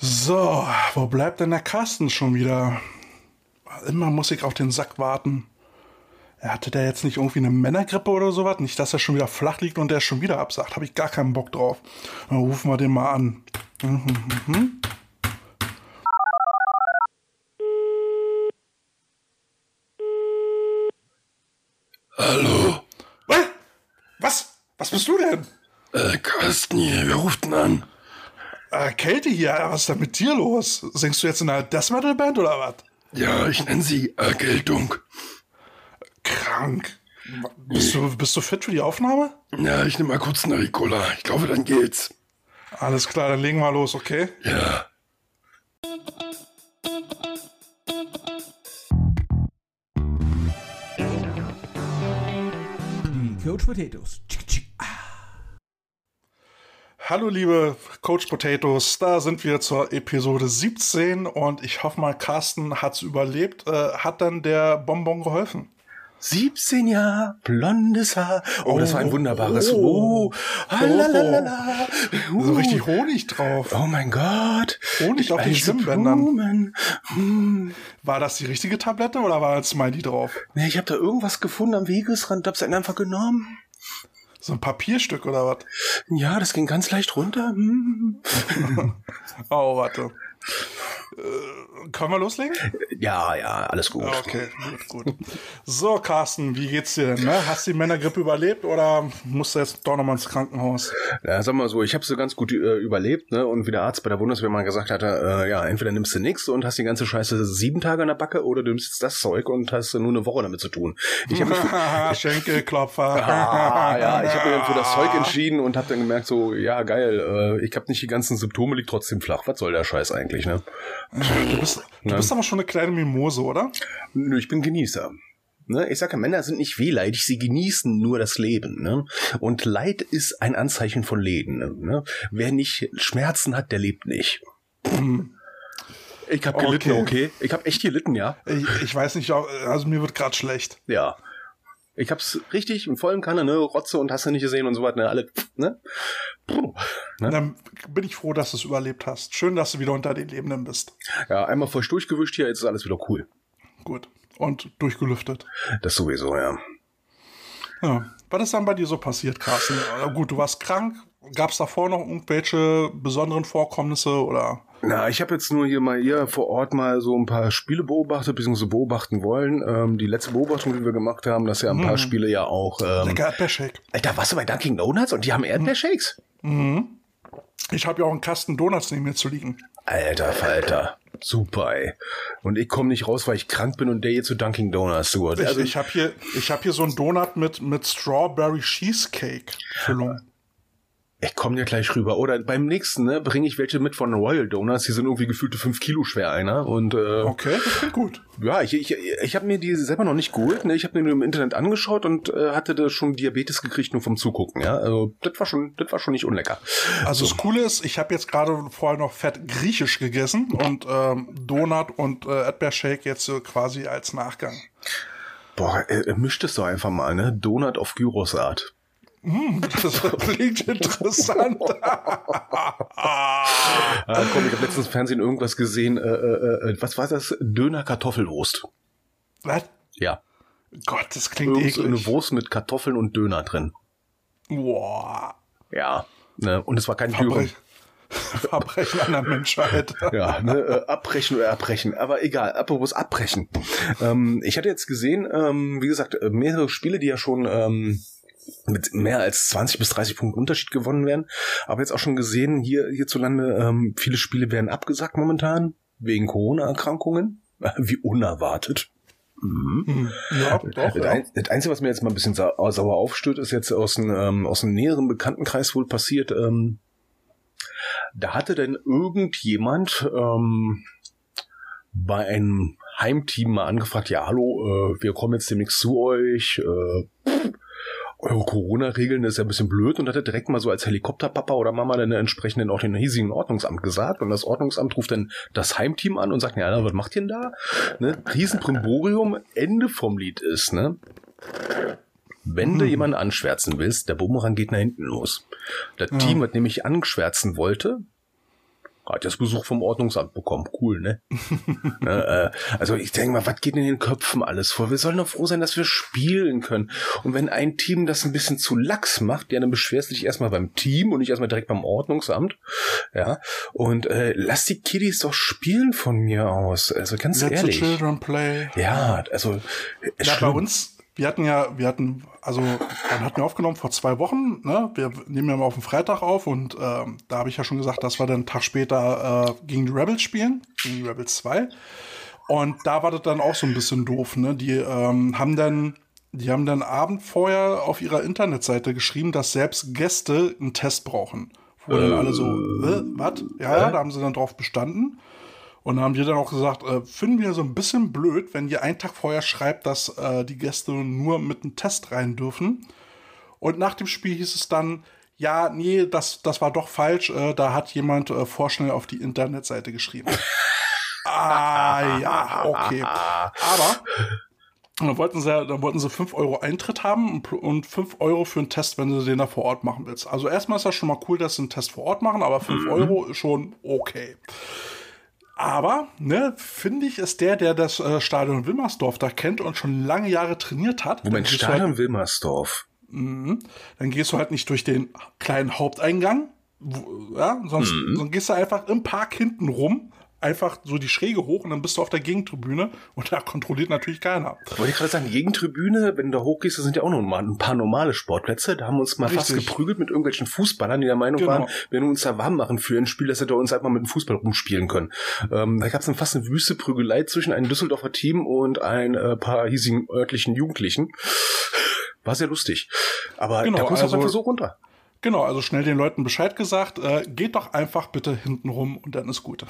So, wo bleibt denn der Carsten schon wieder? Immer muss ich auf den Sack warten. Er hatte der jetzt nicht irgendwie eine Männergrippe oder sowas? Nicht, dass er schon wieder flach liegt und der schon wieder absagt. Habe ich gar keinen Bock drauf. Dann rufen wir den mal an. Mhm. Hallo? Was? Was? Was bist du denn? Äh, Carsten hier, wer ruft denn an? Äh, Kälte hier, was ist denn mit dir los? Singst du jetzt in einer Death Metal Band oder was? Ja, ich nenne sie Erkältung. Krank. Bist du, bist du fit für die Aufnahme? Ja, ich nehme mal kurz eine Ricola. Ich glaube, dann geht's. Alles klar, dann legen wir los, okay? Ja. Die Coach Potatoes. Hallo liebe Coach Potatoes, da sind wir zur Episode 17 und ich hoffe mal, Carsten hat's überlebt. Äh, hat dann der Bonbon geholfen? 17 Jahre, blondes Haar. Oh, das war ein wunderbares. Oh. Oh, Halalalala. So Uh. richtig Honig drauf. Oh mein Gott. Honig auf den Stimmbändern. Hm. War das die richtige Tablette oder war ein Smiley drauf? Nee, ich habe da irgendwas gefunden am Wegesrand, hab's einfach genommen. So ein Papierstück oder was? Ja, das ging ganz leicht runter. Hm. Oh, warte. Äh, können wir loslegen? Ja, ja, alles gut. Okay, gut, gut. So, Carsten, wie geht's dir denn? Ne? Hast du die Männergrippe überlebt oder musst du jetzt doch nochmal ins Krankenhaus? Ja, sag mal so, ich habe so ganz gut äh, überlebt, ne? Und wie der Arzt bei der Bundeswehr mal gesagt hatte, äh, ja, entweder nimmst du nix und hast die ganze Scheiße sieben Tage an der Backe oder du nimmst jetzt das Zeug und hast nur eine Woche damit zu tun. Ich habe mich für, Schenkelklopfer. ah, ja, ich habe mich für das Zeug entschieden und habe dann gemerkt, so, ja, geil, äh, ich habe nicht die ganzen Symptome, liegt trotzdem flach. Was soll der Scheiß eigentlich, ne? Du bist, du bist aber schon eine kleine Mimose, oder? Nö, ich bin Genießer. Ne? Ich sage, Männer sind nicht wehleidig, sie genießen nur das Leben. Ne? Und Leid ist ein Anzeichen von Leben. Ne? Wer nicht Schmerzen hat, der lebt nicht. Ich habe gelitten, Okay. okay. Ich habe echt gelitten, ja. Ich, ich weiß nicht, also mir wird gerade schlecht. Ja. Ich hab's richtig im vollen Kanne, ne, Rotze und hast du nicht gesehen und so weiter, ne, alle, ne? Puh, ne? Dann bin ich froh, dass du es überlebt hast. Schön, dass du wieder unter den Lebenden bist. Ja, einmal frisch durchgewischt hier, jetzt ist alles wieder cool. Gut. Und durchgelüftet. Das sowieso, ja. Ja. Was ist dann bei dir so passiert, Carsten? Äh, Gut, du warst krank. Gab es davor noch irgendwelche besonderen Vorkommnisse oder? Na, ich habe jetzt nur hier mal hier vor Ort mal so ein paar Spiele beobachtet, beziehungsweise beobachten wollen. Ähm, die letzte Beobachtung, die wir gemacht haben, dass ja ein paar Spiele ja auch. Ähm, Lecker Erdbeershake. Alter, warst du bei Dunkin' Donuts und die haben Erdbeershakes? Ich habe ja auch einen Kasten Donuts neben mir zu liegen. Alter Falter. Super, ey. Und ich komme nicht raus, weil ich krank bin und der hier zu Dunkin' Donuts. Ich, Also, ich habe hier, ich hab hier so einen Donut mit, mit Strawberry Cheesecake Füllung. Ich komme ja gleich rüber. Oder beim nächsten, ne, bringe ich welche mit von Royal Donuts. Die sind irgendwie gefühlte fünf Kilo schwer einer. Und äh, Okay, das klingt gut. ja, ich, ich, ich habe mir die selber noch nicht geholt. Ne? Ich habe mir nur im Internet angeschaut und äh, hatte da schon Diabetes gekriegt nur vom Zugucken. Ja, also das war schon, das war schon nicht unlecker. Also das Coole ist, ich habe jetzt gerade vorher noch fett griechisch gegessen und ähm, Donut und äh, Erdbeershake jetzt so quasi als Nachgang. Boah, äh, mischt es doch einfach mal, ne? Donut auf Gyrosart. Das klingt interessant. Ah, komm, ich habe letztens im Fernsehen irgendwas gesehen. Äh, äh, äh, was war das? Döner Kartoffelwurst. Was? Ja. Gott, das klingt Irgend so eine eklig. Wurst mit Kartoffeln und Döner drin. Boah. Ja. Ne? Und es war kein Dürren. Verbrech Verbrechen an der Menschheit. Ja, ne, äh, abbrechen oder erbrechen. Aber egal, apropos abbrechen. Ähm, ich hatte jetzt gesehen, ähm, wie gesagt, äh, mehrere Spiele, die ja schon ähm, mit mehr als 20 bis 30 Punkten Unterschied gewonnen werden. Aber jetzt auch schon gesehen, hier hierzulande, ähm, viele Spiele werden abgesagt momentan, wegen Corona-Erkrankungen. Wie unerwartet. Hm. Ja, doch. Das, Ja. das Einzige, was mir jetzt mal ein bisschen sa sauer aufstößt, ist jetzt aus einem, ähm, aus einem näheren Bekanntenkreis wohl passiert. Ähm, da hatte denn irgendjemand ähm, bei einem Heimteam mal angefragt, ja, hallo, äh, wir kommen jetzt demnächst zu euch. Äh, eure Corona-Regeln ist ja ein bisschen blöd und hat er direkt mal so als Helikopterpapa oder Mama dann entsprechend auch den hiesigen Ordnungsamt gesagt und das Ordnungsamt ruft dann das Heimteam an und sagt, ja, was macht ihr denn da? Ne? Riesenprimborium, Ende vom Lied ist, ne? Wenn du jemanden anschwärzen willst, der Bumerang geht nach hinten los. Das Team, was nämlich anschwärzen wollte, Hat jetzt Besuch vom Ordnungsamt bekommen. Cool, ne? äh, also ich denke mal, was geht in den Köpfen alles vor? Wir sollen doch froh sein, dass wir spielen können. Und wenn ein Team das ein bisschen zu lax macht, ja, dann beschwerst du dich erstmal beim Team und nicht erstmal direkt beim Ordnungsamt. Ja. Und äh, lass die Kiddies doch spielen von mir aus. Also ganz Let ehrlich. the children play. Ja, also Ja, bei uns, wir hatten ja, wir hatten, also dann hatten wir aufgenommen vor zwei Wochen, ne? Wir nehmen ja mal auf den Freitag auf und ähm, da habe ich ja schon gesagt, dass wir dann einen Tag später äh, gegen die Rebels spielen, gegen die Rebels 2. Und da war das dann auch so ein bisschen doof, ne? Die ähm, haben dann, die haben dann Abend vorher auf ihrer Internetseite geschrieben, dass selbst Gäste einen Test brauchen. Wo dann alle so, äh, was? Ja, ja, da haben sie dann drauf bestanden. Und dann haben die dann auch gesagt, äh, finden wir so ein bisschen blöd, wenn ihr einen Tag vorher schreibt, dass äh, die Gäste nur mit einem Test rein dürfen. Und nach dem Spiel hieß es dann, ja, nee, das, das war doch falsch. Äh, da hat jemand äh, vorschnell auf die Internetseite geschrieben. ah, ja, okay. Aber dann wollten sie, dann wollten sie 5 Euro Eintritt haben und pl- und 5 Euro für einen Test, wenn du den da vor Ort machen willst. Also erstmal ist das schon mal cool, dass sie einen Test vor Ort machen, aber 5 Euro ist schon okay. Aber, ne, finde ich, ist der, der das äh, Stadion Wilmersdorf da kennt und schon lange Jahre trainiert hat. Moment, halt- Stadion Wilmersdorf. dann gehst du halt nicht durch den kleinen Haupteingang, wo, ja, sonst, sonst gehst du einfach im Park hinten rum, einfach so die Schräge hoch und dann bist du auf der Gegentribüne und da kontrolliert natürlich keiner. Wollte ich gerade sagen, Gegentribüne, wenn du da hochgehst, da sind ja auch noch mal ein paar normale Sportplätze. Da haben wir uns mal fast Richtig. geprügelt mit irgendwelchen Fußballern, die der Meinung Genau. waren, wenn wir uns da warm machen für ein Spiel, dass wir da uns einfach mit dem Fußball rumspielen können. Ähm, da gab es dann fast eine wüste Prügelei zwischen einem Düsseldorfer Team und ein äh, paar hiesigen örtlichen Jugendlichen. War sehr lustig. Aber Genau, da kommst du also- auch einfach so runter. Genau, also schnell den Leuten Bescheid gesagt, äh, geht doch einfach bitte hinten rum und dann ist gut.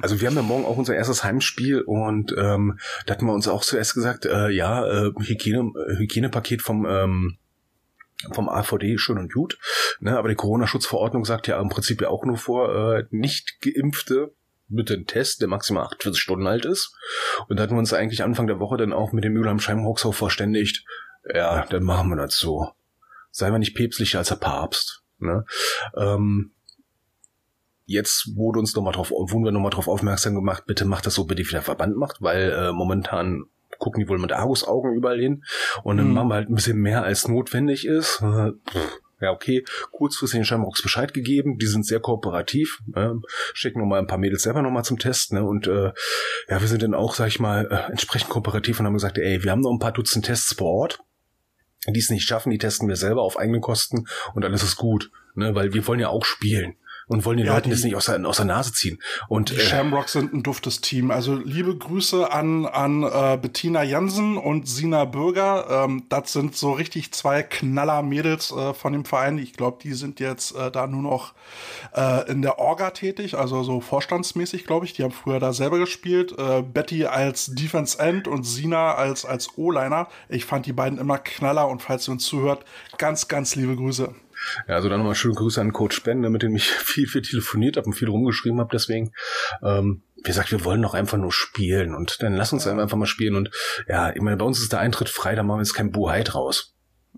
Also wir haben ja morgen auch unser erstes Heimspiel und ähm, da hatten wir uns auch zuerst gesagt, äh, ja, äh, Hygiene, äh, Hygienepaket vom ähm, vom AVD schön und gut, ne, aber die Corona-Schutzverordnung sagt ja im Prinzip ja auch nur vor, äh, nicht geimpfte mit dem Test, der maximal 48 Stunden alt ist. Und da hatten wir uns eigentlich Anfang der Woche dann auch mit dem Mülheim Scheimhoxau verständigt, ja, dann machen wir das so. Sei mal nicht päpstlicher als der Papst. Ne? Ähm, jetzt wurde uns nochmal drauf, wurden wir nochmal drauf aufmerksam gemacht, bitte macht das so, bitte wie der Verband macht, weil äh, momentan gucken die wohl mit Argusaugen überall hin und dann Mhm. machen wir halt ein bisschen mehr als notwendig ist. Äh, Ja, okay, kurzfristig den Shamrocks Bescheid gegeben, die sind sehr kooperativ, äh, schicken nochmal ein paar Mädels selber nochmal zum Test, ne, und äh, ja, wir sind dann auch, sag ich mal, äh, entsprechend kooperativ und haben gesagt, ey, wir haben noch ein paar Dutzend Tests vor Ort, die es nicht schaffen, die testen wir selber auf eigene Kosten und alles ist gut, ne, weil wir wollen ja auch spielen und wollen den Ja, Leuten die- das nicht aus der, aus der Nase ziehen. Und Die äh, Shamrocks sind ein duftes Team. Also liebe Grüße an, an äh, Bettina Jansen und Sina Bürger. Ähm, das sind so richtig zwei Knaller-Mädels äh, von dem Verein. Ich glaube, die sind jetzt äh, da nur noch äh, in der Orga tätig, also so vorstandsmäßig, glaube ich. Die haben früher da selber gespielt. Äh, Betty als Defense End und Sina als, als O-Liner. Ich fand die beiden immer Knaller und falls ihr uns zuhört, ganz, ganz liebe Grüße. Ja, also dann nochmal schöne Grüße an Coach Ben, mit dem ich viel, viel telefoniert habe und viel rumgeschrieben habe. Deswegen, ähm, wie gesagt, wir wollen doch einfach nur spielen und dann lass uns einfach mal spielen. Und ja, ich meine, bei uns ist der Eintritt frei, da machen wir jetzt kein Buhai draus.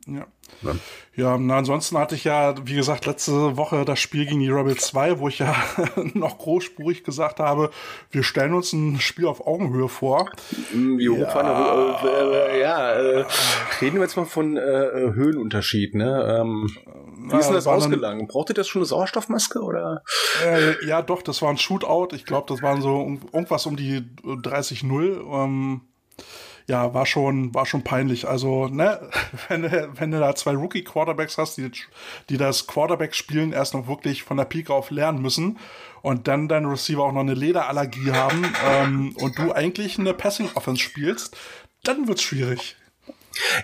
Ja. Ja. Ja, na, ansonsten hatte ich ja, wie gesagt, letzte Woche das Spiel gegen die Rebels 2, wo ich ja noch großspurig gesagt habe, wir stellen uns ein Spiel auf Augenhöhe vor. Wie hoch der, äh, äh, ja, äh, reden wir jetzt mal von äh, äh, Höhenunterschied, ne? Ähm, wie ist denn das war dann- ausgelangen? Braucht ihr das schon eine Sauerstoffmaske oder? Äh, ja, doch, das war ein Shootout. Ich glaube, das waren so um- irgendwas um die 30-0. Ähm, ja, war schon, war schon peinlich. Also, ne, wenn wenn du da zwei Rookie-Quarterbacks hast, die, die das Quarterback-Spielen erst noch wirklich von der Pike auf lernen müssen und dann dein Receiver auch noch eine Lederallergie haben ähm, und du eigentlich eine Passing-Offense spielst, dann wird's schwierig.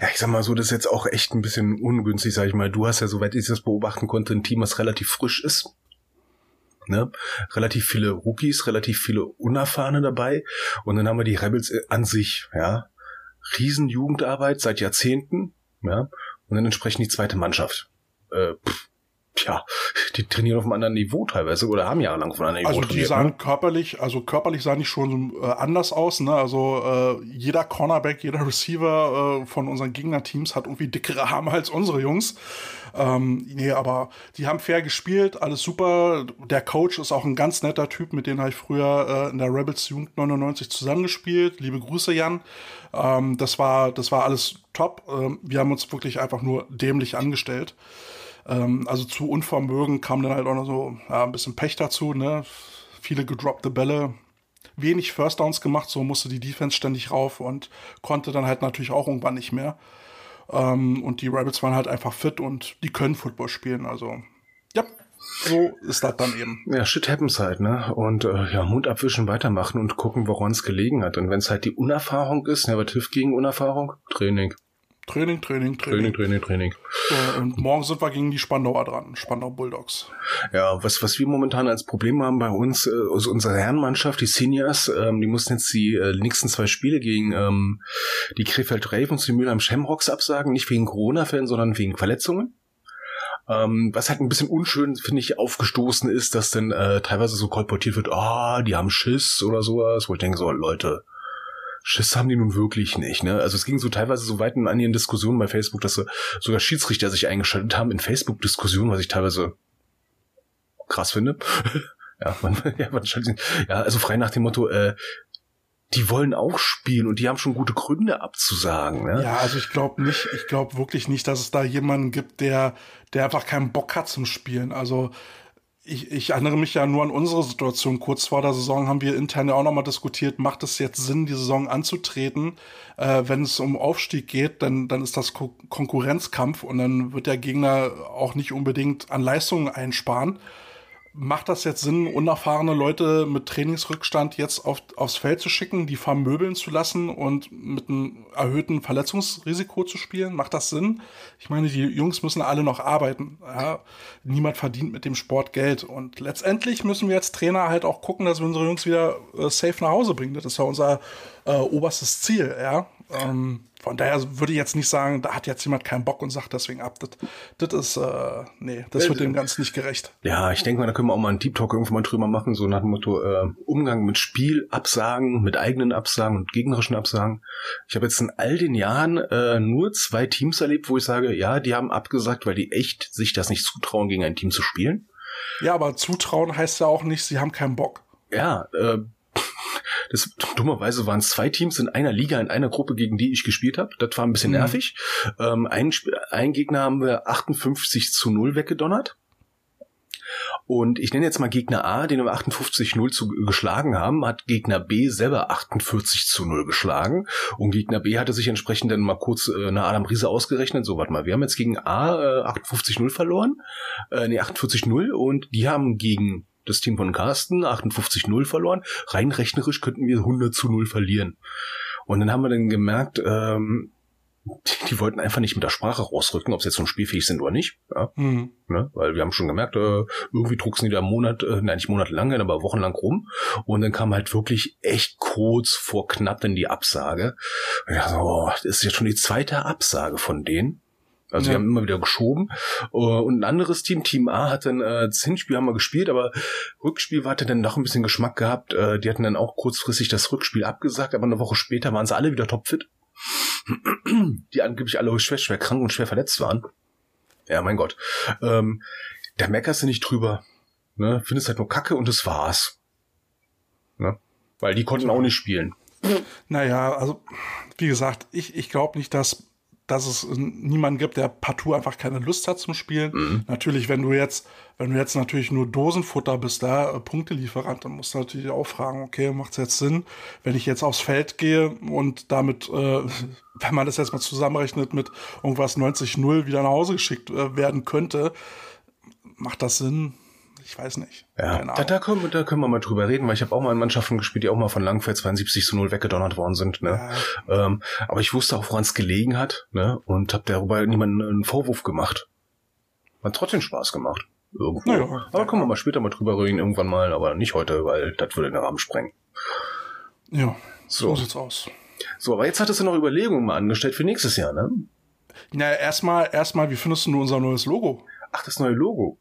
Ja, ich sag mal so, das ist jetzt auch echt ein bisschen ungünstig, sag ich mal. Du hast ja, soweit ich das beobachten konnte, ein Team, was relativ frisch ist. Ne? Relativ viele Rookies, relativ viele Unerfahrene dabei. Und dann haben wir die Rebels äh, an sich, ja. Riesen Jugendarbeit seit Jahrzehnten, ja. Und dann entsprechend die zweite Mannschaft. Äh, pff, tja, die trainieren auf einem anderen Niveau teilweise oder haben jahrelang auf einem anderen Niveau Also die sahen ne? körperlich, also körperlich sahen die schon äh, anders aus. Ne? Also äh, jeder Cornerback, jeder Receiver äh, von unseren Gegnerteams hat irgendwie dickere Arme als unsere Jungs. Ähm, nee, aber die haben fair gespielt, alles super. Der Coach ist auch ein ganz netter Typ, mit dem habe ich früher äh, in der Rebels Jugend 99 zusammengespielt. Liebe Grüße, Jan. Ähm, das war, das war alles top. Ähm, wir haben uns wirklich einfach nur dämlich angestellt. Ähm, also zu Unvermögen kam dann halt auch noch so ja, ein bisschen Pech dazu, ne? Viele gedroppte Bälle, wenig First Downs gemacht, so musste die Defense ständig rauf und konnte dann halt natürlich auch irgendwann nicht mehr. Ähm, und die Rebels waren halt einfach fit und die können Football spielen, also ja, so ist das dann eben. Ja, shit happens halt, ne? Und äh, ja, Mund abwischen, weitermachen und gucken, woran es gelegen hat. Und wenn es halt die Unerfahrung ist, ne, was hilft gegen Unerfahrung? Training. Training, Training, Training, Training. Training, Training. So, und morgen sind wir gegen die Spandauer dran, Spandau Bulldogs. Ja, was, was wir momentan als Problem haben bei uns, äh, also unsere Herrenmannschaft, die Seniors, ähm, die mussten jetzt die äh, nächsten zwei Spiele gegen ähm, die Krefeld Ravens, die Mülheim Shamrocks absagen, nicht wegen Corona-Fällen, sondern wegen Verletzungen. Ähm, was halt ein bisschen unschön, finde ich, aufgestoßen ist, dass dann äh, teilweise so kolportiert wird, ah, die haben Schiss oder sowas, wo ich denke so, Leute, Schiss haben die nun wirklich nicht, ne? Also es ging so teilweise so weit in einigen Diskussionen bei Facebook, dass so sogar Schiedsrichter sich eingeschaltet haben in Facebook-Diskussionen, was ich teilweise krass finde. ja, man, ja, man schaltet- ja, also frei nach dem Motto, äh, die wollen auch spielen und die haben schon gute Gründe abzusagen, ne? Ja, also ich glaube nicht, ich glaube wirklich nicht, dass es da jemanden gibt, der, der einfach keinen Bock hat zum Spielen. Also ich, ich erinnere mich ja nur an unsere Situation. Kurz vor der Saison haben wir intern ja auch nochmal diskutiert, macht es jetzt Sinn, die Saison anzutreten? Äh, wenn es um Aufstieg geht, dann, dann ist das Ko Konkurrenzkampf und dann wird der Gegner auch nicht unbedingt an Leistungen einsparen. Macht das jetzt Sinn, unerfahrene Leute mit Trainingsrückstand jetzt auf, aufs Feld zu schicken, die vermöbeln zu lassen und mit einem erhöhten Verletzungsrisiko zu spielen? Macht das Sinn? Ich meine, die Jungs müssen alle noch arbeiten. Ja? Niemand verdient mit dem Sport Geld. Und letztendlich müssen wir als Trainer halt auch gucken, dass wir unsere Jungs wieder äh, safe nach Hause bringen. Das ist ja unser äh, oberstes Ziel. Ja? Ähm, von daher würde ich jetzt nicht sagen, da hat jetzt jemand keinen Bock und sagt deswegen ab. Das, das ist, äh, nee, das wird dem Ganzen nicht gerecht. Ja, ich denke mal, da können wir auch mal einen Deep Talk irgendwann mal drüber machen, so nach dem Motto äh, Umgang mit Spiel, Absagen, mit eigenen Absagen und gegnerischen Absagen. Ich habe jetzt in all den Jahren äh, nur zwei Teams erlebt, wo ich sage, ja, die haben abgesagt, weil die echt sich das nicht zutrauen, gegen ein Team zu spielen. Ja, aber zutrauen heißt ja auch nicht, sie haben keinen Bock. Ja, äh, das, dummerweise waren es zwei Teams in einer Liga, in einer Gruppe, gegen die ich gespielt habe. Das war ein bisschen Mhm. nervig. Ähm, ein, ein Gegner haben wir 58 zu 0 weggedonnert. Und ich nenne jetzt mal Gegner A, den wir 58-0 zu geschlagen haben, hat Gegner B selber 48 zu 0 geschlagen. Und Gegner B hatte sich entsprechend dann mal kurz äh, eine Adam Riese ausgerechnet. So, warte mal, wir haben jetzt gegen A äh, 58-0 verloren. Äh, nee, 48-0 und die haben gegen das Team von Carsten 58-0 verloren. Rein rechnerisch könnten wir 100 zu 0 verlieren. Und dann haben wir dann gemerkt, ähm, die, die wollten einfach nicht mit der Sprache rausrücken, ob sie jetzt schon spielfähig sind oder nicht. Ja, Hm. ne? Weil wir haben schon gemerkt, äh, irgendwie drucksen die da Monat, äh, nein, nicht monatelang, aber wochenlang rum. Und dann kam halt wirklich echt kurz vor knapp dann die Absage. Und ich dachte, so, oh, das ist jetzt schon die zweite Absage von denen. Also Ja. wir haben immer wieder geschoben. Äh, Und ein anderes Team, Team A, hat dann äh, das Hinspiel haben wir gespielt, aber Rückspiel hatte dann doch ein bisschen Geschmack gehabt. Äh, Die hatten dann auch kurzfristig das Rückspiel abgesagt, aber eine Woche später waren sie alle wieder topfit. Die angeblich alle schwer, schwer krank und schwer verletzt waren. Ja, mein Gott. Ähm, da meckerst du nicht drüber. Ne? Findest halt nur Kacke und das war's. Ne? Weil die konnten auch nicht spielen. Naja, also wie gesagt, ich, ich glaube nicht, dass, dass es niemanden gibt, der partout einfach keine Lust hat zum Spielen. Mhm. Natürlich, wenn du jetzt, wenn du jetzt natürlich nur Dosenfutter bist, da äh, Punktelieferant, dann musst du natürlich auch fragen, okay, macht es jetzt Sinn, wenn ich jetzt aufs Feld gehe und damit, äh, wenn man das jetzt mal zusammenrechnet, mit irgendwas 90-0 wieder nach Hause geschickt äh, werden könnte, macht das Sinn? Ich weiß nicht. Ja, da, da, können, wir- da können wir mal drüber reden, weil ich habe auch mal in Mannschaften gespielt, die auch mal von Langfeld 72 zu 0 weggedonnert worden sind. Ne? Ähm, aber ich wusste auch, woran es gelegen hat ne? und habe darüber niemanden einen Vorwurf gemacht. Hat trotzdem Spaß gemacht. Irgendwo. Naja. aber können wir mal später mal drüber reden, irgendwann mal, aber nicht heute, weil das würde den Rahmen sprengen. Ja, so. So. sieht's aus. So, aber jetzt hattest du noch Überlegungen mal angestellt für nächstes Jahr, ne? Na, erstmal, erstmal, wie findest du unser neues Logo? Ach, das neue Logo.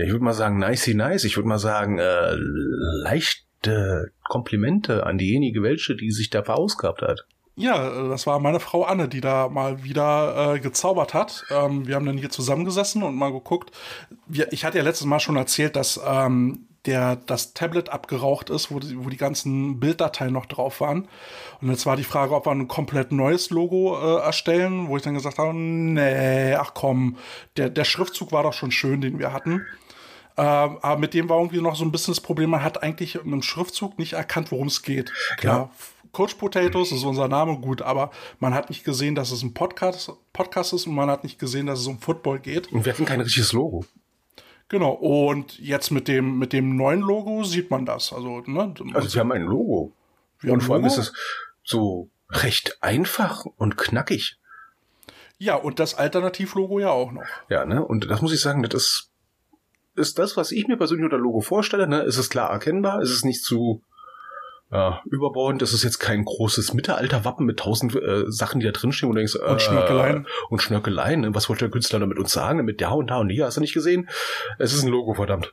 Ja, ich würde mal sagen, nicey nice. Ich würde mal sagen, äh, leichte Komplimente an diejenige welche, die sich da verausgabt hat. Ja, äh, das war meine Frau Anne, die da mal wieder äh, gezaubert hat. Ähm, wir haben dann hier zusammengesessen und mal geguckt. Wir, ich hatte ja letztes Mal schon erzählt, dass ähm, der das Tablet abgeraucht ist, wo die, wo die ganzen Bilddateien noch drauf waren. Und jetzt war die Frage, ob wir ein komplett neues Logo äh, erstellen, wo ich dann gesagt habe, nee, ach komm, der, der Schriftzug war doch schon schön, den wir hatten. Ähm, aber mit dem war irgendwie noch so ein bisschen das Problem, man hat eigentlich mit dem Schriftzug nicht erkannt, worum es geht. Klar, Coach Potatoes ist unser Name, gut, aber man hat nicht gesehen, dass es ein Podcast, Podcast ist und man hat nicht gesehen, dass es um Football geht. Und wir hatten kein richtiges Logo. Genau, und jetzt mit dem, mit dem neuen Logo sieht man das. Also, ne? Also wir haben ein Logo. Wir und vor allem Logo. ist es so recht einfach und knackig. Ja, und das Alternativlogo ja auch noch. Ja, ne? Und das muss ich sagen, das ist, ist das, was ich mir persönlich unter Logo vorstelle, ne? Es ist klar erkennbar, es ist nicht zu ja, überbordend, es ist jetzt kein großes Mittelalterwappen mit tausend äh, Sachen, die da drinstehen, du denkst, Und Schnörkeleien. Und Schnörkeleien, ne? Was wollte der Künstler damit uns sagen? Mit da und da und hier, hast du nicht gesehen? Es ist ein Logo, verdammt.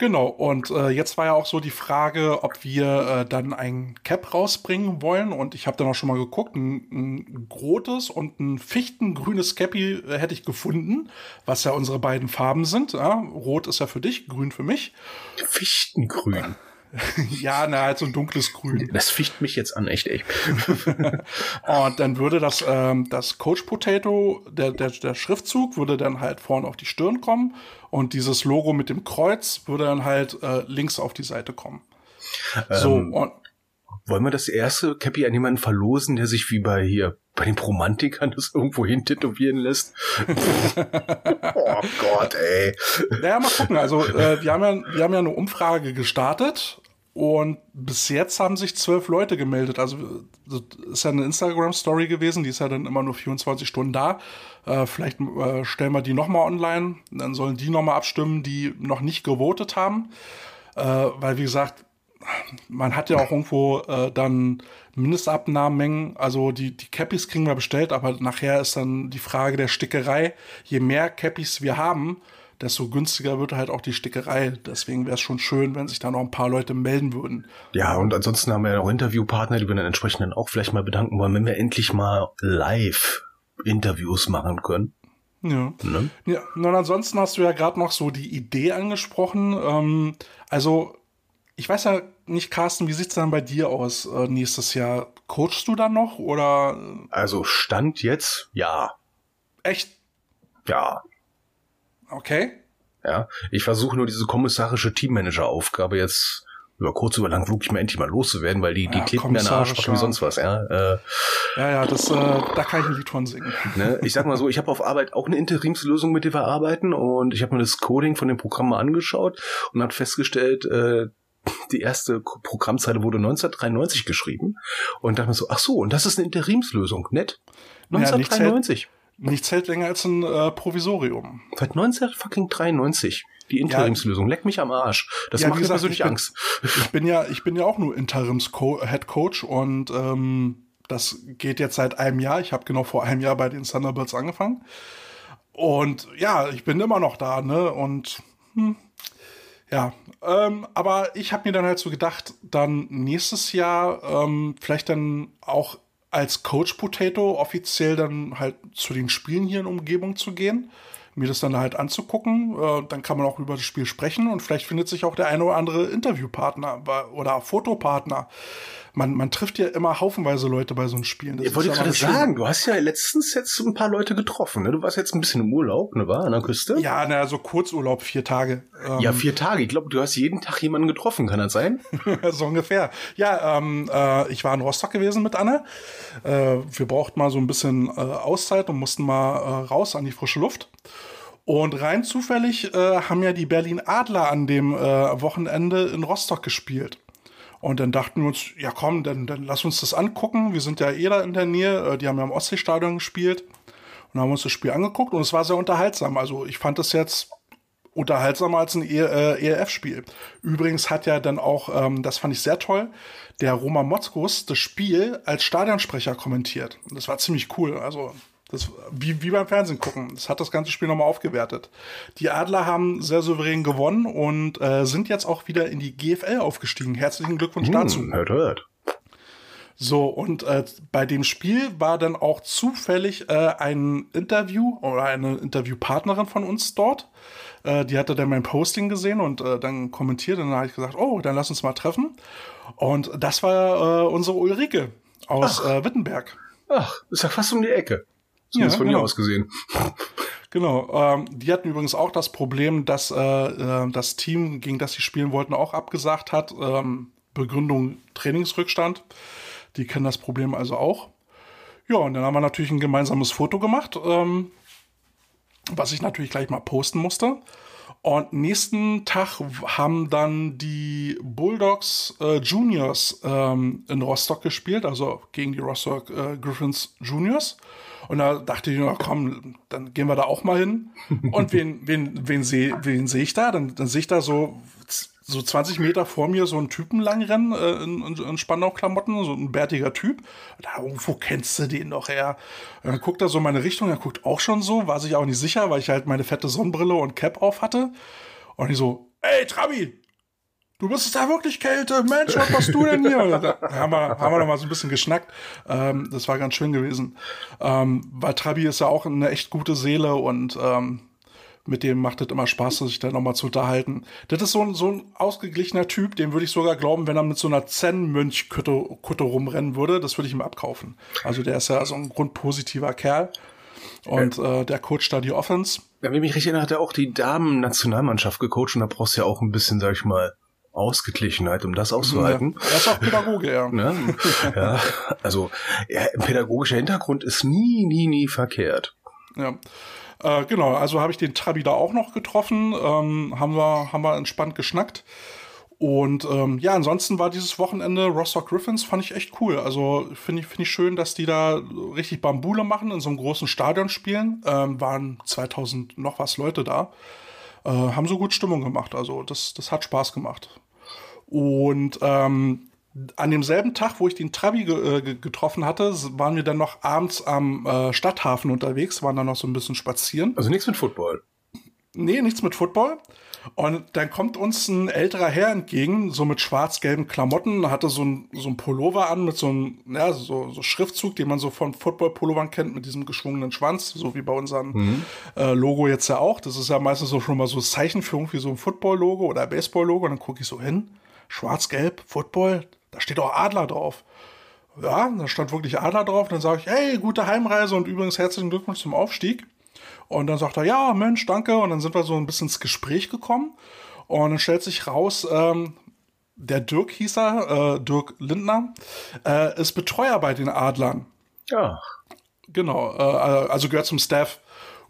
Genau, und äh, jetzt war ja auch so die Frage, ob wir äh, dann ein Cap rausbringen wollen. Und ich habe dann auch schon mal geguckt, ein, ein rotes und ein fichtengrünes Cappy äh, hätte ich gefunden, was ja unsere beiden Farben sind. Ja? Rot ist ja für dich, grün für mich. Fichtengrün. ja, na, halt so ein dunkles Grün. Das ficht mich jetzt an, echt, echt. Und dann würde das, ähm, das Coach Potato, der, der, der Schriftzug würde dann halt vorne auf die Stirn kommen und dieses Logo mit dem Kreuz würde dann halt äh, links auf die Seite kommen. So, Ähm, und Wollen wir das erste Cappy an jemanden verlosen, der sich wie bei hier bei den Romantikern das irgendwo hin tätowieren lässt? oh Gott, ey. naja, mal gucken. Also, äh, wir, haben ja, wir haben ja eine Umfrage gestartet und bis jetzt haben sich zwölf Leute gemeldet. Also, ist ja eine Instagram-Story gewesen, die ist ja dann immer nur 24 Stunden da. Äh, vielleicht äh, stellen wir die nochmal online. Dann sollen die nochmal abstimmen, die noch nicht gewotet haben. Äh, weil, wie gesagt, man hat ja auch irgendwo äh, dann Mindestabnahmenmengen. Also die, die Cappies kriegen wir bestellt, aber nachher ist dann die Frage der Stickerei. Je mehr Cappies wir haben, desto günstiger wird halt auch die Stickerei. Deswegen wäre es schon schön, wenn sich da noch ein paar Leute melden würden. Ja, und ansonsten haben wir ja noch Interviewpartner, die wir dann entsprechend dann auch vielleicht mal bedanken wollen, wenn wir endlich mal live Interviews machen können. Ja. Ne? Ja, und ansonsten hast du ja gerade noch so die Idee angesprochen. Ähm, also, ich weiß ja nicht, Carsten, wie sieht's dann bei dir aus äh, nächstes Jahr? Coachst du dann noch oder Also Stand jetzt, ja, echt? ja, Okay. ja. Ich versuche nur diese kommissarische Teammanager-Aufgabe jetzt über kurz über lang wirklich mal endlich mal loszuwerden, weil die, die Ja, klebt mir den Arsch wie sonst was, ja. Äh, Ja, ja, das, äh, da kann ich ein Lied von singen. Ne? Ich sag mal so, ich habe auf Arbeit auch eine Interimslösung, mit der wir arbeiten und ich habe mir das Coding von dem Programm mal angeschaut und habe festgestellt, äh, die erste Programmzeile wurde 1993 geschrieben und dachte mir so, ach so, und das ist eine Interimslösung, nett. Ja, nichts 1993. Nichts hält länger als ein äh, Provisorium. Seit 1993. Die Interimslösung. Leck mich am Arsch. Das Ja, macht mir persönlich ich bin- Angst. Ich bin ja, ich bin ja auch nur Interims-Head Coach und ähm, das geht jetzt seit einem Jahr. Ich habe genau vor einem Jahr bei den Thunderbirds angefangen. Und ja, ich bin immer noch da, ne? Und hm, ja, ähm, aber ich habe mir dann halt so gedacht, dann nächstes Jahr ähm, vielleicht dann auch als Coach Potato offiziell dann halt zu den Spielen hier in Umgebung zu gehen, mir das dann halt anzugucken. Äh, dann kann man auch über das Spiel sprechen und vielleicht findet sich auch der eine oder andere Interviewpartner oder Fotopartner. Man, man trifft ja immer haufenweise Leute bei so einem Spielen. Das Ich wollte gerade sagen, du hast ja letztens jetzt ein paar Leute getroffen. Ne? Du warst jetzt ein bisschen im Urlaub, ne, war an der Küste? Ja, na, so Kurzurlaub, vier Tage. Ähm, Ja, vier Tage. Ich glaube, du hast jeden Tag jemanden getroffen, kann das sein? so ungefähr. Ja, ähm, äh, ich war in Rostock gewesen mit Anne. Äh, wir brauchten mal so ein bisschen äh, Auszeit und mussten mal äh, raus an die frische Luft. Und rein zufällig äh, haben ja die Berlin Adler an dem äh, Wochenende in Rostock gespielt. Und dann dachten wir uns, ja komm, dann, dann lass uns das angucken. Wir sind ja eh da in der Nähe. Äh, die haben ja im Ostseestadion gespielt. Und haben uns das Spiel angeguckt und es war sehr unterhaltsam. Also ich fand das jetzt unterhaltsamer als ein E- äh, ELF-Spiel. Übrigens hat ja dann auch, ähm, das fand ich sehr toll, der Roma Motzkus das Spiel als Stadionsprecher kommentiert. Das war ziemlich cool. Also Das, wie, wie beim Fernsehen gucken. Das hat das ganze Spiel nochmal aufgewertet. Die Adler haben sehr souverän gewonnen und äh, sind jetzt auch wieder in die GFL aufgestiegen. Herzlichen Glückwunsch Hm, dazu. hört, hört. So, und äh, bei dem Spiel war dann auch zufällig äh, ein Interview oder eine Interviewpartnerin von uns dort. Äh, die hatte dann mein Posting gesehen und äh, dann kommentiert. Und dann habe ich gesagt, oh, dann lass uns mal treffen. Und das war äh, unsere Ulrike aus äh, Wittenberg. Ach, ist ja fast um die Ecke. Zumindest Ja, von genau. hier aus gesehen. Genau, ähm, die hatten übrigens auch das Problem, dass äh, äh, das Team, gegen das sie spielen wollten, auch abgesagt hat. Ähm, Begründung Trainingsrückstand. Die kennen das Problem also auch. Ja, und dann haben wir natürlich ein gemeinsames Foto gemacht, ähm, was ich natürlich gleich mal posten musste. Und nächsten Tag haben dann die Bulldogs äh, Juniors ähm, in Rostock gespielt, also gegen die Rostock äh, Griffins Juniors. Und da dachte ich, na komm, dann gehen wir da auch mal hin. Und wen, wen, wen sehe wen seh ich da? Dann, dann sehe ich da so, so 20 Meter vor mir so einen Typen langrennen äh, in, in, in Spandau-Klamotten, so ein bärtiger Typ. Da, wo kennst du den doch her? Und dann guckt er so in meine Richtung, er guckt auch schon so, war sich auch nicht sicher, weil ich halt meine fette Sonnenbrille und Cap auf hatte. Und ich so, ey, Trabi, du bist da wirklich Kälte, Mensch, was machst du denn hier? Da haben wir, haben wir noch mal so ein bisschen geschnackt. Ähm, das war ganz schön gewesen. Ähm, weil Trabi ist ja auch eine echt gute Seele und ähm, mit dem macht es immer Spaß, sich da noch mal zu unterhalten. Das ist so ein, so ein ausgeglichener Typ, dem würde ich sogar glauben, wenn er mit so einer Zen-Mönch-Kutte Kutte rumrennen würde, das würde ich ihm abkaufen. Also der ist ja so ein grundpositiver Kerl. Und äh, der coacht da die Offense. Ja, wenn ich mich richtig erinnere, hat er auch die Damen-Nationalmannschaft gecoacht und da brauchst du ja auch ein bisschen, sag ich mal, Ausgeglichenheit, um das auszuhalten. Ja, er ist auch Pädagoge, ja. Ne? ja, also ja, pädagogischer Hintergrund ist nie, nie, nie verkehrt. Ja. Äh, genau, also habe ich den Trabi da auch noch getroffen, ähm, haben, wir, haben wir entspannt geschnackt. Und ähm, ja, ansonsten war dieses Wochenende Rostock Griffins, fand ich echt cool. Also finde ich, finde ich schön, dass die da richtig Bambule machen, in so einem großen Stadion spielen. Ähm, waren 2000 noch was Leute da. Äh, haben so gut Stimmung gemacht. Also das, das hat Spaß gemacht. Und ähm, an demselben Tag, wo ich den Trabi ge äh, ge- getroffen hatte, waren wir dann noch abends am äh, Stadthafen unterwegs, waren dann noch so ein bisschen spazieren. Also nichts mit Football. Nee, nichts mit Football. Und dann kommt uns ein älterer Herr entgegen, so mit schwarz-gelben Klamotten, hatte so ein, so ein Pullover an mit so einem ja, so, so Schriftzug, den man so von Football-Pullovern kennt, mit diesem geschwungenen Schwanz, so wie bei unserem äh, Logo jetzt ja auch. Das ist ja meistens so schon mal so das Zeichen für irgendwie so ein Football-Logo oder Baseball-Logo. Und dann gucke ich so hin, schwarz-gelb, Football, da steht auch Adler drauf. Ja, da stand wirklich Adler drauf. Dann sage ich, hey, gute Heimreise und übrigens herzlichen Glückwunsch zum Aufstieg. Und dann sagt er, ja, Mensch, danke. Und dann sind wir so ein bisschen ins Gespräch gekommen. Und dann stellt sich raus, ähm, der Dirk hieß er, äh, Dirk Lindner, äh, ist Betreuer bei den Adlern. Ja. Genau, äh, also gehört zum Staff.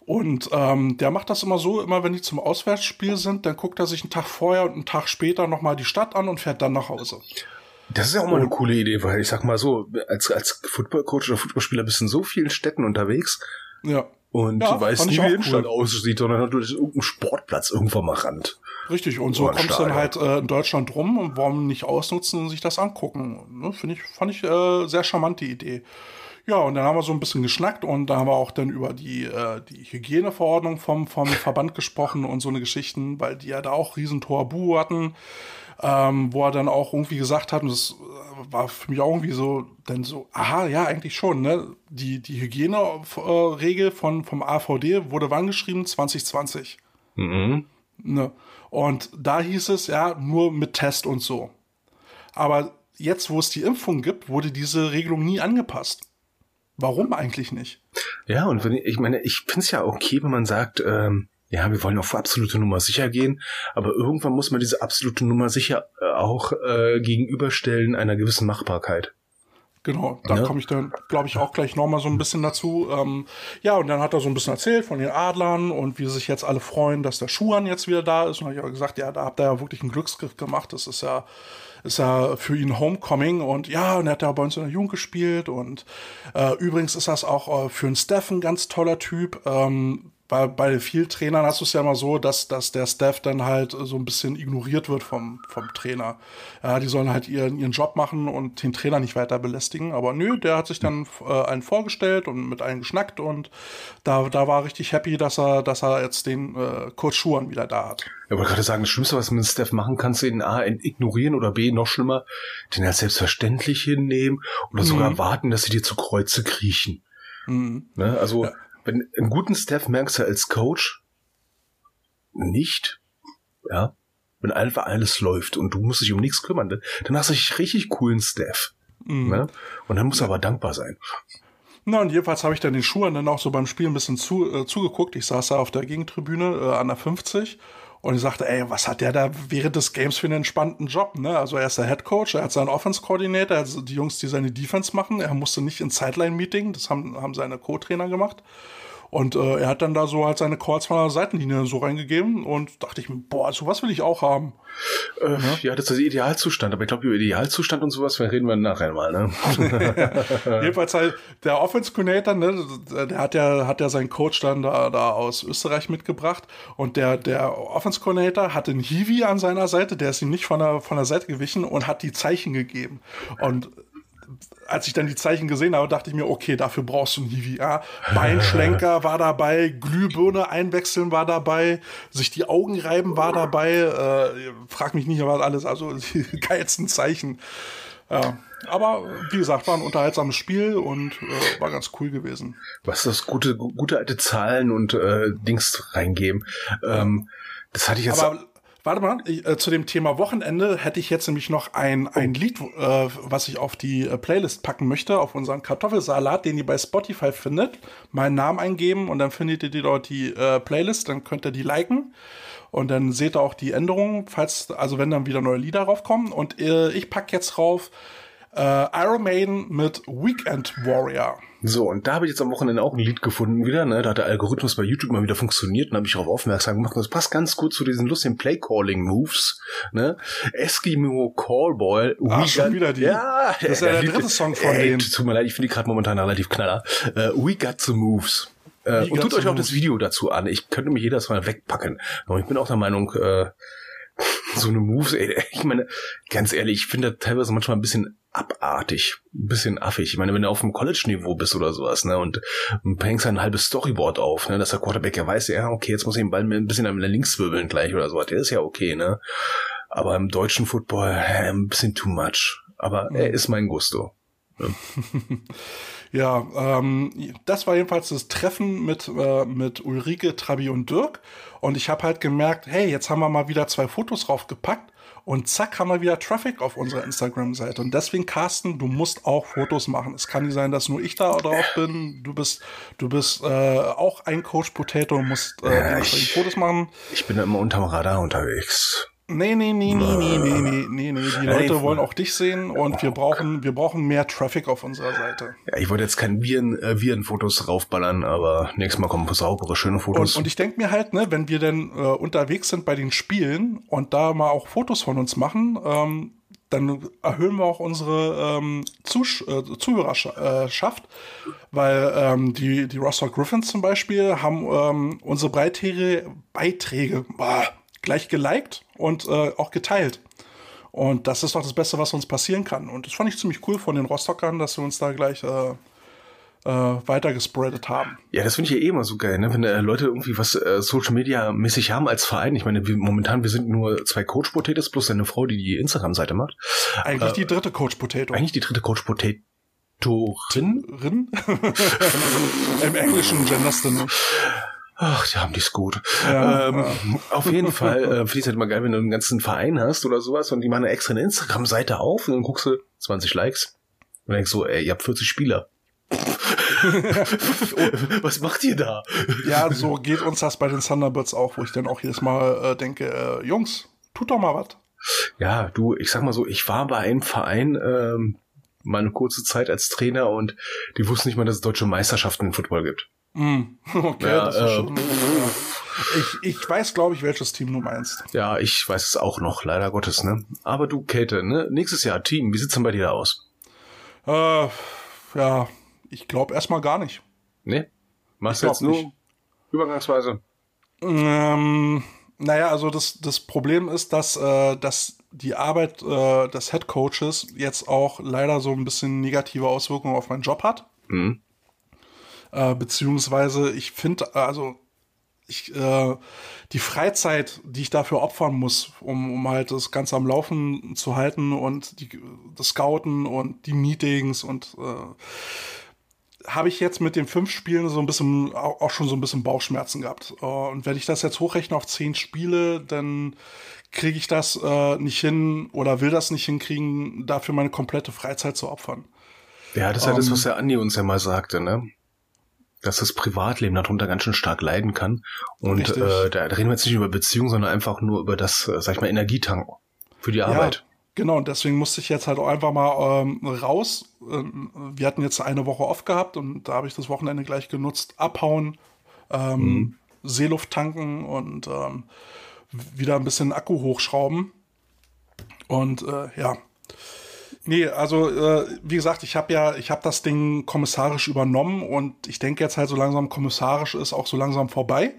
Und ähm, der macht das immer so, immer wenn die zum Auswärtsspiel sind, dann guckt er sich einen Tag vorher und einen Tag später nochmal die Stadt an und fährt dann nach Hause. Das ist ja auch mal eine coole Idee, weil ich sag mal so, als, als Footballcoach oder Footballspieler bist du in so vielen Städten unterwegs Ja, und Ja, du weißt nie, ich wie die Innenstadt cool. aussieht, sondern du bist irgendein Sportplatz irgendwann mal ran. richtig. Und so kommst du dann halt äh, in Deutschland rum und warum nicht ausnutzen und sich das angucken. Ne? Finde ich, fand ich äh, sehr charmant die Idee. Ja, und dann haben wir so ein bisschen geschnackt und da haben wir auch dann über die, äh, die Hygieneverordnung vom, vom Verband gesprochen und so eine Geschichten, weil die ja da auch riesen Toabu hatten, ähm, wo er dann auch irgendwie gesagt hat, und das äh, war für mich auch irgendwie so, dann so, aha, ja, eigentlich schon, ne? Die, die Hygieneregel von, vom AVD wurde wann geschrieben? 2020. Mhm. Ne? Und da hieß es ja nur mit Test und so. Aber jetzt, wo es die Impfung gibt, wurde diese Regelung nie angepasst. Warum eigentlich nicht? Ja, und wenn ich, meine, ich finde es ja okay, wenn man sagt, ähm, ja, wir wollen auf absolute Nummer sicher gehen, aber irgendwann muss man diese absolute Nummer sicher äh, auch äh, gegenüberstellen einer gewissen Machbarkeit. Genau, da Ja. komme ich dann, glaube ich, auch gleich nochmal so ein bisschen dazu. Ähm, ja, und dann hat er so ein bisschen erzählt von den Adlern und wie sich jetzt alle freuen, dass der Schuhan jetzt wieder da ist. Und habe ich aber gesagt, ja, da habt ihr ja wirklich einen Glücksgriff gemacht. Das ist ja, ist ja für ihn Homecoming. Und ja, und er hat ja bei uns in der Jugend gespielt. Und äh, übrigens ist das auch äh, für einen Steph ein ganz toller Typ. Ähm, bei, bei vielen Trainern hast du es ja immer so, dass, dass der Staff dann halt so ein bisschen ignoriert wird vom, vom Trainer. Ja, die sollen halt ihren, ihren Job machen und den Trainer nicht weiter belästigen. Aber nö, der hat sich dann äh, einen vorgestellt und mit allen geschnackt und da, da war richtig happy, dass er, dass er jetzt den äh, Coach Schuhan wieder da hat. Ja, wollte gerade sagen, das Schlimmste, was du mit Steph machen kannst, ihn A, ignorieren oder B, noch schlimmer, den als selbstverständlich hinnehmen oder sogar Mhm. warten, dass sie dir zu Kreuze kriechen. Mhm. Ne? Also, wenn einen guten Steph merkst du als Coach nicht, ja, wenn einfach alles läuft und du musst dich um nichts kümmern, dann- dann hast du einen richtig coolen Steph. Mhm. Ne? Und dann musst du aber dankbar sein. Na, und jedenfalls habe ich dann den Schuhen dann auch so beim Spiel ein bisschen zu, äh, zugeguckt. Ich saß da auf der Gegentribüne äh, an der 50 und ich sagte, ey, was hat der da während des Games für einen entspannten Job, ne? Also er ist der Head Coach, er hat seinen Offense-Coordinator, er hat die Jungs, die seine Defense machen. Er musste nicht ins Sideline-Meeting, das haben, haben seine Co-Trainer gemacht. Und äh, er hat dann da so halt seine Calls von der Seitenlinie so reingegeben und dachte ich mir, boah, sowas will ich auch haben. Äh, ja, das ist der Idealzustand, aber ich glaube, über Idealzustand und sowas reden wir nachher mal, ne? Jedenfalls halt der Offense Coordinator, ne, der hat ja, hat ja seinen Coach dann da, da aus Österreich mitgebracht und der, der Offense Coordinator hatte einen Hiwi an seiner Seite, der ist ihm nicht von der, von der Seite gewichen und hat die Zeichen gegeben. Und als ich dann die Zeichen gesehen habe, dachte ich mir, okay, dafür brauchst du einen Hiwi. Ja, Beinschlenker war dabei, Glühbirne einwechseln war dabei, sich die Augen reiben war dabei. Äh, frag mich nicht, was alles, also die geilsten Zeichen. Ja, aber wie gesagt, war ein unterhaltsames Spiel und äh, war ganz cool gewesen. Was ist das gute, gu- gute alte Zahlen und äh, Dings reingeben? Ähm, das hatte ich jetzt. Aber warte mal, ich, äh, zu dem Thema Wochenende hätte ich jetzt nämlich noch ein, ein Lied, äh, was ich auf die äh, Playlist packen möchte, auf unseren Kartoffelsalat, den ihr bei Spotify findet. Meinen Namen eingeben und dann findet ihr die dort die äh, Playlist, dann könnt ihr die liken. Und dann seht ihr auch die Änderungen, falls, also wenn dann wieder neue Lieder raufkommen. Und äh, ich pack jetzt rauf äh, Iron Maiden mit Weekend Warrior. So, und da habe ich jetzt am Wochenende auch ein Lied gefunden wieder, ne? Da hat der Algorithmus bei YouTube mal wieder funktioniert und habe ich darauf aufmerksam gemacht. Und das passt ganz gut zu diesen lustigen Play-Calling-Moves, ne? Eskimo Callboy. Ach, schon wieder die. Ja, Das ist ja der Lied- dritte Song von Ey, denen. Tut mir leid, ich finde die gerade momentan relativ knaller. Äh, We Got the Moves. We und tut euch auch Moves. das Video dazu an. Ich könnte mich jedes Mal wegpacken. Aber ich bin auch der Meinung, äh, so eine Moves, ey, ich meine, ganz ehrlich, ich finde das teilweise manchmal ein bisschen abartig, ein bisschen affig. Ich meine, wenn du auf dem College-Niveau bist oder sowas, ne, und hängst ein halbes Storyboard auf, ne, dass der Quarterback ja weiß, ja, okay, jetzt muss ich den Ball ein bisschen an links wirbeln gleich oder so, der ist ja okay, ne. Aber im deutschen Football, äh, ein bisschen too much. Aber er ist mein Gusto. Ja, ähm, das war jedenfalls das Treffen mit, äh, mit Ulrike, Trabi und Dirk. Und ich habe halt gemerkt, hey, jetzt haben wir mal wieder zwei Fotos draufgepackt. Und zack, haben wir wieder Traffic auf unserer Instagram-Seite. Und deswegen, Carsten, du musst auch Fotos machen. Es kann nicht sein, dass nur ich da drauf bin. Du bist, du bist äh, auch ein Coach Potato und musst äh, dementsprechend Fotos machen. Ich bin immer unterm Radar unterwegs. Nee, nee, nee, nee, nee, nee, nee, nee, nee. Die Leute wollen auch dich sehen und wir brauchen, wir brauchen mehr Traffic auf unserer Seite. Ja, ich wollte jetzt kein Viren, äh, Virenfotos raufballern, aber nächstes Mal kommen saubere, schöne Fotos. Und, und ich denke mir halt, ne, wenn wir denn äh, unterwegs sind bei den Spielen und da mal auch Fotos von uns machen, ähm, dann erhöhen wir auch unsere ähm, Zusch äh, Zuhörerschaft, weil ähm, die, die Rostock Griffins zum Beispiel haben ähm, unsere Beiträge, Beiträge boah, gleich geliked und äh, auch geteilt. Und das ist doch das Beste, was uns passieren kann. Und das fand ich ziemlich cool von den Rostockern, dass sie uns da gleich äh, äh, weiter gespreadet haben. Ja, das finde ich ja eh immer so geil, ne? wenn äh, Leute irgendwie was äh, Social Media mäßig haben als Verein. Ich meine, wir, momentan, wir sind nur zwei Coach Potatoes plus eine Frau, die die Instagram-Seite macht. Eigentlich die dritte Coach Potato. Eigentlich die dritte Coach Potatorin. Rin? Im Englischen genderst du nicht. Ach, die haben die's gut. Ja, ähm, Auf jeden Fall äh, finde ich halt immer geil, wenn du einen ganzen Verein hast oder sowas und die machen eine extra eine Instagram-Seite auf und dann guckst du 20 Likes und denkst so, ey, ihr habt 40 Spieler. Was macht ihr da? Ja, so geht uns das bei den Thunderbirds auch, wo ich dann auch jedes Mal äh, denke, äh, Jungs, tut doch mal was. Ja, du, ich sag mal so, ich war bei einem Verein ähm, mal eine kurze Zeit als Trainer und die wussten nicht mal, dass es deutsche Meisterschaften im Football gibt. Mm, okay, Ja, das ist äh, schon. Ich, ich weiß, glaube ich, welches Team du meinst. Ja, ich weiß es auch noch, leider Gottes, ne? Aber du, Käthe, ne? Nächstes Jahr Team, wie sieht's denn bei dir da aus? Äh, ja, ich glaube erstmal gar nicht. Ne? Machst du jetzt nur nicht. Übergangsweise. Ähm, naja, also das, das Problem ist, dass, äh, dass die Arbeit äh, des Head Coaches jetzt auch leider so ein bisschen negative Auswirkungen auf meinen Job hat. Mhm. Äh, beziehungsweise ich finde, also ich, äh, die Freizeit, die ich dafür opfern muss, um, um halt das Ganze am Laufen zu halten und die, das Scouten und die Meetings und äh, habe ich jetzt mit den fünf Spielen so ein bisschen auch schon so ein bisschen Bauchschmerzen gehabt. Äh, und wenn ich das jetzt hochrechne auf zehn Spiele, dann kriege ich das äh, nicht hin oder will das nicht hinkriegen, dafür meine komplette Freizeit zu opfern. Ja, das ist ja das, was der Andi uns ja mal sagte, ne? Dass das Privatleben darunter ganz schön stark leiden kann. Und Richtig. äh, da reden wir jetzt nicht über Beziehungen, sondern einfach nur über das, äh, sag ich mal, Energietanken für die Arbeit. Ja, genau, und deswegen musste ich jetzt halt auch einfach mal ähm, raus. Ähm, Wir hatten jetzt eine Woche off gehabt und da habe ich das Wochenende gleich genutzt, abhauen, ähm, Seeluft tanken und ähm, wieder ein bisschen Akku hochschrauben. Und äh, ja. Nee, also äh, wie gesagt, ich habe ja, ich habe das Ding kommissarisch übernommen und ich denke jetzt halt so langsam kommissarisch ist auch so langsam vorbei.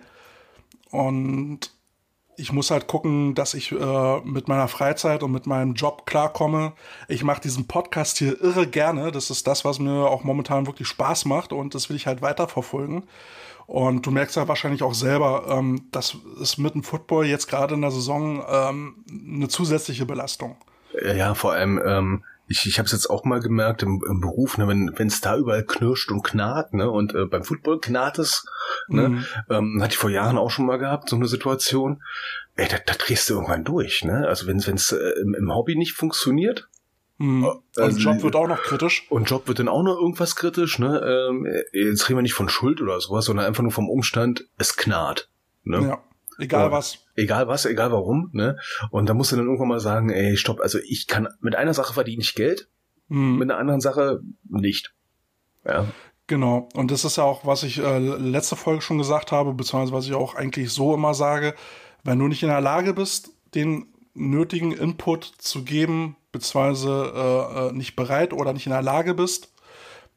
Und ich muss halt gucken, dass ich äh, mit meiner Freizeit und mit meinem Job klarkomme. Ich mache diesen Podcast hier irre gerne. Das ist das, was mir auch momentan wirklich Spaß macht und das will ich halt weiterverfolgen. Und du merkst ja wahrscheinlich auch selber, ähm, das ist mit dem Football jetzt gerade in der Saison ähm, eine zusätzliche Belastung. Ja, vor allem, ähm, ich, ich habe es jetzt auch mal gemerkt im, im Beruf, ne, wenn es da überall knirscht und knarrt, ne, und äh, beim Football knarrt es, ne, Mhm. ähm, hatte ich vor Jahren auch schon mal gehabt, so eine Situation. Ey, da, da drehst du irgendwann durch, ne? Also wenn es äh, im, im Hobby nicht funktioniert Mhm. Und also- Job wird auch noch kritisch. und Job wird dann auch noch irgendwas kritisch, ne? Ähm, jetzt reden wir nicht von Schuld oder sowas, sondern einfach nur vom Umstand, es knarrt. Ne? Ja. Egal Ja. was. Egal was, egal warum, ne? Und da musst du dann irgendwann mal sagen, ey, stopp, also ich kann, mit einer Sache verdiene ich Geld, Mhm. mit einer anderen Sache nicht. Ja. Genau. Und das ist ja auch, was ich äh, letzte Folge schon gesagt habe, beziehungsweise was ich auch eigentlich so immer sage, wenn du nicht in der Lage bist, den nötigen Input zu geben, beziehungsweise äh, äh, nicht bereit oder nicht in der Lage bist,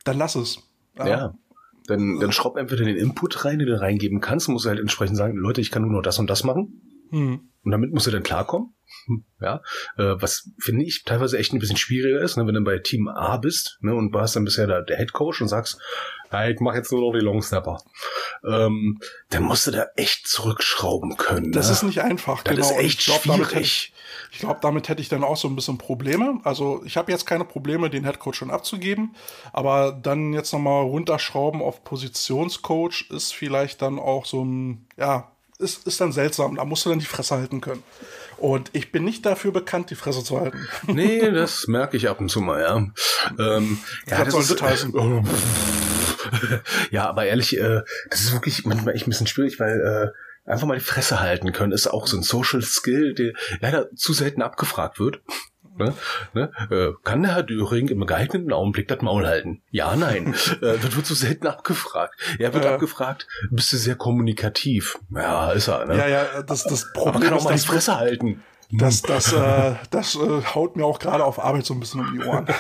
dann lass es. Ja. Dann, dann schraub einfach den Input rein, den du reingeben kannst, musst du halt entsprechend sagen, Leute, ich kann nur noch das und das machen. Hm. Und damit musst du dann klarkommen. Hm, Ja, äh, was finde ich teilweise echt ein bisschen schwieriger ist, ne, wenn du bei Team A bist ne, und du hast dann bisher da, der Head Coach und sagst, ja, ich mache jetzt nur noch die Long Snapper, ähm, dann musst du da echt zurückschrauben können. Das ne? ist nicht einfach. das genau. ist echt schwierig. Ich, glaube, damit hätte ich dann auch so ein bisschen Probleme. Also ich habe jetzt keine Probleme, den Headcoach schon abzugeben, aber dann jetzt nochmal runterschrauben auf Positionscoach ist vielleicht dann auch so ein, ja, ist, ist dann seltsam. Da musst du dann die Fresse halten können. Und ich bin nicht dafür bekannt, die Fresse zu halten. Nee, das merke ich ab und zu mal, ja. Ähm, ja, Was soll das heißen? ja, aber ehrlich, äh, das ist wirklich manchmal echt ein bisschen schwierig, weil äh, einfach mal die Fresse halten können ist auch so ein Social Skill, der leider zu selten abgefragt wird. Ne? Ne? Äh, kann der Herr Döring im geeigneten Augenblick das Maul halten? Ja, nein. äh, das wird zu selten abgefragt. Er wird Äh. abgefragt, bist du sehr kommunikativ? Ja, ist er. Ne? Ja, ja, das, das aber Problem kann auch ist, mal die Fresse halten. Das, das, äh, das äh, haut mir auch gerade auf Arbeit so ein bisschen um die Ohren.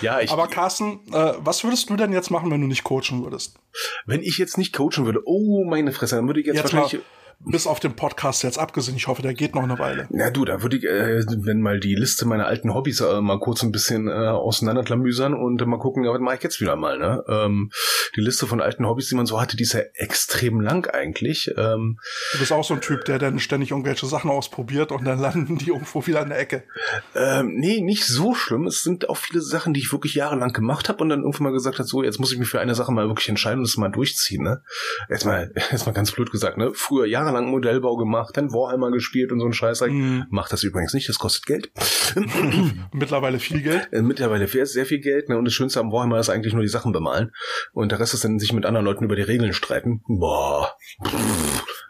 Ja, ich, Aber Carsten, äh, was würdest du denn jetzt machen, wenn du nicht coachen würdest? wenn ich jetzt nicht coachen würde, oh meine Fresse, dann würde ich jetzt, Jetzt mal wahrscheinlich. Bis auf den Podcast jetzt abgesehen. Ich hoffe, der geht noch eine Weile. Na du, da würde ich, äh, wenn mal die Liste meiner alten Hobbys äh, mal kurz ein bisschen äh, auseinanderklamüsern und äh, mal gucken, ja, was mache ich jetzt wieder mal, ne? Ähm, die Liste von alten Hobbys, die man so hatte, die ist ja extrem lang eigentlich. Ähm, Du bist auch so ein Typ, der dann ständig irgendwelche Sachen ausprobiert und dann landen die irgendwo wieder in der Ecke. ähm, nee, nicht so schlimm. Es sind auch viele Sachen, die ich wirklich jahrelang gemacht habe und dann irgendwann mal gesagt habe, so, jetzt muss ich mich für eine Sache mal wirklich entscheiden und das mal durchziehen, ne? Jetzt mal, jetzt mal ganz blöd gesagt, ne? Früher jahrelang Modellbau gemacht, dann Warhammer gespielt und so ein Scheiß. Mhm. Macht das übrigens nicht, das kostet Geld. Mittlerweile viel Geld. Äh, Mittlerweile fährt sehr viel Geld, ne? Und das Schönste am Warhammer ist eigentlich nur die Sachen bemalen. Und der Rest ist dann sich mit anderen Leuten über die Regeln streiten. Boah.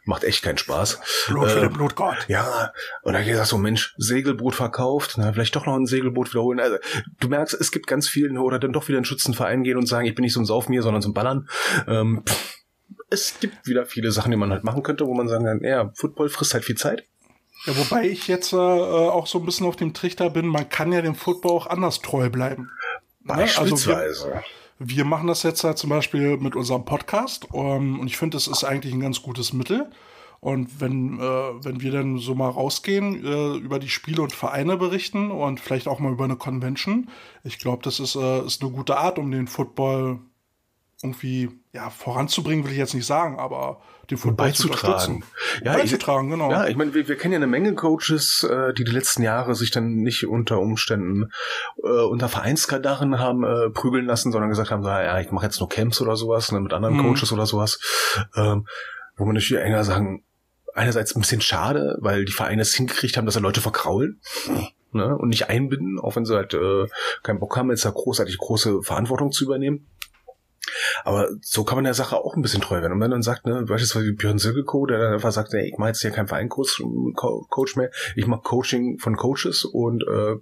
Macht echt keinen Spaß. Blut für Äh, den Blutgott. Ja, und dann gesagt so, Mensch, Segelboot verkauft, na, vielleicht doch noch ein Segelboot wiederholen. Also, du merkst, es gibt ganz viele, oder dann doch wieder in einen Schützenverein gehen und sagen, ich bin nicht so ein Sauf mir, sondern zum Ballern. Ähm, pff, es gibt wieder viele Sachen, die man halt machen könnte, wo man sagen kann, ja, Football frisst halt viel Zeit. Ja, wobei ich jetzt äh, auch so ein bisschen auf dem Trichter bin, man kann ja dem Football auch anders treu bleiben. Ne? Also wir, Beispielsweise. wir machen das jetzt halt zum Beispiel mit unserem Podcast ähm, und ich finde, es ist eigentlich ein ganz gutes Mittel. Und wenn, äh, wenn wir dann so mal rausgehen, äh, über die Spiele und Vereine berichten und vielleicht auch mal über eine Convention, ich glaube, das ist, äh, ist eine gute Art, um den Football irgendwie ja, voranzubringen, will ich jetzt nicht sagen, aber den Football beizutragen. Zu ja, beizutragen, ich, genau. Ja, ich meine, wir, wir kennen ja eine Menge Coaches, äh, die die letzten Jahre sich dann nicht unter Umständen äh, unter Vereinskadaren haben äh, prügeln lassen, sondern gesagt haben, ja, ich mache jetzt nur Camps oder sowas, ne, mit anderen mhm. Coaches oder sowas, ähm, wo man natürlich enger sagen, einerseits ein bisschen schade, weil die Vereine es hingekriegt haben, dass sie Leute verkraulen. Ne, und nicht einbinden, auch wenn sie halt äh, keinen Bock haben, jetzt da großartig große Verantwortung zu übernehmen. Aber so kann man der Sache auch ein bisschen treu werden. Und wenn man dann sagt, ne, beispielsweise Björn Silgeko, der dann einfach sagt, ey, ich mache jetzt hier kein Vereinscoach Coach mehr, ich mache Coaching von Coaches und äh,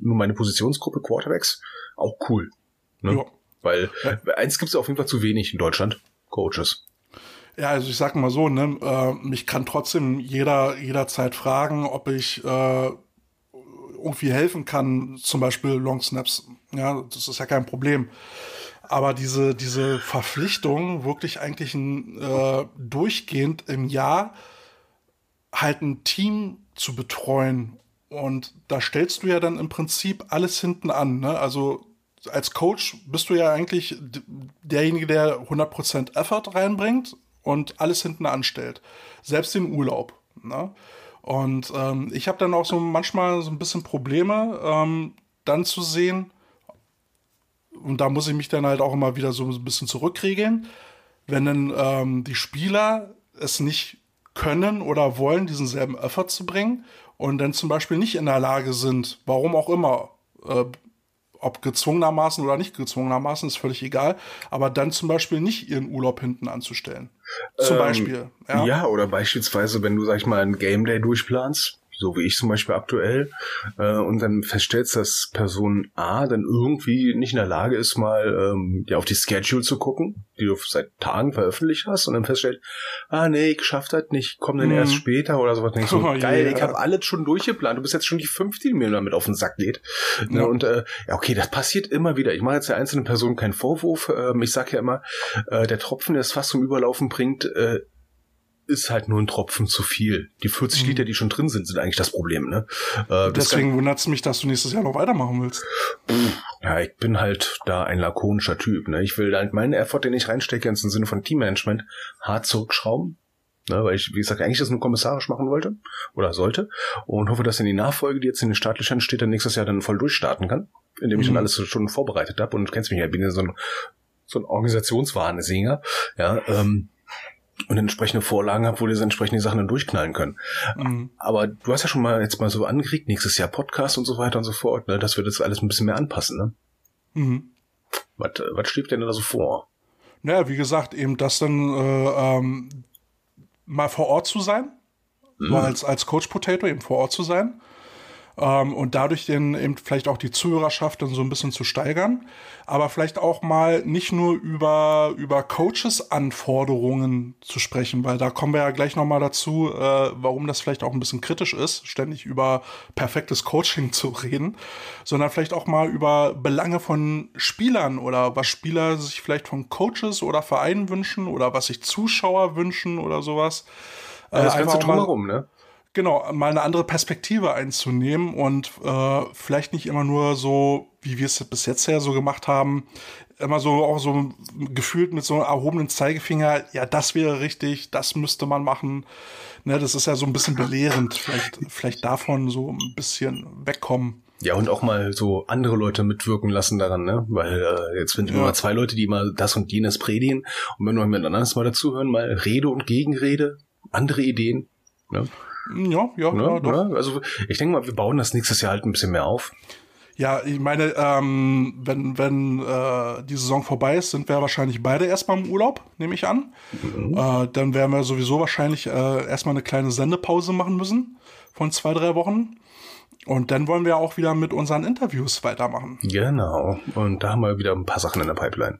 nur meine Positionsgruppe Quarterbacks, auch cool. Ne? Ja. Weil ja. eins gibt es auf jeden Fall zu wenig in Deutschland, Coaches. Ja, also ich sag mal so, ne, äh, mich kann trotzdem jeder jederzeit fragen, ob ich äh, irgendwie helfen kann, zum Beispiel Long Snaps. Ja, das ist ja kein Problem. Aber diese, diese Verpflichtung, wirklich eigentlich ein, äh, durchgehend im Jahr halt ein Team zu betreuen. Und da stellst du ja dann im Prinzip alles hinten an. Ne? Also als Coach bist du ja eigentlich derjenige, der 100% Effort reinbringt und alles hinten anstellt. Selbst im Urlaub. Ne? Und ähm, ich habe dann auch so manchmal so ein bisschen Probleme, ähm, dann zu sehen, und da muss ich mich dann halt auch immer wieder so ein bisschen zurückregeln, wenn dann ähm, die Spieler es nicht können oder wollen, diesen selben Effort zu bringen und dann zum Beispiel nicht in der Lage sind, warum auch immer, äh, ob gezwungenermaßen oder nicht gezwungenermaßen, ist völlig egal, aber dann zum Beispiel nicht ihren Urlaub hinten anzustellen. Zum ähm, Beispiel. Ja. ja, oder beispielsweise, wenn du, sag ich mal, ein Game Day durchplanst so wie ich zum Beispiel aktuell, äh, und dann feststellst, dass Person A dann irgendwie nicht in der Lage ist, mal ähm, ja, auf die Schedule zu gucken, die du seit Tagen veröffentlicht hast, und dann feststellt, ah nee, ich schaff das nicht, komm dann mhm. erst später oder sowas. Denkst so, oh, geil, yeah. ich habe alles schon durchgeplant, du bist jetzt schon die fünfte, die mir damit auf den Sack geht. Ja. Und äh, ja, okay, das passiert immer wieder. Ich mache jetzt der einzelnen Person keinen Vorwurf. Ähm, ich sage ja immer, äh, der Tropfen, der es fast zum Überlaufen bringt, äh, ist halt nur ein Tropfen zu viel. Die 40 mhm. Liter, die schon drin sind, sind eigentlich das Problem. Ne? Äh, Deswegen wundert es mich, dass du nächstes Jahr noch weitermachen willst. Ja, ich bin halt da ein lakonischer Typ. Ne? Ich will halt meinen Effort, den ich reinstecke, im Sinne von Teammanagement, hart zurückschrauben. Ne, weil ich, wie gesagt, eigentlich das nur kommissarisch machen wollte oder sollte und hoffe, dass in die Nachfolge, die jetzt in den staatlichen steht, dann nächstes Jahr dann voll durchstarten kann, indem ich mhm. dann alles schon vorbereitet habe und du kennst mich ja, ich bin ja so ein, so ein Organisationswahnsinger, ja, ähm, und entsprechende Vorlagen habe, wo die entsprechende Sachen dann durchknallen können. Mhm. Aber du hast ja schon mal jetzt mal so angeregt, nächstes Jahr Podcast und so weiter und so fort, ne, dass wir das alles ein bisschen mehr anpassen, ne? Mhm. Was, was steht denn da so vor? Naja, wie gesagt, eben das dann äh, ähm, mal vor Ort zu sein, mhm. als, als Coach Potato eben vor Ort zu sein ähm, und dadurch den eben vielleicht auch die Zuhörerschaft dann so ein bisschen zu steigern, aber vielleicht auch mal nicht nur über über Coaches Anforderungen zu sprechen, weil da kommen wir ja gleich noch mal dazu, äh, warum das vielleicht auch ein bisschen kritisch ist, ständig über perfektes Coaching zu reden, sondern vielleicht auch mal über Belange von Spielern oder was Spieler sich vielleicht von Coaches oder Vereinen wünschen oder was sich Zuschauer wünschen oder sowas. Ja, das äh, ganze drumherum, ne? Genau, mal eine andere Perspektive einzunehmen und äh, vielleicht nicht immer nur so, wie wir es bis jetzt ja so gemacht haben, immer so auch so gefühlt mit so einem erhobenen Zeigefinger, ja, das wäre richtig, das müsste man machen. Ne, das ist ja so ein bisschen belehrend, vielleicht, vielleicht davon so ein bisschen wegkommen. Ja, und auch mal so andere Leute mitwirken lassen daran, ne? Weil äh, jetzt sind ja. immer zwei Leute, die immer das und jenes predigen. Und wenn wir noch jemand anderes mal dazuhören, mal Rede und Gegenrede, andere Ideen. Ne? Ja, ja, ne? ja, doch. Also ich denke mal, wir bauen das nächstes Jahr halt ein bisschen mehr auf. Ja, ich meine, ähm, wenn, wenn äh, die Saison vorbei ist, sind wir wahrscheinlich beide erstmal im Urlaub, nehme ich an. Mhm. Äh, dann werden wir sowieso wahrscheinlich äh, erstmal eine kleine Sendepause machen müssen von zwei, drei Wochen. Und dann wollen wir auch wieder mit unseren Interviews weitermachen. Genau. Und da haben wir wieder ein paar Sachen in der Pipeline.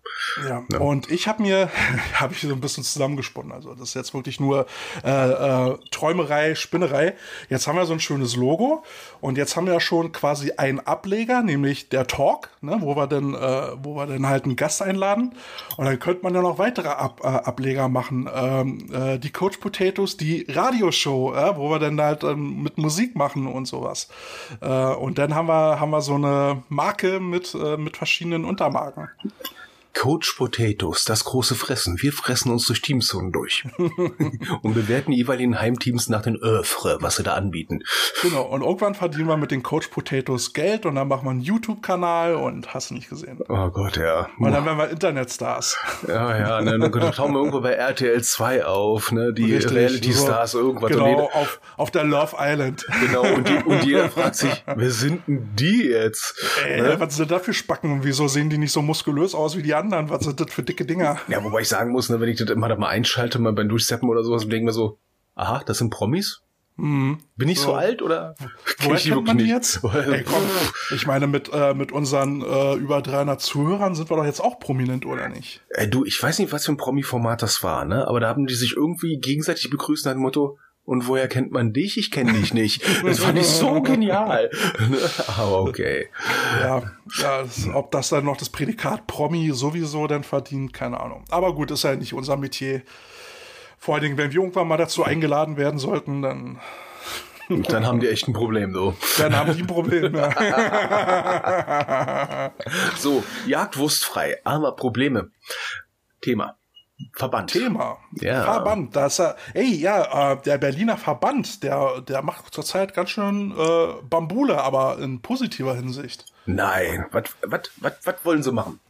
Ja. ja. Und ich habe mir, habe ich so ein bisschen zusammengesponnen. Also das ist jetzt wirklich nur äh, äh, Träumerei, Spinnerei. Jetzt haben wir so ein schönes Logo und jetzt haben wir ja schon quasi einen Ableger, nämlich der Talk, ne, wo wir dann, äh, wo wir dann halt einen Gast einladen. Und dann könnte man ja noch weitere Ab äh, Ableger machen. Ähm, äh, die Coach Potatoes, die Radioshow, äh, wo wir dann halt ähm, mit Musik machen und sowas. Äh, und dann haben wir, haben wir so eine Marke mit, äh, mit verschiedenen Untermarken. Coach Potatoes, das große Fressen. Wir fressen uns durch Teamzonen durch und bewerten die jeweiligen Heimteams nach den Öffre, was sie da anbieten. Genau, und irgendwann verdienen wir mit den Coach Potatoes Geld und dann machen wir einen YouTube-Kanal und hast du nicht gesehen. Oh Gott, ja. Und dann werden wir Internetstars. Ja, ja, ne, dann schauen wir irgendwo bei RTL 2 auf, ne, die Reality-Stars, so, irgendwas. Genau, jeder, auf, auf der Love Island. Genau, und, die, und jeder fragt sich, wer sind denn die jetzt? Ey, ne? was sind da für Spacken und wieso sehen die nicht so muskulös aus wie die anderen? was sind das für dicke Dinger? Ja, wobei ich sagen muss, ne, wenn ich das immer da mal einschalte, mal beim Durchseppen oder sowas, denke mir so, aha, das sind Promis? Mhm. Bin ich so, so alt oder? Woher ich kennt man die jetzt? Ey, komm, ich meine, mit, äh, mit unseren äh, über 300 Zuhörern sind wir doch jetzt auch prominent, oder nicht? Ey, du, ich weiß nicht, was für ein Promi-Format das war, ne? Aber da haben die sich irgendwie gegenseitig begrüßt nach dem Motto, und woher kennt man dich? Ich kenne dich nicht. Das fand ich so genial. Aber okay. Ja, ja das, ob das dann noch das Prädikat Promi sowieso dann verdient, keine Ahnung. Aber gut, ist ja nicht unser Metier. Vor allen Dingen, wenn wir irgendwann mal dazu eingeladen werden sollten, dann dann haben die echt ein Problem, so. Dann haben die ein Problem, ja. so, Jagdwurstfrei, aber Probleme. Thema. Verband. Thema. Ja. Verband. Das, äh, ey, ja, äh, der Berliner Verband, der, der macht zurzeit ganz schön äh, Bambule, aber in positiver Hinsicht. Nein, was wollen sie machen?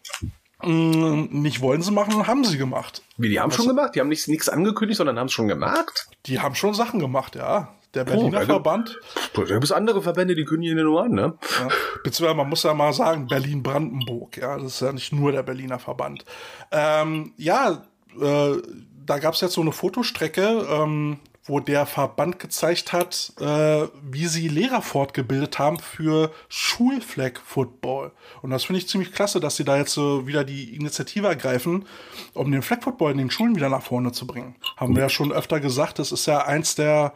Mm, nicht wollen sie machen, haben sie gemacht. Wie, die haben Was? schon gemacht? Die haben nichts angekündigt, sondern haben es schon gemacht? Die haben schon Sachen gemacht, ja. Der Berliner oh, Verband. Da gibt es andere Verbände, die kündigen ja nur an, ne? Ja. Beziehungsweise man muss ja mal sagen, Berlin-Brandenburg, ja. Das ist ja nicht nur der Berliner Verband. Ähm, ja, äh, da gab es jetzt so eine Fotostrecke, ähm, wo der Verband gezeigt hat, äh, wie sie Lehrer fortgebildet haben für Schulflag-Football. Und das finde ich ziemlich klasse, dass sie da jetzt so wieder die Initiative ergreifen, um den Flag-Football in den Schulen wieder nach vorne zu bringen. Haben wir ja schon öfter gesagt, das ist ja eins der,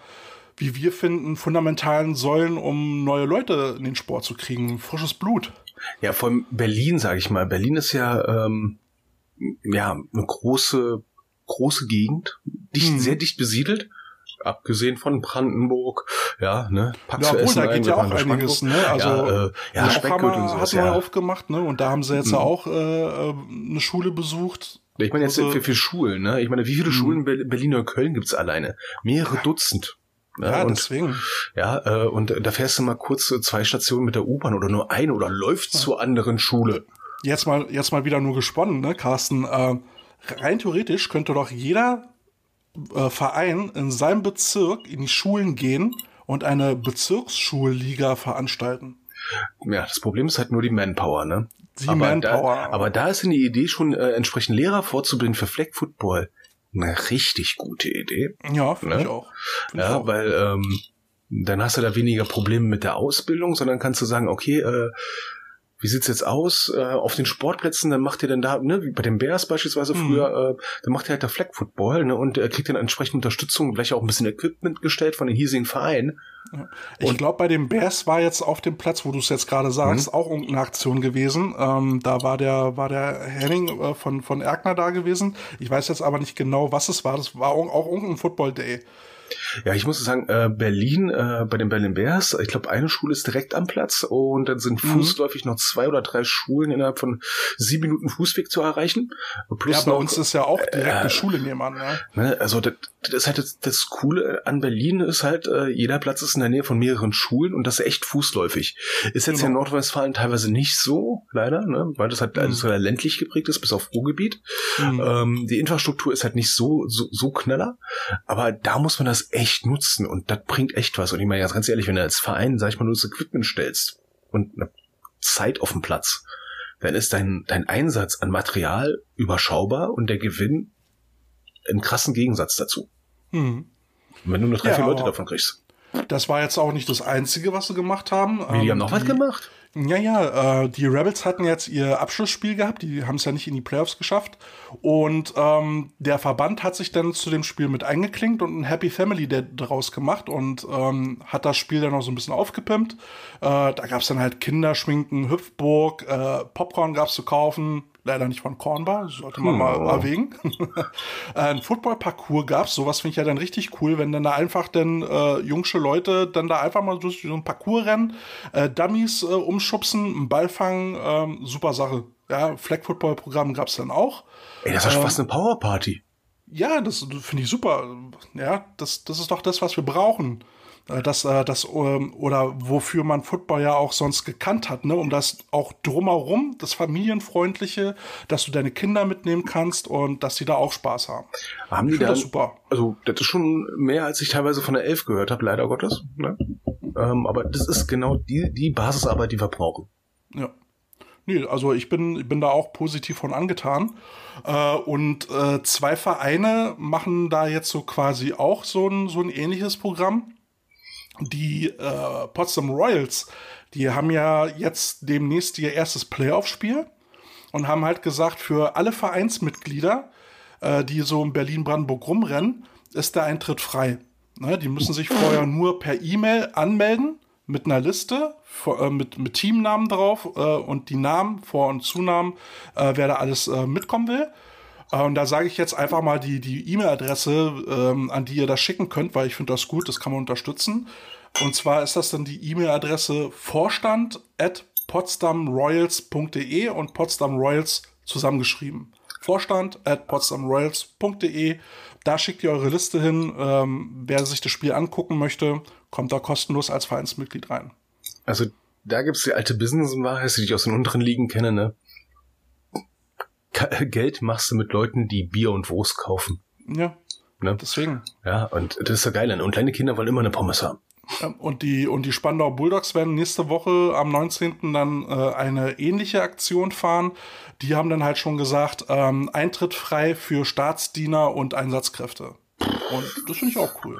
wie wir finden, fundamentalen Säulen, um neue Leute in den Sport zu kriegen. Frisches Blut. Ja, vor allem Berlin, sage ich mal. Berlin ist ja ähm, ja, eine große, große Gegend, dicht, hm. sehr dicht besiedelt abgesehen von Brandenburg, ja, ne, Pax ja, obwohl, da geht ja auch einiges, ne, also, ja, äh, ja Speckgürtel und sowas, hat ja. aufgemacht, ne, und da haben sie jetzt mhm. auch, äh, äh, eine Schule besucht. Ich meine jetzt also, für, für Schulen, ne, ich meine, wie viele mhm. Schulen in Berlin oder Köln gibt's alleine? Mehrere Dutzend. Ne? Ja, und, deswegen. Ja, äh, und da fährst du mal kurz zwei Stationen mit der U-Bahn oder nur eine oder läufst ja. zur anderen Schule jetzt mal, jetzt mal wieder nur gesponnen, ne, Carsten? Äh, rein theoretisch könnte doch jeder äh, Verein in seinem Bezirk in die Schulen gehen und eine Bezirksschulliga veranstalten. Ja, das Problem ist halt nur die Manpower, ne? Die aber Manpower. Da, aber da ist die Idee schon, äh, entsprechend Lehrer vorzubilden für Flag Football. Eine richtig gute Idee. Ja, finde ne? ich auch. Find ja, ich auch. weil ähm, dann hast du da weniger Probleme mit der Ausbildung, sondern kannst du sagen, okay, äh, wie sieht's jetzt aus? Äh, auf den Sportplätzen, dann macht ihr dann da, ne, wie bei den Bears beispielsweise mhm. früher, äh, dann macht ihr halt da Flag Football, ne, und er kriegt dann entsprechend Unterstützung, vielleicht auch ein bisschen Equipment gestellt von den hiesigen Vereinen. Ich glaube, bei den Bears war jetzt auf dem Platz, wo du es jetzt gerade sagst, mhm. auch irgendeine Aktion gewesen. Ähm, da war der, war der Henning äh, von, von Erkner da gewesen. Ich weiß jetzt aber nicht genau, was es war. Das war auch irgendein Football Day. Ja, ich muss sagen, äh, Berlin, äh, bei den Berlin Bears, ich glaube, eine Schule ist direkt am Platz und dann sind mhm. fußläufig noch zwei oder drei Schulen innerhalb von sieben Minuten Fußweg zu erreichen. Plus ja, bei noch, uns ist ja auch direkt äh, eine Schule nebenan. Ja. Ne, also das, das ist halt das, das Coole an Berlin ist halt, äh, jeder Platz ist in der Nähe von mehreren Schulen und das ist echt fußläufig. Ist jetzt genau. in Nordrhein-Westfalen teilweise nicht so, leider, ne, weil das halt mhm. ländlich geprägt ist, bis auf Ruhrgebiet. Mhm. Ähm, die Infrastruktur ist halt nicht so, so, so knaller, aber da muss man das echt nutzen und das bringt echt was. Und ich meine ganz ehrlich, wenn du als Verein, sag ich mal, nur das Equipment stellst und eine Zeit auf dem Platz, dann ist dein, dein Einsatz an Material überschaubar und der Gewinn ein krassen Gegensatz dazu. Mhm. Wenn du nur drei, ja, vier Leute davon kriegst. Das war jetzt auch nicht das Einzige, was sie gemacht haben. Wie, die Ähm, haben noch was gemacht? Ja, ja, äh, die Rebels hatten jetzt ihr Abschlussspiel gehabt, die haben es ja nicht in die Playoffs geschafft. Und ähm, der Verband hat sich dann zu dem Spiel mit eingeklinkt und ein Happy Family Day draus gemacht und ähm, hat das Spiel dann noch so ein bisschen aufgepimpt. Äh, da gab's dann halt Kinderschminken, Hüpfburg, äh, Popcorn gab's zu kaufen. Leider nicht von Cornbar, sollte man mal erwägen. ein Football-Parcours gab's, sowas finde ich ja dann richtig cool, wenn dann da einfach dann äh, jungsche Leute dann da einfach mal durch so ein Parcours rennen, äh, Dummies äh, umschubsen, einen Ball fangen, ähm, super Sache. Ja, Flag-Football-Programm gab's dann auch. Ey, das ist fast eine Powerparty. Ja, das finde ich super. Ja, das, das ist doch das, was wir brauchen. Äh, Das, äh, das, ähm, oder wofür man Football ja auch sonst gekannt hat, ne? Um das auch drumherum, das Familienfreundliche, dass du deine Kinder mitnehmen kannst und dass sie da auch Spaß haben. Haben die da, das super. also das ist schon mehr, als ich teilweise von der Elf gehört habe, leider Gottes. Ne? Ähm, aber das ist genau die, die Basisarbeit, die wir brauchen. Ja. Nee, also ich bin, ich bin da auch positiv von angetan. Äh, und äh, zwei Vereine machen da jetzt so quasi auch so ein, so ein ähnliches Programm. Die äh, Potsdam Royals, die haben ja jetzt demnächst ihr erstes Playoff-Spiel und haben halt gesagt, für alle Vereinsmitglieder, äh, die so in Berlin-Brandenburg rumrennen, ist der Eintritt frei. Ne, die müssen sich vorher nur per E-Mail anmelden mit einer Liste, vor- äh, mit, mit Teamnamen drauf äh, und die Namen, Vor- und Zunamen, äh, wer da alles äh, mitkommen will. Äh, Und da sage ich jetzt einfach mal die die E-Mail-Adresse, ähm, an die ihr das schicken könnt, weil ich finde das gut, das kann man unterstützen. Und zwar ist das dann die E-Mail-Adresse vorstand at potsdamroyals.de und Potsdam Royals zusammengeschrieben. Vorstand at potsdamroyals.de. Da schickt ihr eure Liste hin. Ähm, wer sich das Spiel angucken möchte, kommt da kostenlos als Vereinsmitglied rein. Also da gibt's die alte Business-Wahrheit, die ich aus den unteren Ligen kenne, ne? Ka- Geld machst du mit Leuten, die Bier und Wurst kaufen. Ja, Ne? deswegen. Ja, und das ist so geil. Und kleine Kinder wollen immer eine Pommes haben. Und die, und die Spandauer Bulldogs werden nächste Woche am 19. dann äh, eine ähnliche Aktion fahren. Die haben dann halt schon gesagt, ähm, Eintritt frei für Staatsdiener und Einsatzkräfte. Und das finde ich auch cool.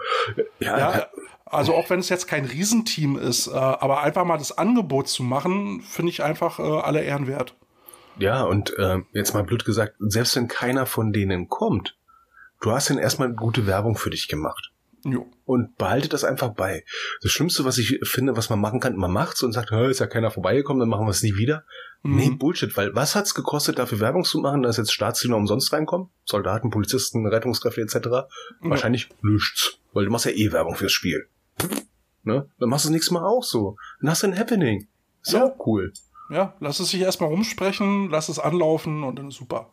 Ja, Ja, also auch wenn es jetzt kein Riesenteam ist, äh, aber einfach mal das Angebot zu machen, finde ich einfach äh, alle Ehren wert. Ja, und äh, jetzt mal blöd gesagt, selbst wenn keiner von denen kommt, du hast dann erstmal gute Werbung für dich gemacht. Jo. Und behalte das einfach bei. Das Schlimmste, was ich finde, was man machen kann, man macht's und sagt, "Hä, ist ja keiner vorbeigekommen, dann machen wir es nie wieder. Mhm. Nee, Bullshit, weil was hat's gekostet, dafür Werbung zu machen, dass jetzt Staatsdiener umsonst reinkommen? Soldaten, Polizisten, Rettungskräfte etc. Wahrscheinlich nichts, weil du machst ja eh Werbung fürs Spiel. Ne? Dann machst du das nächste Mal auch so. Dann hast du ein Happening. Ist Ja. auch cool. Ja, lass es sich erstmal rumsprechen, lass es anlaufen und dann ist super.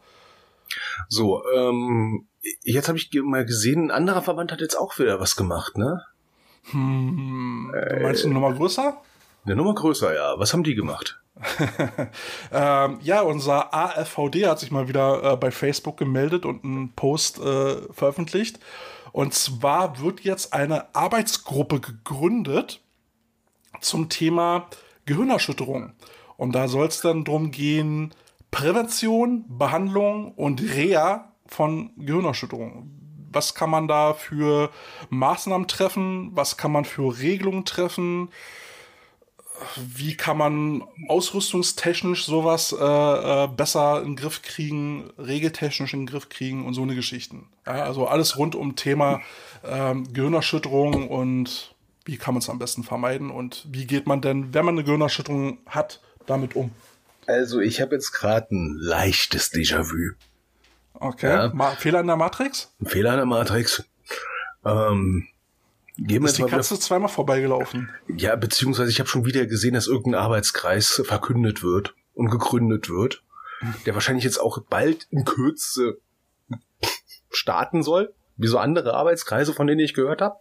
So, ähm, jetzt habe ich mal gesehen, ein anderer Verband hat jetzt auch wieder was gemacht, ne? Hm, du meinst du eine Nummer größer? Eine Nummer größer, ja. Was haben die gemacht? Ähm, ja, unser AFVD hat sich mal wieder äh, bei Facebook gemeldet und einen Post äh, veröffentlicht. Und zwar wird jetzt eine Arbeitsgruppe gegründet zum Thema Gehirnerschütterung. Und da soll es dann drum gehen, Prävention, Behandlung und Reha von Gehirnerschütterung. Was kann man da für Maßnahmen treffen? Was kann man für Regelungen treffen? wie kann man ausrüstungstechnisch sowas äh, äh, besser in den Griff kriegen, regeltechnisch in den Griff kriegen und so eine Geschichten. Ja, also alles rund um Thema ähm, Gehirnerschütterung und wie kann man es am besten vermeiden und wie geht man denn, wenn man eine Gehirnerschütterung hat, damit um. Also, ich habe jetzt gerade ein leichtes Déjà-vu. Okay. Ja. Ma Fehler in der Matrix? Ein Fehler in der Matrix. Ähm, gehen Ist die mal wieder, Katze zweimal vorbeigelaufen? Ja, beziehungsweise ich habe schon wieder gesehen, dass irgendein Arbeitskreis verkündet wird und gegründet wird, der wahrscheinlich jetzt auch bald in Kürze starten soll, wie so andere Arbeitskreise, von denen ich gehört habe.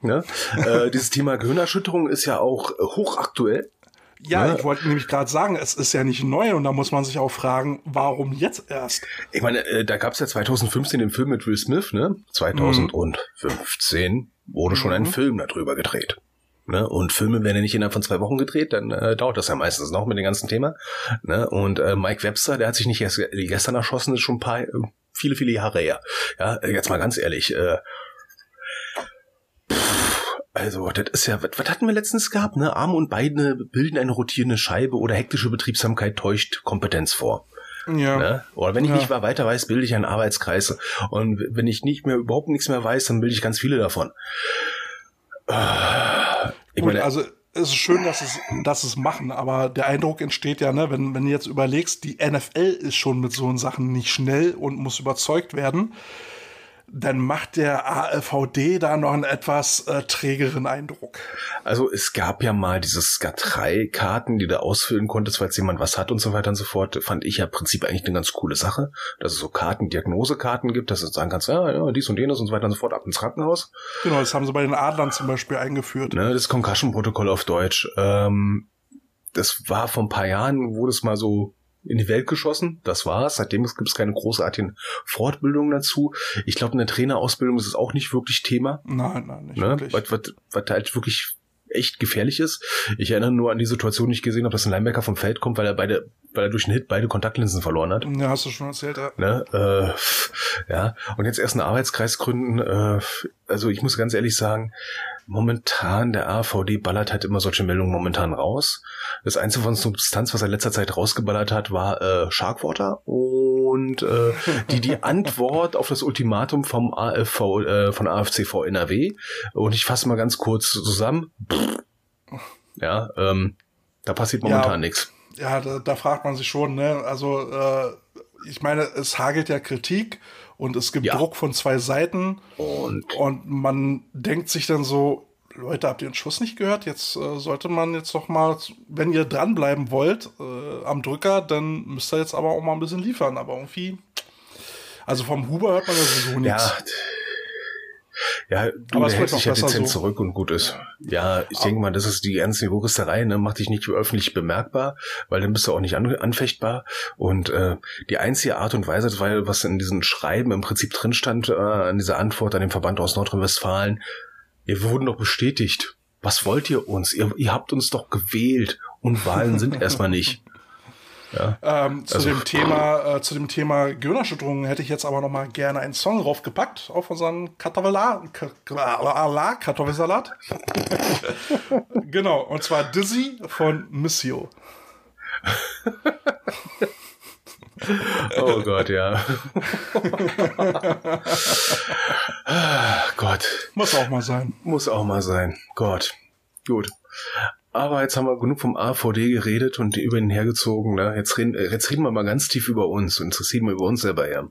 Ne? äh, dieses Thema Gehirnerschütterung ist ja auch hochaktuell. Ja, Ja. ich wollte nämlich gerade sagen, es ist ja nicht neu und da muss man sich auch fragen, warum jetzt erst? Ich meine, äh, da gab es ja 2015 den Film mit Will Smith, ne? 2015 wurde schon ein Film darüber gedreht. Ne? Und Filme werden ja nicht innerhalb von zwei Wochen gedreht, dann äh, dauert das ja meistens noch mit dem ganzen Thema. Ne? Und äh, Mike Webster, der hat sich nicht erst gestern erschossen, ist schon ein paar, äh, viele, viele Jahre her. Ja, äh, jetzt mal ganz ehrlich, äh, Also, das ist ja, was, was hatten wir letztens gehabt, ne? Arme und Beine bilden eine rotierende Scheibe oder hektische Betriebsamkeit täuscht Kompetenz vor. Ja. Ne? Oder wenn ich Ja. nicht mehr weiter weiß, bilde ich einen Arbeitskreis. Und wenn ich nicht mehr überhaupt nichts mehr weiß, dann bilde ich ganz viele davon. Ich Gut, meine, also es ist schön, dass es, dass es machen, aber der Eindruck entsteht ja, ne, wenn, wenn du jetzt überlegst, die NFL ist schon mit so Sachen nicht schnell und muss überzeugt werden, dann macht der ALVD da noch einen etwas äh, trägeren Eindruck. Also es gab ja mal diese SCAT-3-Karten, die du ausfüllen konntest, falls jemand was hat und so weiter und so fort. Fand ich ja im Prinzip eigentlich eine ganz coole Sache, dass es so Karten, Diagnosekarten gibt, dass du sagen kannst, ja, ja, dies und jenes und so weiter und so fort, ab ins Krankenhaus. Genau, das haben sie bei den Adlern zum Beispiel eingeführt. Ne, das Concussion-Protokoll auf Deutsch. Ähm, das war vor ein paar Jahren, wurde es mal so in die Welt geschossen. Das war's. Seitdem gibt es keine großartigen Fortbildungen dazu. Ich glaube, in der Trainerausbildung ist es auch nicht wirklich Thema. Nein, nein, nicht Ne? wirklich. Was, was, was halt wirklich echt gefährlich ist. Ich erinnere nur an die Situation, die ich gesehen habe, dass ein Linebacker vom Feld kommt, weil er beide, weil er durch einen Hit beide Kontaktlinsen verloren hat. Ja, hast du schon erzählt. Ja. Ne? Äh, ja, und jetzt erst einen Arbeitskreis gründen. Äh, also ich muss ganz ehrlich sagen, momentan der AVD ballert halt immer solche Meldungen momentan raus. Das einzige von Substanz, was er in letzter Zeit rausgeballert hat, war äh, Sharkwater und äh, die die Antwort auf das Ultimatum vom AFV äh, von AFCV NRW. Und ich fasse mal ganz kurz zusammen. Ja, ähm, da passiert momentan Ja. nichts. ja, da, da fragt man sich schon, ne? Also, äh, ich meine, es hagelt ja Kritik und es gibt Ja. Druck von zwei Seiten Und und man denkt sich dann so, Leute, habt ihr den Schuss nicht gehört? Jetzt äh, sollte man jetzt doch mal, wenn ihr dranbleiben wollt äh, am Drücker, dann müsst ihr jetzt aber auch mal ein bisschen liefern. Aber irgendwie, also vom Huber hört man ja sowieso nichts. Ja. Ja, du Aber es wird dich ja dezent so. zurück und gut ist. Ja, ich denke mal, das ist die ganze Juristerei, ne, macht dich nicht öffentlich bemerkbar, weil dann bist du auch nicht an, anfechtbar. Und äh, die einzige Art und Weise, weil was in diesen Schreiben im Prinzip drin stand, äh, an dieser Antwort an den Verband aus Nordrhein-Westfalen, ihr wurden doch bestätigt. Was wollt ihr uns? Ihr, ihr habt uns doch gewählt und Wahlen sind erstmal nicht. Ähm, zu Also- dem Thema, äh, zu dem Thema Gehirnerschütterungen hätte ich jetzt aber noch mal gerne einen Song draufgepackt auf unseren Kartoffelsalat. Genau, und zwar Dizzy von Missio. Oh Gott, ja. Ah, Gott. Muss auch mal sein. Muss auch mal sein. Gott. Gut. Aber jetzt haben wir genug vom AVD geredet und über ihn hergezogen. Ne? Jetzt, reden, äh, jetzt reden wir mal ganz tief über uns und interessieren wir über uns selber her.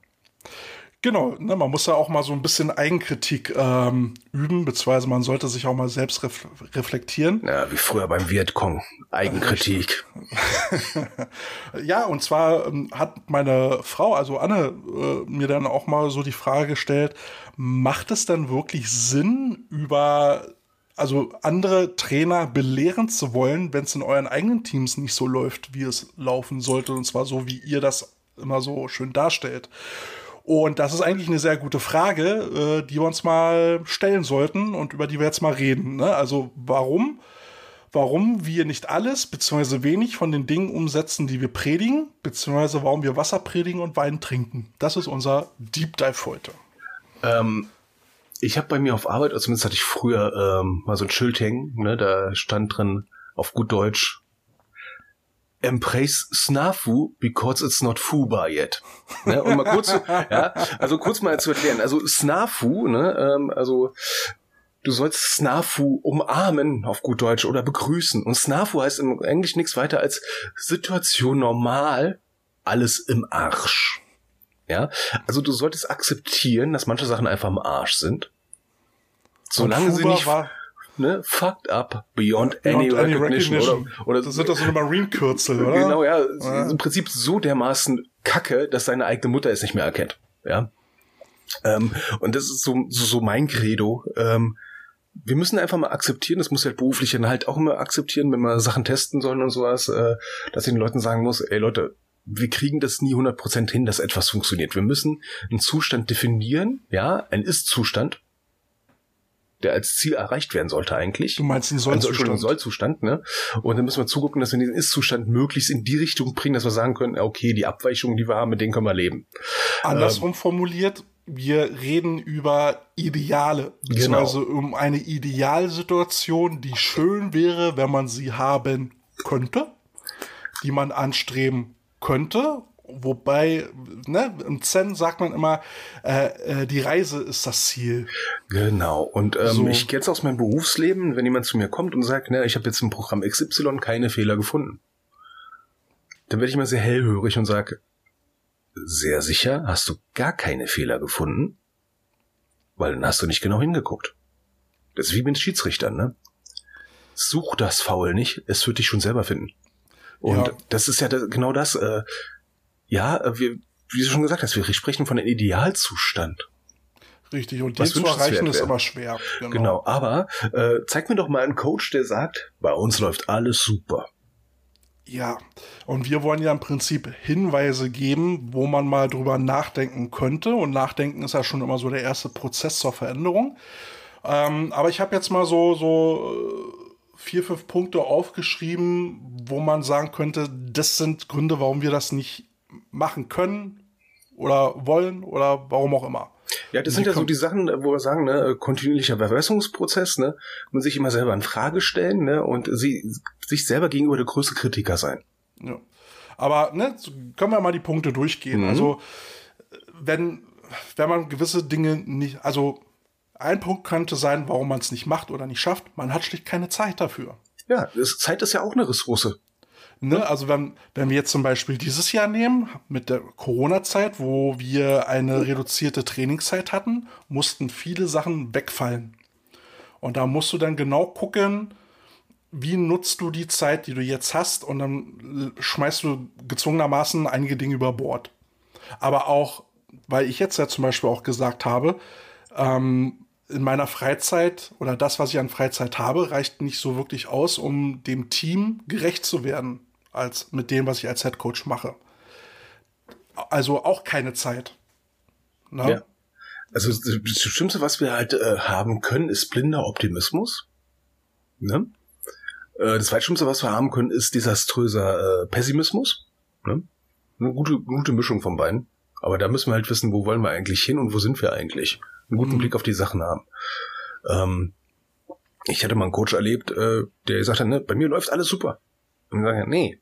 Genau, ne, man muss ja auch mal so ein bisschen Eigenkritik ähm, üben, beziehungsweise man sollte sich auch mal selbst ref reflektieren. Ja, wie früher beim Vietcong. Eigenkritik. Ja, und zwar ähm, hat meine Frau, also Anne, äh, mir dann auch mal so die Frage gestellt, macht es dann wirklich Sinn, über also andere Trainer belehren zu wollen, wenn es in euren eigenen Teams nicht so läuft, wie es laufen sollte, und zwar so, wie ihr das immer so schön darstellt? Und das ist eigentlich eine sehr gute Frage, äh, die wir uns mal stellen sollten und über die wir jetzt mal reden. Ne? Also warum? Warum wir nicht alles beziehungsweise wenig von den Dingen umsetzen, die wir predigen, beziehungsweise warum wir Wasser predigen und Wein trinken. Das ist unser Deep Dive heute. Ähm, ich habe bei mir auf Arbeit, also zumindest hatte ich früher ähm, mal so ein Schild hängen, ne, da stand drin auf gut Deutsch Embrace Snafu because it's not Fuba yet. Ne, und mal kurz, ja, also kurz mal zu erklären. Also Snafu, ne, ähm, also du sollst Snafu umarmen auf gut Deutsch oder begrüßen. Und Snafu heißt im Englisch nichts weiter als Situation normal, alles im Arsch. Ja, also du solltest akzeptieren, dass manche Sachen einfach im Arsch sind. Solange Und sie Fuba nicht war ne, fucked up beyond, any, beyond any recognition, recognition. oder, oder das sind das so eine Marine-Kürzel, oder? Genau, ja, Ja. im Prinzip so dermaßen kacke, dass seine eigene Mutter es nicht mehr erkennt. Ja. Ähm, und das ist so, so, so mein Credo. Ähm, wir müssen einfach mal akzeptieren, das muss halt beruflich dann halt auch immer akzeptieren, wenn wir Sachen testen sollen und sowas, äh, dass ich den Leuten sagen muss, ey Leute, wir kriegen das nie 100% hin, dass etwas funktioniert. Wir müssen einen Zustand definieren, ja, ein Ist-Zustand, der als Ziel erreicht werden sollte eigentlich. Du meinst den Also, Sollzustand. Sollzustand, ne? Und dann müssen wir zugucken, dass wir diesen Ist-Zustand möglichst in die Richtung bringen, dass wir sagen können, okay, die Abweichungen, die wir haben, mit denen können wir leben. Andersrum formuliert, wir reden über Ideale, Genau. beziehungsweise um eine Idealsituation, die schön wäre, wenn man sie haben könnte, die man anstreben könnte. Wobei, ne, im Zen sagt man immer, äh, äh, die Reise ist das Ziel. Genau. Und ähm, So. ich jetzt aus meinem Berufsleben, wenn jemand zu mir kommt und sagt, ne, ich habe jetzt im Programm XY keine Fehler gefunden, dann werde ich immer sehr hellhörig und sage, sehr sicher, hast du gar keine Fehler gefunden? Weil dann hast du nicht genau hingeguckt. Das ist wie mit Schiedsrichtern, ne? Such das Foul nicht, es wird dich schon selber finden. Und Ja. das ist ja das, genau das, äh, ja, äh, wir, wie du schon gesagt hast, wir sprechen von einem Idealzustand. Richtig. Und den zu erreichen ist aber schwer. Genau, aber äh, zeig mir doch mal einen Coach, der sagt, bei uns läuft alles super. Ja, und wir wollen ja im Prinzip Hinweise geben, wo man mal drüber nachdenken könnte. Und nachdenken ist ja schon immer so der erste Prozess zur Veränderung. Ähm, aber ich habe jetzt mal so, so äh, vier, fünf Punkte aufgeschrieben, wo man sagen könnte, das sind Gründe, warum wir das nicht machen können oder wollen oder warum auch immer. Ja, das sind ja so die Sachen, wo wir sagen, ne, kontinuierlicher Verbesserungsprozess, ne, man sich immer selber in Frage stellen, ne, und sie, sich selber gegenüber der größte Kritiker sein. Ja. Aber ne, können wir mal die Punkte durchgehen. Mhm. Also wenn, wenn man gewisse Dinge nicht, also ein Punkt könnte sein, warum man es nicht macht oder nicht schafft, man hat schlicht keine Zeit dafür. Ja, Zeit ist ja auch eine Ressource. Ne? Also wenn, wenn wir jetzt zum Beispiel dieses Jahr nehmen, mit der Corona-Zeit, wo wir eine reduzierte Trainingszeit hatten, mussten viele Sachen wegfallen. Und da musst du dann genau gucken, wie nutzt du die Zeit, die du jetzt hast, und dann schmeißt du gezwungenermaßen einige Dinge über Bord. Aber auch, weil ich jetzt ja zum Beispiel auch gesagt habe, ähm, in meiner Freizeit oder das, was ich an Freizeit habe, reicht nicht so wirklich aus, um dem Team gerecht zu werden, als mit dem, was ich als Head Coach mache. Also auch keine Zeit. Ne? Ja. Also das Schlimmste, was wir halt äh, haben können, ist blinder Optimismus. Ne? Äh, das Zweitschlimmste, was wir haben können, ist desaströser äh, Pessimismus. Ne? Eine gute, gute Mischung von beiden. Aber da müssen wir halt wissen, wo wollen wir eigentlich hin und wo sind wir eigentlich. Einen guten Mhm. Blick auf die Sachen haben. Ähm, ich hatte mal einen Coach erlebt, äh, der hat, ne, bei mir läuft alles super. Und wir sagen, nee,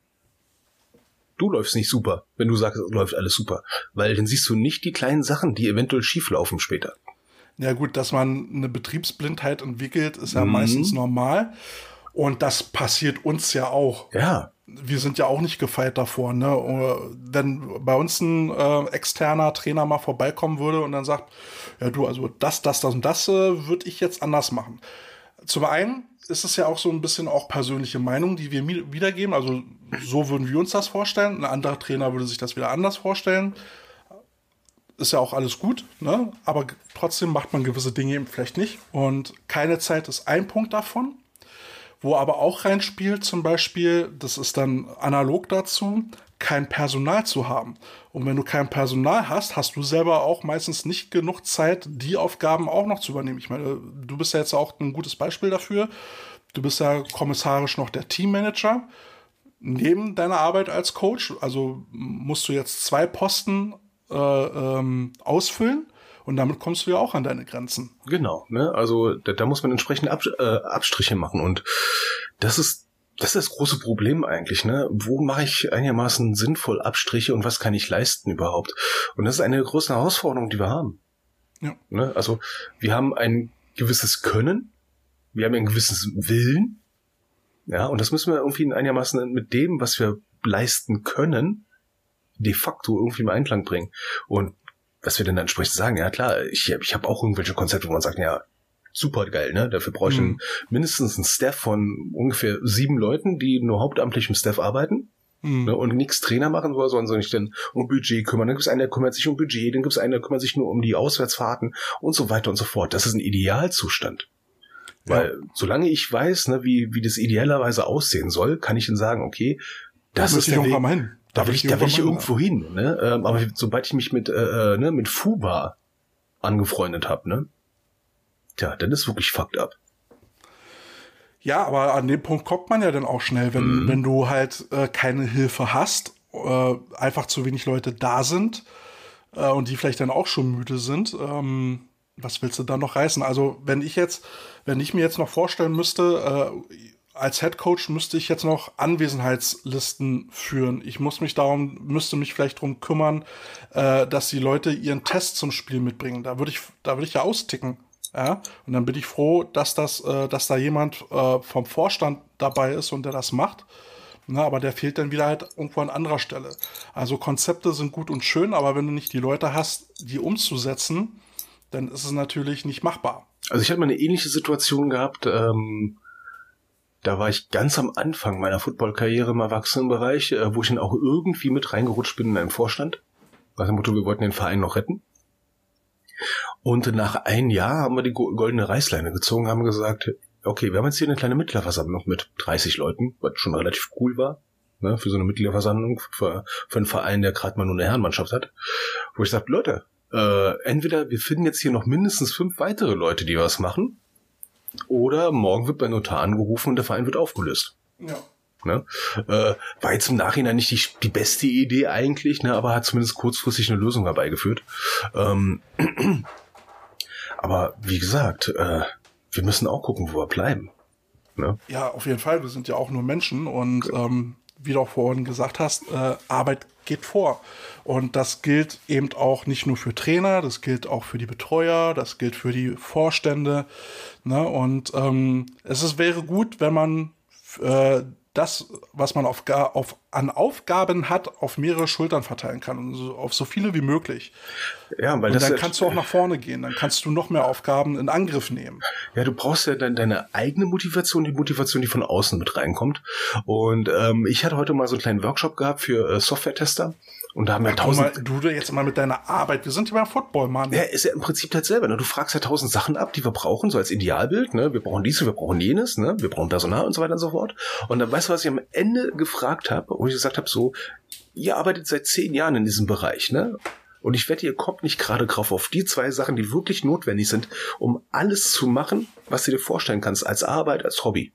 du läufst nicht super, wenn du sagst, es läuft alles super. Weil dann siehst du nicht die kleinen Sachen, die eventuell schief laufen später. Ja gut, dass man eine Betriebsblindheit entwickelt, ist ja Mhm. meistens normal. Und das passiert uns ja auch. Ja, Wir sind ja auch nicht gefeit davor. Ne? Wenn bei uns ein äh, externer Trainer mal vorbeikommen würde und dann sagt, ja du, also das, das, das und das äh, würde ich jetzt anders machen. Zum einen ist es ja auch so ein bisschen auch persönliche Meinung, die wir wiedergeben. Also so würden wir uns das vorstellen. Ein anderer Trainer würde sich das wieder anders vorstellen. Ist ja auch alles gut, ne? aber trotzdem macht man gewisse Dinge eben vielleicht nicht. Und keine Zeit ist ein Punkt davon. Wo aber auch reinspielt, zum Beispiel, das ist dann analog dazu, kein Personal zu haben. Und wenn du kein Personal hast, hast du selber auch meistens nicht genug Zeit, die Aufgaben auch noch zu übernehmen. Ich meine, du bist ja jetzt auch ein gutes Beispiel dafür. Du bist ja kommissarisch noch der Teammanager. Neben deiner Arbeit als Coach, also musst du jetzt zwei Posten äh, ähm, ausfüllen und damit kommst du ja auch an deine Grenzen. genau. Ne? Also da, da muss man entsprechende Ab, äh, Abstriche machen. Und das ist das ist das große Problem eigentlich. Ne? Wo mache ich einigermaßen sinnvoll Abstriche und was kann ich leisten überhaupt? Und das ist eine große Herausforderung, die wir haben. Ja. Ne? Also wir haben ein gewisses Können, wir haben ein gewisses Willen, ja, und das müssen wir irgendwie einigermaßen mit dem, was wir leisten können, de facto irgendwie im Einklang bringen. Und was wir denn dann entsprechend sagen, ja klar, ich, ich habe auch irgendwelche Konzepte, wo man sagt, ja, super geil, ne? Dafür brauche ich Mhm. mindestens einen Staff von ungefähr sieben Leuten, die nur hauptamtlich im Staff arbeiten Hm. ne, und nichts Trainer machen soll, sondern sich dann um Budget kümmern. Dann gibt es einen, der kümmert sich um Budget, dann gibt es einen, der kümmert sich nur um die Auswärtsfahrten und so weiter und so fort. Das ist ein Idealzustand. Weil solange ich weiß, ne, wie, wie das idealerweise aussehen soll, kann ich dann sagen, okay, das Da ist der Weg. Hin. Da will ich, da will ich irgendwo hin. Ne? Ähm, aber sobald ich mich mit, äh, äh, ne, mit Fuba angefreundet habe, ne, tja, dann ist wirklich fucked up. Ja, aber an dem Punkt kommt man ja dann auch schnell, wenn, Mhm. wenn du halt äh, keine Hilfe hast, äh, einfach zu wenig Leute da sind, äh, und die vielleicht dann auch schon müde sind, ähm, was willst du dann noch reißen? Also, wenn ich jetzt, wenn ich mir jetzt noch vorstellen müsste, äh, als Head Coach müsste ich jetzt noch Anwesenheitslisten führen. Ich muss mich darum, müsste mich vielleicht darum kümmern, äh, dass die Leute ihren Test zum Spiel mitbringen. Da würde ich, da würde ich ja austicken. Ja, und dann bin ich froh, dass das, äh, dass da jemand äh, vom Vorstand dabei ist und der das macht. Na, aber der fehlt dann wieder halt irgendwo an anderer Stelle. Also Konzepte sind gut und schön, aber wenn du nicht die Leute hast, die umzusetzen, dann ist es natürlich nicht machbar. Also ich hatte mal eine ähnliche Situation gehabt. Ähm, da war ich ganz am Anfang meiner Football-Karriere im Erwachsenenbereich, äh, wo ich dann auch irgendwie mit reingerutscht bin in einen Vorstand. Nach dem Motto, wir wollten den Verein noch retten. Und nach einem Jahr haben wir die goldene Reißleine gezogen, haben gesagt, okay, wir haben jetzt hier eine kleine Mitgliederversammlung mit 30 Leuten, was schon relativ cool war, ne, für so eine Mitgliederversammlung, für, für einen Verein, der gerade mal nur eine Herrenmannschaft hat, wo ich sage, Leute, äh, entweder wir finden jetzt hier noch mindestens fünf weitere Leute, die was machen, oder morgen wird bei Notar angerufen und der Verein wird aufgelöst. Ja. Ne? Äh, war jetzt im Nachhinein nicht die, die beste Idee eigentlich, ne, aber hat zumindest kurzfristig eine Lösung herbeigeführt. Ähm, aber wie gesagt, äh, wir müssen auch gucken, wo wir bleiben. Ne? Ja, auf jeden Fall. Wir sind ja auch nur Menschen und ähm, wie du auch vorhin gesagt hast, äh, Arbeit geht vor. Und das gilt eben auch nicht nur für Trainer, das gilt auch für die Betreuer, das gilt für die Vorstände. Ne? Und ähm, es ist, wäre gut, wenn man äh, das, was man auf, auf, an Aufgaben hat, auf mehrere Schultern verteilen kann und so, auf so viele wie möglich. Ja, weil und das dann kannst du auch nach vorne gehen, dann kannst du noch mehr Aufgaben in Angriff nehmen. Ja, du brauchst ja dann deine eigene Motivation, die Motivation, die von außen mit reinkommt. Und ähm, ich hatte heute mal so einen kleinen Workshop gehabt für äh, Software-Tester. Und da haben wir tausend. Mal, du jetzt mal mit deiner Arbeit. Wir sind ja beim Football, Mann. Ja, ist ja im Prinzip dasselbe. Ne? Du fragst ja tausend Sachen ab, die wir brauchen, so als Idealbild. Ne? Wir brauchen dies, wir brauchen jenes, ne? wir brauchen Personal und so weiter und so fort. Und dann weißt du, was ich am Ende gefragt habe, wo ich gesagt habe, so, ihr arbeitet seit zehn Jahren in diesem Bereich, ne? Und ich wette, ihr kommt nicht gerade drauf auf die zwei Sachen, die wirklich notwendig sind, um alles zu machen, was du dir vorstellen kannst, als Arbeit, als Hobby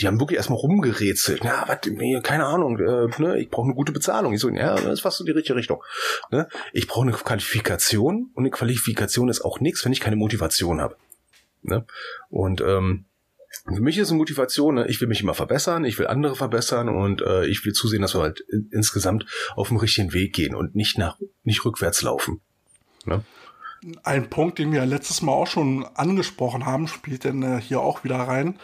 die haben wirklich erstmal rumgerätselt. Ja, was, nee, keine Ahnung, äh, ne, ich brauche eine gute Bezahlung. Ich so, ja, das ist fast so die richtige Richtung. Ne? Ich brauche eine Qualifikation und eine Qualifikation ist auch nichts, wenn ich keine Motivation habe. Ne? Und ähm, für mich ist eine Motivation, ne? ich will mich immer verbessern, ich will andere verbessern und äh, ich will zusehen, dass wir halt insgesamt auf dem richtigen Weg gehen und nicht nach nicht rückwärts laufen. Ne? Ein Punkt, den wir letztes Mal auch schon angesprochen haben, spielt denn äh, hier auch wieder rein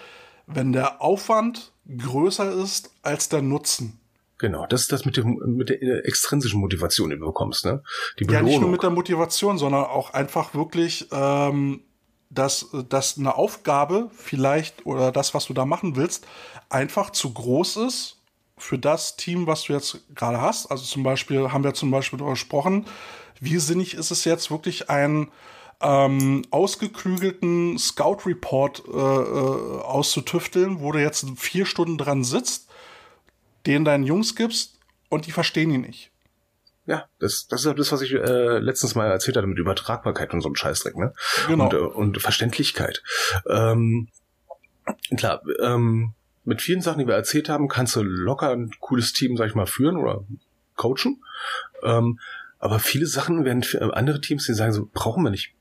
wenn der Aufwand größer ist als der Nutzen. Genau, das ist das mit, dem, mit der extrinsischen Motivation, die du bekommst, ne? Die Belohnung. Ja, nicht nur mit der Motivation, sondern auch einfach wirklich, ähm, dass, dass eine Aufgabe vielleicht oder das, was du da machen willst, einfach zu groß ist für das Team, was du jetzt gerade hast. Also zum Beispiel haben wir zum Beispiel darüber gesprochen, wie sinnig ist es jetzt wirklich ein ähm, ausgeklügelten Scout-Report äh, äh, auszutüfteln, wo du jetzt vier Stunden dran sitzt, den deinen Jungs gibst und die verstehen ihn nicht. Ja, das, das ist das, was ich äh, letztens mal erzählt hatte mit Übertragbarkeit und so einem Scheißdreck, ne? Genau. Und, äh, und Verständlichkeit. Ähm, klar, ähm, mit vielen Sachen, die wir erzählt haben, kannst du locker ein cooles Team, sag ich mal, führen oder coachen. Ähm, aber viele Sachen werden für andere Teams, die sagen so, brauchen wir nicht.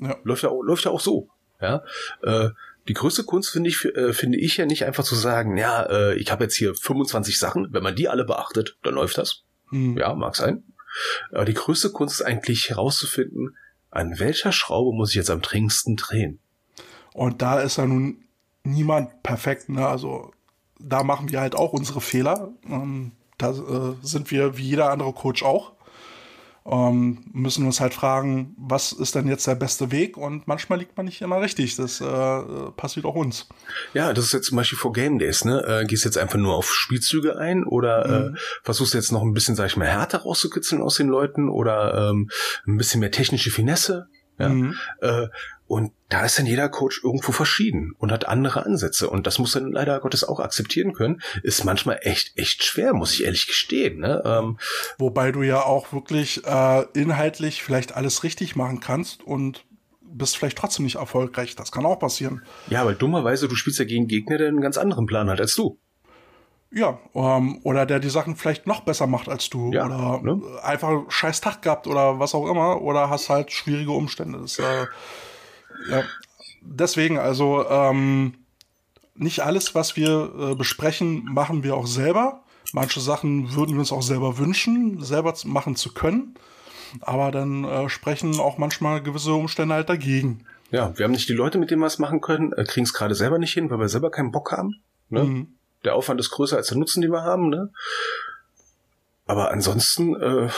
Ja. Läuft ja, läuft ja auch so. Ja. Äh, die größte Kunst finde ich, äh, finde ich ja nicht einfach zu sagen, ja, äh, ich habe jetzt hier 25 Sachen, wenn man die alle beachtet, dann läuft das. Mhm. Ja, mag sein. Aber die größte Kunst ist eigentlich herauszufinden, an welcher Schraube muss ich jetzt am dringendsten drehen. Und da ist ja nun niemand perfekt, ne? Also da machen wir halt auch unsere Fehler. Ähm, da äh, sind wir wie jeder andere Coach auch ähm, müssen uns halt fragen, was ist denn jetzt der beste Weg? Und manchmal liegt man nicht immer richtig. Das äh, passiert auch uns. Ja, das ist jetzt zum Beispiel vor Game Days, ne? Äh, gehst jetzt einfach nur auf Spielzüge ein oder äh, mhm. äh, versuchst jetzt noch ein bisschen, sag ich mal, härter rauszukitzeln aus den Leuten oder ähm, ein bisschen mehr technische Finesse? Ja? Mhm. Äh, und da ist dann jeder Coach irgendwo verschieden und hat andere Ansätze. Und das muss dann leider Gottes auch akzeptieren können. Ist manchmal echt, echt schwer, muss ich ehrlich gestehen. Ne? Ähm, Wobei du ja auch wirklich äh, inhaltlich vielleicht alles richtig machen kannst und bist vielleicht trotzdem nicht erfolgreich. Das kann auch passieren. Ja, weil dummerweise, du spielst ja gegen Gegner, der einen ganz anderen Plan hat als du. Ja, ähm, oder der die Sachen vielleicht noch besser macht als du. Ja, oder ne? einfach einen scheiß Tag gehabt oder was auch immer. Oder hast halt schwierige Umstände. Das, äh, ja. Deswegen, also ähm, nicht alles, was wir äh, besprechen, machen wir auch selber. Manche Sachen würden wir uns auch selber wünschen, selber machen zu können. Aber dann äh, sprechen auch manchmal gewisse Umstände halt dagegen. Ja, wir haben nicht die Leute, mit denen wir es machen können, äh, kriegen es gerade selber nicht hin, weil wir selber keinen Bock haben. Ne? Mhm. Der Aufwand ist größer als der Nutzen, den wir haben. Ne? Aber ansonsten äh,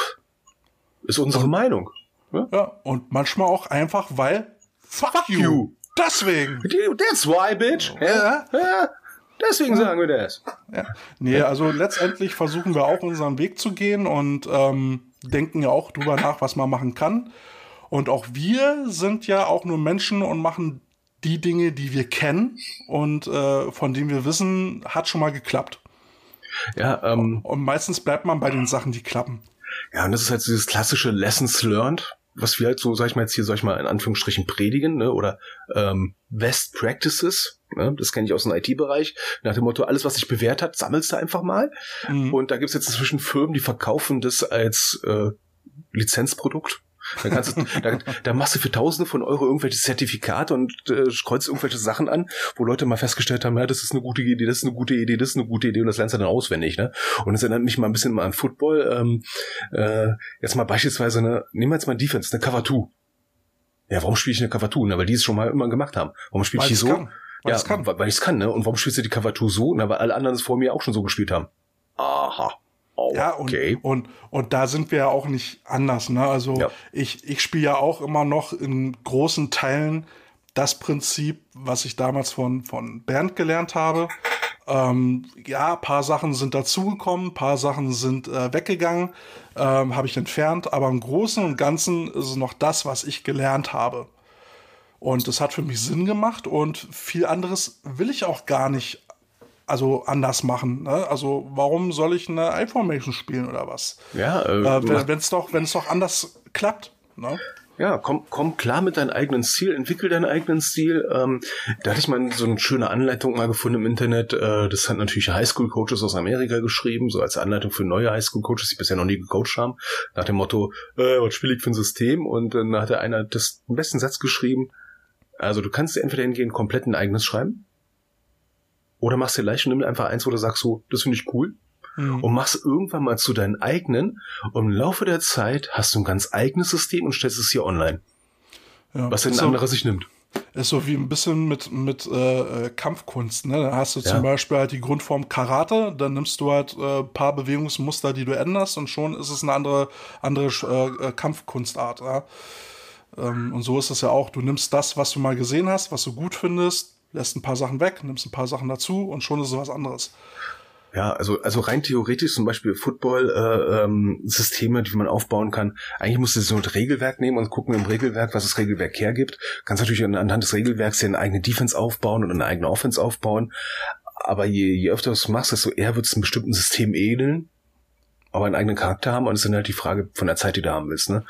ist unsere Meinung. Ja, und manchmal auch einfach, weil fuck, you. you. Deswegen. That's why, bitch. Ja, ja, deswegen sagen wir das. Ja. Nee, also letztendlich versuchen wir auch unseren Weg zu gehen und ähm, denken ja auch drüber nach, was man machen kann. Und auch wir sind ja auch nur Menschen und machen die Dinge, die wir kennen und äh, von denen wir wissen, hat schon mal geklappt. Ja, ähm, Und meistens bleibt man bei den Sachen, die klappen. ja, und das ist halt dieses klassische Lessons learned, was wir halt so, sag ich mal jetzt hier, sag ich mal in Anführungsstrichen predigen, ne? oder ähm, Best Practices. Ne? Das kenne ich aus dem IT-Bereich. Nach dem Motto, alles, was sich bewährt hat, sammelst du einfach mal. Mhm. Und da gibt's jetzt inzwischen Firmen, die verkaufen das als äh, Lizenzprodukt. Da, kannst du, da, da machst du für Tausende von Euro irgendwelche Zertifikate und äh, kreuzt irgendwelche Sachen an, wo Leute mal festgestellt haben, ja, das ist eine gute Idee, das ist eine gute Idee, das ist eine gute Idee und das lernst du dann auswendig. Ne? Und das erinnert mich mal ein bisschen mal an Football. Ähm, äh, jetzt mal beispielsweise, eine, nehmen wir jetzt mal Defense, eine Cover 2. Ja, warum spiele ich eine Cover 2? Na, weil die es schon mal immer gemacht haben. Warum spiele ich die so? kann. Weil ja, weil, weil ich es kann, ne? Und warum spielst du die Cover 2 so? Na, weil alle anderen es vor mir auch schon so gespielt haben. Aha. Oh, Ja, und, okay. und, und da sind wir ja auch nicht anders. Ne? Also Ja. ich, ich spiele ja auch immer noch in großen Teilen das Prinzip, was ich damals von, von Bernd gelernt habe. Ähm, ja, paar Sachen sind dazugekommen, paar Sachen sind äh, weggegangen, ähm, habe ich entfernt, aber im Großen und Ganzen ist es noch das, was ich gelernt habe. Und das hat für mich Sinn gemacht und viel anderes will ich auch gar nicht also anders machen. Ne? Also warum soll ich eine iFormation spielen oder was? Ja, äh, Äh, wenn es doch, wenn es doch anders klappt. Ne? Ja, komm, komm klar mit deinem eigenen Stil, entwickel deinen eigenen Stil. Ähm, da hatte ich mal so eine schöne Anleitung mal gefunden im Internet. Äh, das hat natürlich Highschool-Coaches aus Amerika geschrieben, so als Anleitung für neue Highschool-Coaches, die bisher noch nie gecoacht haben. Nach dem Motto, äh, was spiele ich für ein System? Und dann hat der einer das, den besten Satz geschrieben. Also du kannst dir entweder hingehen, komplett ein eigenes schreiben. Oder machst dir leicht und nimm einfach eins, wo du sagst so, das finde ich cool Mhm. und machst irgendwann mal zu deinen eigenen und im Laufe der Zeit hast du ein ganz eigenes System und stellst es hier online, Ja. was ein ist, so, anderer sich nimmt. ist so wie ein bisschen mit, mit äh, äh, Kampfkunst. Ne? Da hast du Ja. zum Beispiel halt die Grundform Karate, dann nimmst du halt äh, ein paar Bewegungsmuster, die du änderst und schon ist es eine andere, andere äh, äh, Kampfkunstart. Ja? Ähm, und so ist es ja auch. Du nimmst das, was du mal gesehen hast, was du gut findest, lässt ein paar Sachen weg, nimmst ein paar Sachen dazu und schon ist es was anderes. Ja, also, also rein theoretisch zum Beispiel Football-Systeme, äh, ähm, die man aufbauen kann. Eigentlich musst du so ein Regelwerk nehmen und gucken im Regelwerk, was das Regelwerk hergibt. Kannst natürlich an- anhand des Regelwerks dir eine eigene Defense aufbauen und eine eigene Offense aufbauen. Aber je, je öfter du es machst, desto eher wird es einem bestimmten System ähneln, aber einen eigenen Charakter haben. Und es ist dann halt die Frage von der Zeit, die du haben willst. Ne?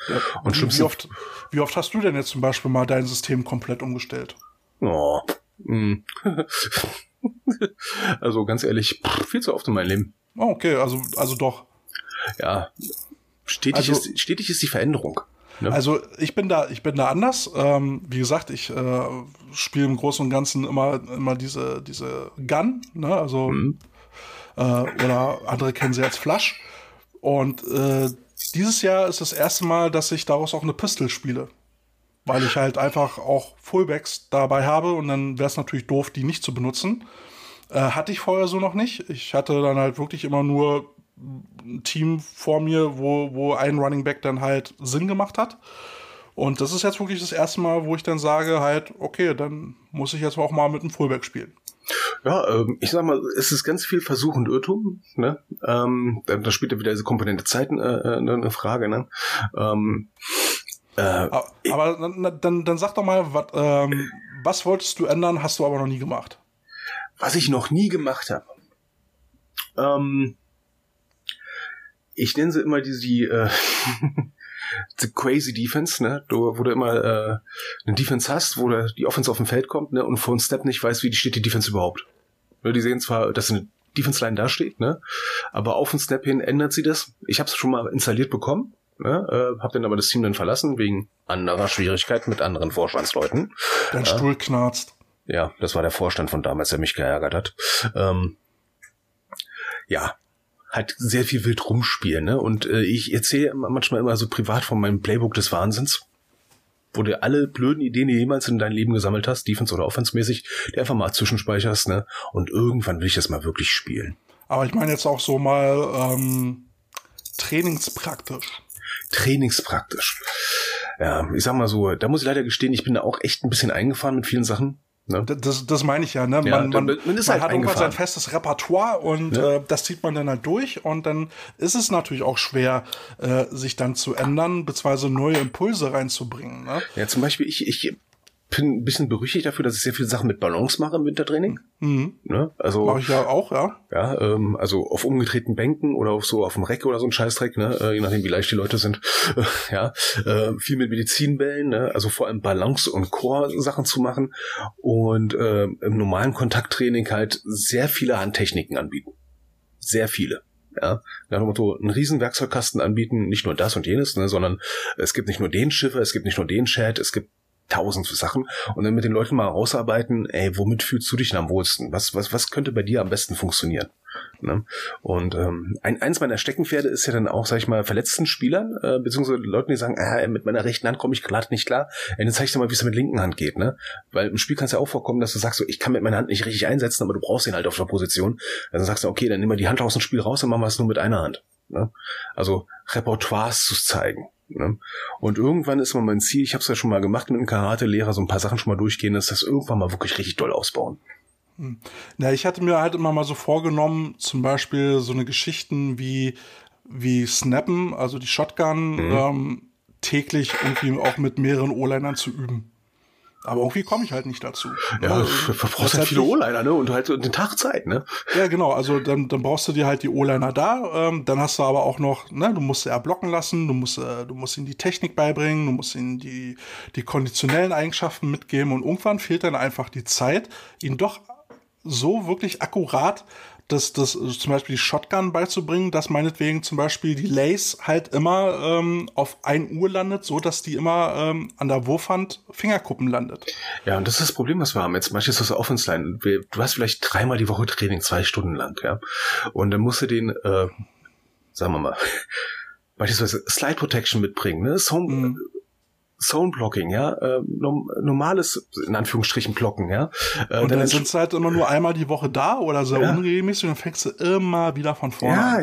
Und wie, schlimmste wie, oft, wie oft hast du denn jetzt zum Beispiel mal dein System komplett umgestellt? Oh. Mm. also ganz ehrlich, viel zu oft in meinem Leben. Oh, okay, also, also doch. Ja, stetig, Also- ist, stetig ist die Veränderung. Ne? Also ich bin da, ich bin da anders. Ähm, wie gesagt, ich äh, spiele im Großen und Ganzen immer, immer diese, diese Gun, ne? Also Mhm. äh, oder andere kennen sie als Flash. Und äh, dieses Jahr ist das erste Mal, dass ich daraus auch eine Pistol spiele. Weil ich halt einfach auch Fullbacks dabei habe und dann wäre es natürlich doof, die nicht zu benutzen. Äh, hatte ich vorher so noch nicht. Ich hatte dann halt wirklich immer nur ein Team vor mir, wo, wo ein Running Back dann halt Sinn gemacht hat. Und das ist jetzt wirklich das erste Mal, wo ich dann sage halt, okay, dann muss ich jetzt auch mal mit einem Fullback spielen. Ja, ähm, ich sag mal, es ist ganz viel Versuch und Irrtum. Ne? Ähm, da, spielt ja wieder diese Komponente Zeiten äh, äh, eine Frage. Ne? Ähm, äh, Aber, dann, dann, dann sag doch mal, wat, ähm, was wolltest du ändern, hast du aber noch nie gemacht. was ich noch nie gemacht habe. Ähm, ich nenne sie immer die, die, äh, die crazy Defense, ne? Du, wo du immer äh, eine Defense hast, wo der, die Offense auf dem Feld kommt, ne? Und vor einem Step nicht weiß, wie die steht die Defense überhaupt. Ne, Die sehen zwar, dass eine Defense Line dasteht, ne? Aber auf den Snap hin ändert sie das. Ich habe es schon mal installiert bekommen, ne? Äh, habe dann aber das Team dann verlassen wegen anderer Schwierigkeiten mit anderen Vorstandsleuten. Dein Stuhl knarzt. Ja, das war der Vorstand von damals, der mich geärgert hat. Ähm, ja, halt sehr viel wild rumspielen, ne? Und äh, ich erzähle manchmal immer so privat von meinem Playbook des Wahnsinns, wo du alle blöden Ideen, die du jemals in deinem Leben gesammelt hast, Defense oder Offense-mäßig, die einfach mal zwischenspeicherst, ne? Und irgendwann will ich das mal wirklich spielen. Aber ich meine jetzt auch so mal ähm, trainingspraktisch. Trainingspraktisch. Ja, ich sag mal so, da muss ich leider gestehen, ich bin da auch echt ein bisschen eingefahren mit vielen Sachen. Ne? Das, das meine ich ja, ne? Ja, Man, man, man ist man halt hat irgendwann sein festes Repertoire und Ja. äh, das zieht man dann halt durch und dann ist es natürlich auch schwer, äh, sich dann zu ändern, beziehungsweise neue Impulse reinzubringen. Ne? Ja, zum Beispiel, ich, ich bin ein bisschen berüchtigt dafür, dass ich sehr viele Sachen mit Ballons mache im Wintertraining. Mhm. Ne? Also Mache ich ja auch, ja. Ja, ähm, also auf umgedrehten Bänken oder auf so auf dem Reck oder so ein Scheißdreck, ne, äh, je nachdem wie leicht die Leute sind. ja, äh, viel mit Medizinbällen, ne, also vor allem Balance und Core-Sachen zu machen und äh, im normalen Kontakttraining halt sehr viele Handtechniken anbieten. Sehr viele. Ja, nach dem Motto, einen riesen Werkzeugkasten anbieten, nicht nur das und jenes, ne, sondern es gibt nicht nur den Schiffer, es gibt nicht nur den Chat, es gibt tausend Sachen und dann mit den Leuten mal rausarbeiten, ey, womit fühlst du dich denn am wohlsten? Was, was, was könnte bei dir am besten funktionieren? Ne? Und ähm, ein, eins meiner Steckenpferde ist ja dann auch, sag ich mal, verletzten Spielern, äh, beziehungsweise Leuten, die sagen, ah, mit meiner rechten Hand komme ich gerade nicht klar, ey, dann zeig ich dir mal, wie es mit linken Hand geht, ne? Weil im Spiel kann es ja auch vorkommen, dass du sagst, so, ich kann mit meiner Hand nicht richtig einsetzen, aber du brauchst ihn halt auf der Position. Dann sagst du, okay, dann nimm mal die Hand aus dem Spiel raus und machen wir es nur mit einer Hand. Ne? Also Repertoires zu zeigen. Ne? Und irgendwann ist mal mein Ziel, ich habe es ja schon mal gemacht mit einem Karate-Lehrer, so ein paar Sachen schon mal durchgehen, dass das irgendwann mal wirklich richtig doll ausbauen. Na, ich hatte mir halt immer mal so vorgenommen, zum Beispiel so eine Geschichten wie, wie Snappen, also die Shotgun, Mhm. ähm, täglich irgendwie auch mit mehreren O-Linern zu üben. Aber irgendwie komme ich halt nicht dazu. Ja, Ne? du brauchst halt viele O-Liner, ne? Und halt den Tag Zeit, ne? Ja, genau. Also dann, dann brauchst du dir halt die O-Liner da. Ähm, dann hast du aber auch noch, ne, du musst er blocken lassen, du musst, äh, du musst ihm die Technik beibringen, du musst ihm die, die konditionellen Eigenschaften mitgeben und irgendwann fehlt dann einfach die Zeit, ihn doch so wirklich akkurat das, das äh, zum Beispiel die Shotgun beizubringen, dass meinetwegen zum Beispiel die Lace halt immer ähm, auf 1 Uhr landet, so dass die immer ähm, an der Wurfhand Fingerkuppen landet. Ja, und das ist das Problem, was wir haben. Jetzt beispielsweise Offense Line. Du hast vielleicht dreimal die Woche Training, zwei Stunden lang, ja. Und dann musst du den, äh, sagen wir mal, beispielsweise Slide Protection mitbringen, ne? Zone, Mhm. Zone Blocking, ja. Äh, norm- normales, in Anführungsstrichen, Blocken, ja. Äh, Und dann entsch- sind sie halt immer nur einmal die Woche da oder sehr Ja. unregelmäßig und dann fängst du immer wieder von vorne Ja, an.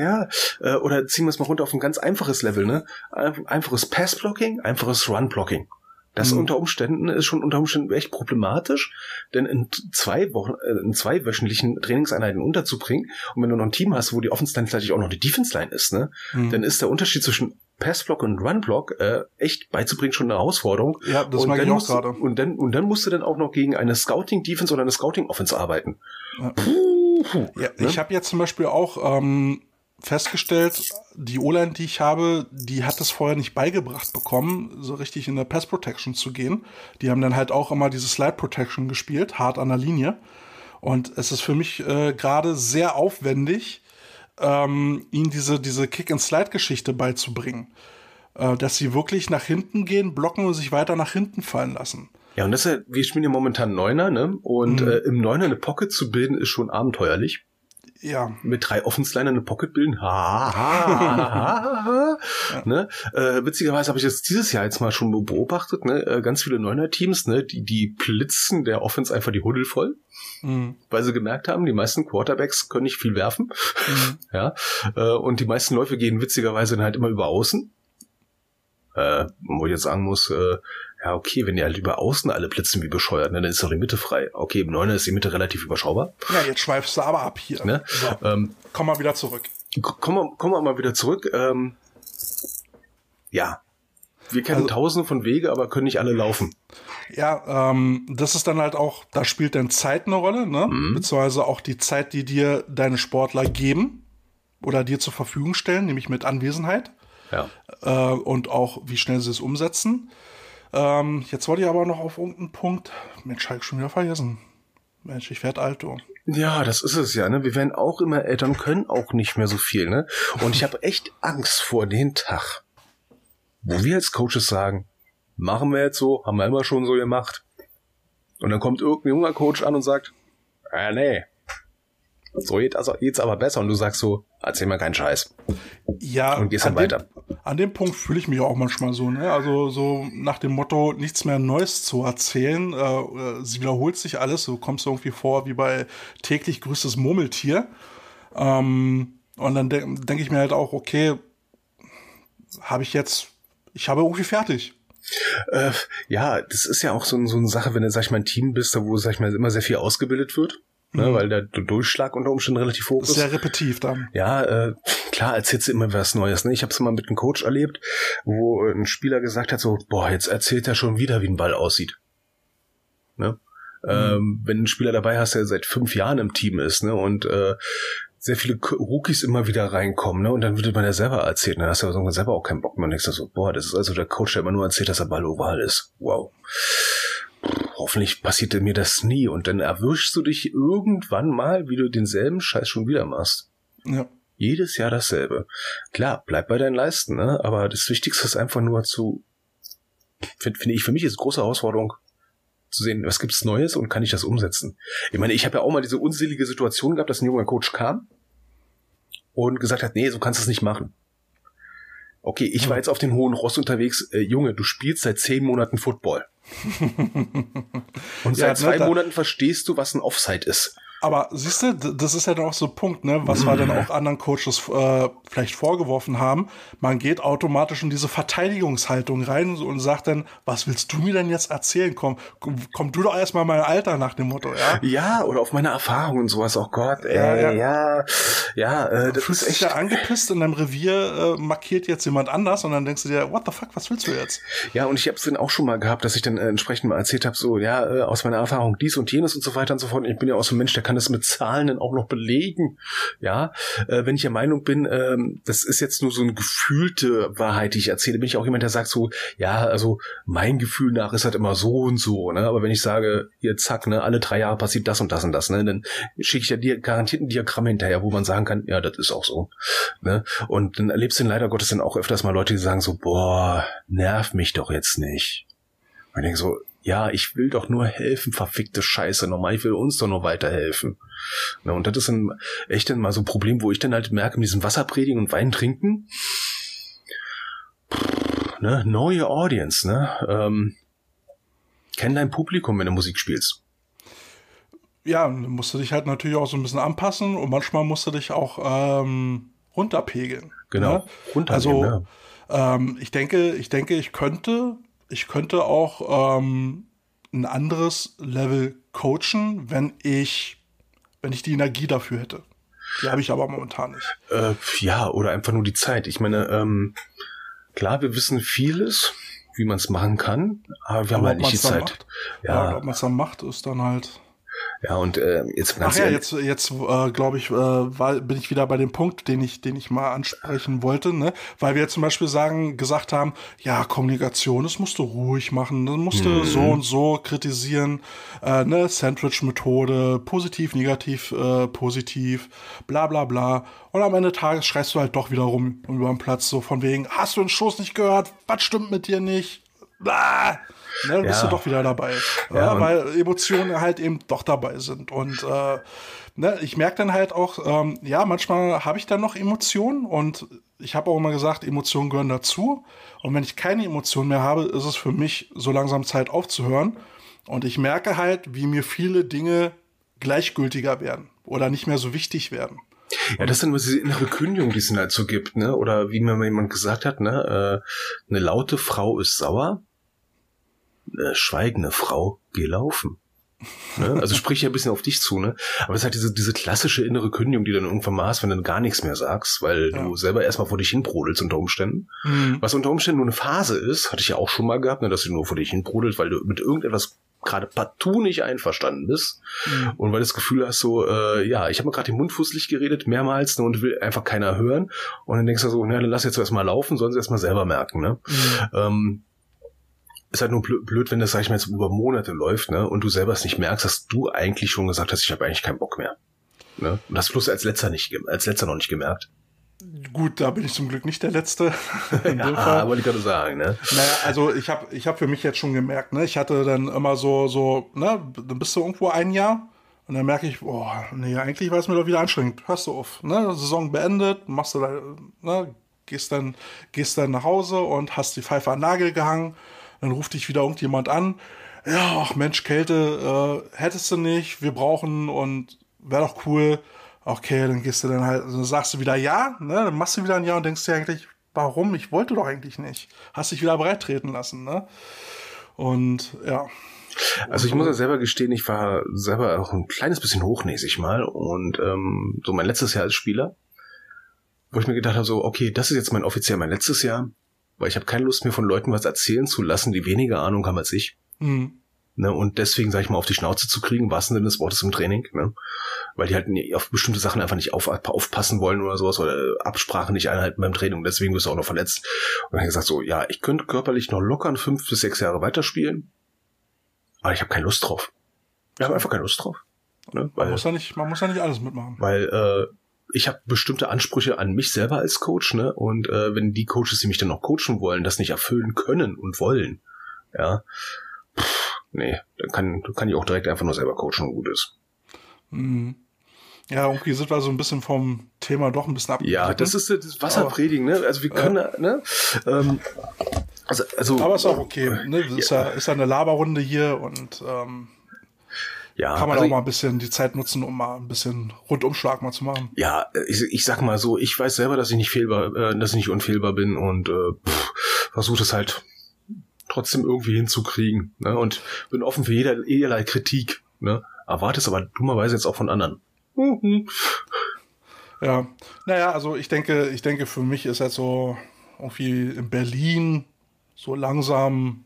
ja. Äh, oder ziehen wir es mal runter auf ein ganz einfaches Level, ne? Ein- Einfaches Pass-Blocking, einfaches Run-Blocking. Das Mhm. unter Umständen ist schon unter Umständen echt problematisch, denn in zwei Wochen, äh, in zwei wöchentlichen Trainingseinheiten unterzubringen und wenn du noch ein Team hast, wo die Offense-Line gleichzeitig auch noch die Defense-Line ist, ne, Mhm. dann ist der Unterschied zwischen Pass-Block und Run-Block äh, echt beizubringen schon eine Herausforderung. Ja, das und mag dann ich auch gerade. Und dann, und dann musst du dann auch noch gegen eine Scouting-Defense oder eine Scouting-Offense arbeiten. Ja. Puh, Ja, ne? Ich habe jetzt zum Beispiel auch ähm, festgestellt, die O-Line, die ich habe, die hat es vorher nicht beigebracht bekommen, so richtig in der Pass Protection zu gehen. Die haben dann halt auch immer diese Slide Protection gespielt, hart an der Linie. Und es ist für mich äh, gerade sehr aufwendig, ähm, ihnen diese, diese Kick-and-Slide-Geschichte beizubringen. Äh, dass sie wirklich nach hinten gehen, blocken und sich weiter nach hinten fallen lassen. Ja, und das ist ja, wir spielen ja momentan Neuner, ne? Und Mhm. äh, im Neuner eine Pocket zu bilden, ist schon abenteuerlich. Ja, Mit drei Offensliner eine Pocket bilden. Ha, ha, ha, ha, ha. ne? äh, witzigerweise habe ich das dieses Jahr jetzt mal schon beobachtet, ne? Äh, ganz viele Neuner-Teams, ne? Die, die blitzen der Offense einfach die Huddel voll, mhm. weil sie gemerkt haben, die meisten Quarterbacks können nicht viel werfen. Mhm. ja. Äh, und die meisten Läufe gehen witzigerweise dann halt immer über außen. Äh, wo ich jetzt sagen muss, äh, ja, okay, wenn die halt über außen alle blitzen wie bescheuert, ne, dann ist doch die Mitte frei. Okay, im Neuner ist die Mitte relativ überschaubar. ja, jetzt schweifst du aber ab hier. Ne? So, Ähm, komm mal wieder zurück. kommen wir mal wieder zurück. Ähm, ja, wir kennen Also- tausende von Wege, aber können nicht alle laufen. Ja, ähm, das ist dann halt auch, da spielt dann Zeit eine Rolle, ne? Beziehungsweise auch die Zeit, die dir deine Sportler geben oder dir zur Verfügung stellen, nämlich mit Anwesenheit Ja. äh, und auch wie schnell sie es umsetzen. Ähm, jetzt wollte ich aber noch auf irgendeinen Punkt, Mensch, hab ich schon wieder vergessen. Mensch, ich werd alt, du. Ja, das ist es ja, ne? Wir werden auch immer älter und können auch nicht mehr so viel, ne? Und ich habe echt Angst vor den Tag, wo wir als Coaches sagen, machen wir jetzt so, haben wir immer schon so gemacht. Und dann kommt irgendein junger Coach an und sagt, äh, nee, so geht also jetzt aber besser. Und du sagst so, erzähl mir keinen Scheiß. Ja, Und gehst dann an dem, weiter. An dem Punkt fühle ich mich auch manchmal so, ne? Also so nach dem Motto, nichts mehr Neues zu erzählen. Äh, äh, sie wiederholt sich alles. Du kommst irgendwie vor wie bei täglich grüßtes Murmeltier. Ähm, und dann de denke ich mir halt auch, okay, habe ich jetzt, ich habe irgendwie fertig. Äh, ja, das ist ja auch so, so eine Sache, wenn du, sag ich mal, ein Team bist, da wo, sag ich mal, immer sehr viel ausgebildet wird. Ne, weil der Durchschlag unter Umständen relativ hoch Das ist. sehr repetitiv dann. Ja, äh, klar, erzählst du immer was Neues. Ne? Ich habe es mal mit einem Coach erlebt, wo ein Spieler gesagt hat, so, boah, jetzt erzählt er schon wieder, wie ein Ball aussieht. Ne? Ähm, wenn ein Spieler dabei hast, der seit fünf Jahren im Team ist, ne, und äh, sehr viele Rookies immer wieder reinkommen, ne, und dann würde man ja selber erzählen, dann hast du irgendwann selber auch keinen Bock mehr und denkst so, boah, das ist also der Coach, der immer nur erzählt, dass der Ball oval ist. Wow. Hoffentlich passiert mir das nie und dann erwischst du dich irgendwann mal, wie du denselben Scheiß schon wieder machst. Ja. Jedes Jahr dasselbe. Klar, bleib bei deinen Leisten, ne? aber das Wichtigste ist einfach nur zu, finde find ich, für mich ist große Herausforderung, zu sehen, was gibt's Neues und kann ich das umsetzen. Ich meine, ich habe ja auch mal diese unselige Situation gehabt, dass ein junger Coach kam und gesagt hat, nee, so kannst du es nicht machen. Okay, ich war jetzt auf den hohen Ross unterwegs. Äh, Junge, du spielst seit zehn Monaten Football. und Ja, seit zwei ne, da- Monaten verstehst du, was ein Offside ist. Aber siehst du, das ist ja dann auch so ein Punkt, ne, was wir dann auch anderen Coaches äh, vielleicht vorgeworfen haben. Man geht automatisch in diese Verteidigungshaltung rein und sagt dann, was willst du mir denn jetzt erzählen? Komm, komm, komm du doch erstmal mein Alter nach dem Motto, ja? Ja, oder auf meine Erfahrungen und sowas. Oh Gott, ey, Ja, ja, ja. ja, äh, Du das fühlst ist dich echt. ja angepisst in deinem Revier, äh, markiert jetzt jemand anders und dann denkst du dir, what the fuck, was willst du jetzt? Ja, und ich habe es dann auch schon mal gehabt, dass ich dann äh, entsprechend mal erzählt habe, so, ja, äh, aus meiner Erfahrung dies und jenes und so weiter und so fort. Und ich bin ja auch so ein Mensch, der kann das mit Zahlen dann auch noch belegen. Ja, äh, wenn ich der Meinung bin, ähm, das ist jetzt nur so eine gefühlte Wahrheit, die ich erzähle, bin ich auch jemand, der sagt so, ja, also mein Gefühl nach ist halt immer so und so, ne? Aber wenn ich sage, hier zack, ne, alle drei Jahre passiert das und das und das, ne, dann schicke ich ja dir garantiert ein Diagramm hinterher, wo man sagen kann, ja, das ist auch so. Ne? Und dann erlebst du dann leider Gottes dann auch öfters mal Leute, die sagen so, boah, nerv mich doch jetzt nicht. Und ich denke so, ja, ich will doch nur helfen, verfickte Scheiße. Normal, ich will uns doch nur weiterhelfen. Ne? Und das ist dann echt dann mal so ein Problem, wo ich dann halt merke, mit diesem Wasserpredigen und Wein trinken, pff, ne, neue Audience, ne? Ähm, kenn dein Publikum, wenn du Musik spielst. Ja, musst du dich halt natürlich auch so ein bisschen anpassen und manchmal musst du dich auch ähm, runterpegeln. Genau. Ne? Runternehmen, Also ne? ähm, ich denke, ich denke, ich könnte, ich könnte auch ähm, ein anderes Level coachen, wenn ich, wenn ich die Energie dafür hätte. Die habe ich aber momentan nicht. Äh, ja, oder einfach nur die Zeit. Ich meine, ähm, klar, wir wissen vieles, wie man es machen kann, aber wir haben Aber halt ob nicht die Zeit. macht, ja, Ja, ob man es dann macht, ist dann halt. Ja, und äh, jetzt Ach ja, jetzt, jetzt äh, glaube ich, äh, war, bin ich wieder bei dem Punkt, den ich, den ich mal ansprechen wollte, ne? Weil wir jetzt zum Beispiel sagen, gesagt haben, ja, Kommunikation, das musst du ruhig machen, das musst du so und so kritisieren, äh, ne, Sandwich-Methode, positiv, negativ, äh, positiv, bla bla bla. Und am Ende des Tages schreist du halt doch wieder rum über den Platz, so von wegen, hast du den Stoß nicht gehört? Was stimmt mit dir nicht? Blah! Ne, dann bist Ja. du doch wieder dabei. Ja, Ja, weil Emotionen halt eben doch dabei sind. Und äh, ne, ich merke dann halt auch, ähm, ja, manchmal habe ich dann noch Emotionen und ich habe auch immer gesagt, Emotionen gehören dazu. Und wenn ich keine Emotionen mehr habe, ist es für mich so langsam Zeit aufzuhören. Und ich merke halt, wie mir viele Dinge gleichgültiger werden oder nicht mehr so wichtig werden. ja, das dann immer diese innere Kündigung, die es dann halt so gibt, ne? Oder wie mir mal jemand gesagt hat, ne? Äh, eine laute Frau ist sauer, eine schweigende Frau, geh laufen. Ne? Also sprich ja ein bisschen auf dich zu, ne? Aber es ist halt diese, diese klassische innere Kündigung, die dann irgendwann mal hast, wenn du gar nichts mehr sagst, weil Ja. du selber erstmal vor dich hinbrodelst unter Umständen. Was unter Umständen nur eine Phase ist, hatte ich ja auch schon mal gehabt, ne, dass du nur vor dich hinbrodelt, weil du mit irgendetwas gerade partout nicht einverstanden bist und weil du das Gefühl hast, so, äh, ja, ich habe mir gerade den Mund fußlich geredet, mehrmals, ne, und will einfach keiner hören. Und dann denkst du so, na, dann lass jetzt erstmal laufen, sollen sie erstmal selber merken, ne? Ähm, ist halt nur blö- blöd, wenn das, sag ich mal, jetzt über Monate läuft, ne? Und du selber es nicht merkst, dass du eigentlich schon gesagt hast, ich habe eigentlich keinen Bock mehr. Ne? Und das bloß als letzter nicht, als letzter noch nicht gemerkt. Gut, da bin ich zum Glück nicht der Letzte. In dem Ja, Fall. wollte ich gerade sagen, ne? Naja, also ich habe ich hab für mich jetzt schon gemerkt, ne, ich hatte dann immer so, so, ne, dann bist du irgendwo ein Jahr und dann merke ich, oh, nee, eigentlich war es mir doch wieder anstrengend. Hörst du auf, ne, Saison beendet, machst du da, ne, gehst dann, gehst dann nach Hause und hast die Pfeife an Nagel gehangen, dann ruft dich wieder irgendjemand an, ja, ach Mensch, Kälte, äh, hättest du nicht, wir brauchen und wäre doch cool. Okay, dann gehst du dann halt, also sagst du wieder ja, ne, dann machst du wieder ein Ja und denkst dir eigentlich, warum? Ich wollte doch eigentlich nicht. Hast dich wieder breit treten lassen, ne? Und ja. Also ich muss ja selber gestehen, ich war selber auch ein kleines bisschen hochnäsig mal und ähm, so mein letztes Jahr als Spieler, wo ich mir gedacht habe, so, okay, das ist jetzt mein offiziell mein letztes Jahr, weil ich habe keine Lust mehr von Leuten was erzählen zu lassen, die weniger Ahnung haben als ich. Hm. Ne, und deswegen, sag ich mal, auf die Schnauze zu kriegen, was denn des Wortes im Training, ne? Weil die halt auf bestimmte Sachen einfach nicht auf, aufpassen wollen oder sowas oder Absprachen nicht einhalten beim Training. Deswegen wirst du auch noch verletzt. Und dann hab ich gesagt, so, ja, ich könnte körperlich noch locker fünf bis sechs Jahre weiterspielen, aber ich habe keine Lust drauf. Ich habe einfach keine Lust drauf. Ne? Man Weil, muss ja nicht, man muss ja nicht alles mitmachen. weil äh, ich habe bestimmte Ansprüche an mich selber als Coach, ne? Und äh, wenn die Coaches, die mich dann noch coachen wollen, das nicht erfüllen können und wollen, ja, pff, nee, dann kann, kann ich auch direkt einfach nur selber coachen und gut ist. Hm. Ja, irgendwie sind wir so ein bisschen vom Thema doch ein bisschen abgekommen. Ja, das ist das Wasserpredigen, ne? Also wir können, ne? Ähm, also, also, Aber ist auch okay. Ne? Ist, ja. ist ja eine Laberrunde hier und ähm, ja, kann man also, auch mal ein bisschen die Zeit nutzen, um mal ein bisschen Rundumschlag mal zu machen. Ja, ich, ich sag mal so, ich weiß selber, dass ich nicht fehlbar, äh, dass ich nicht unfehlbar bin und äh, versuche es halt trotzdem irgendwie hinzukriegen. Ne? Und bin offen für jeder, jederlei Kritik. Ne? Erwarte es aber dummerweise jetzt auch von anderen. Mhm. Ja, naja, also ich denke, ich denke, für mich ist jetzt so irgendwie in Berlin so langsam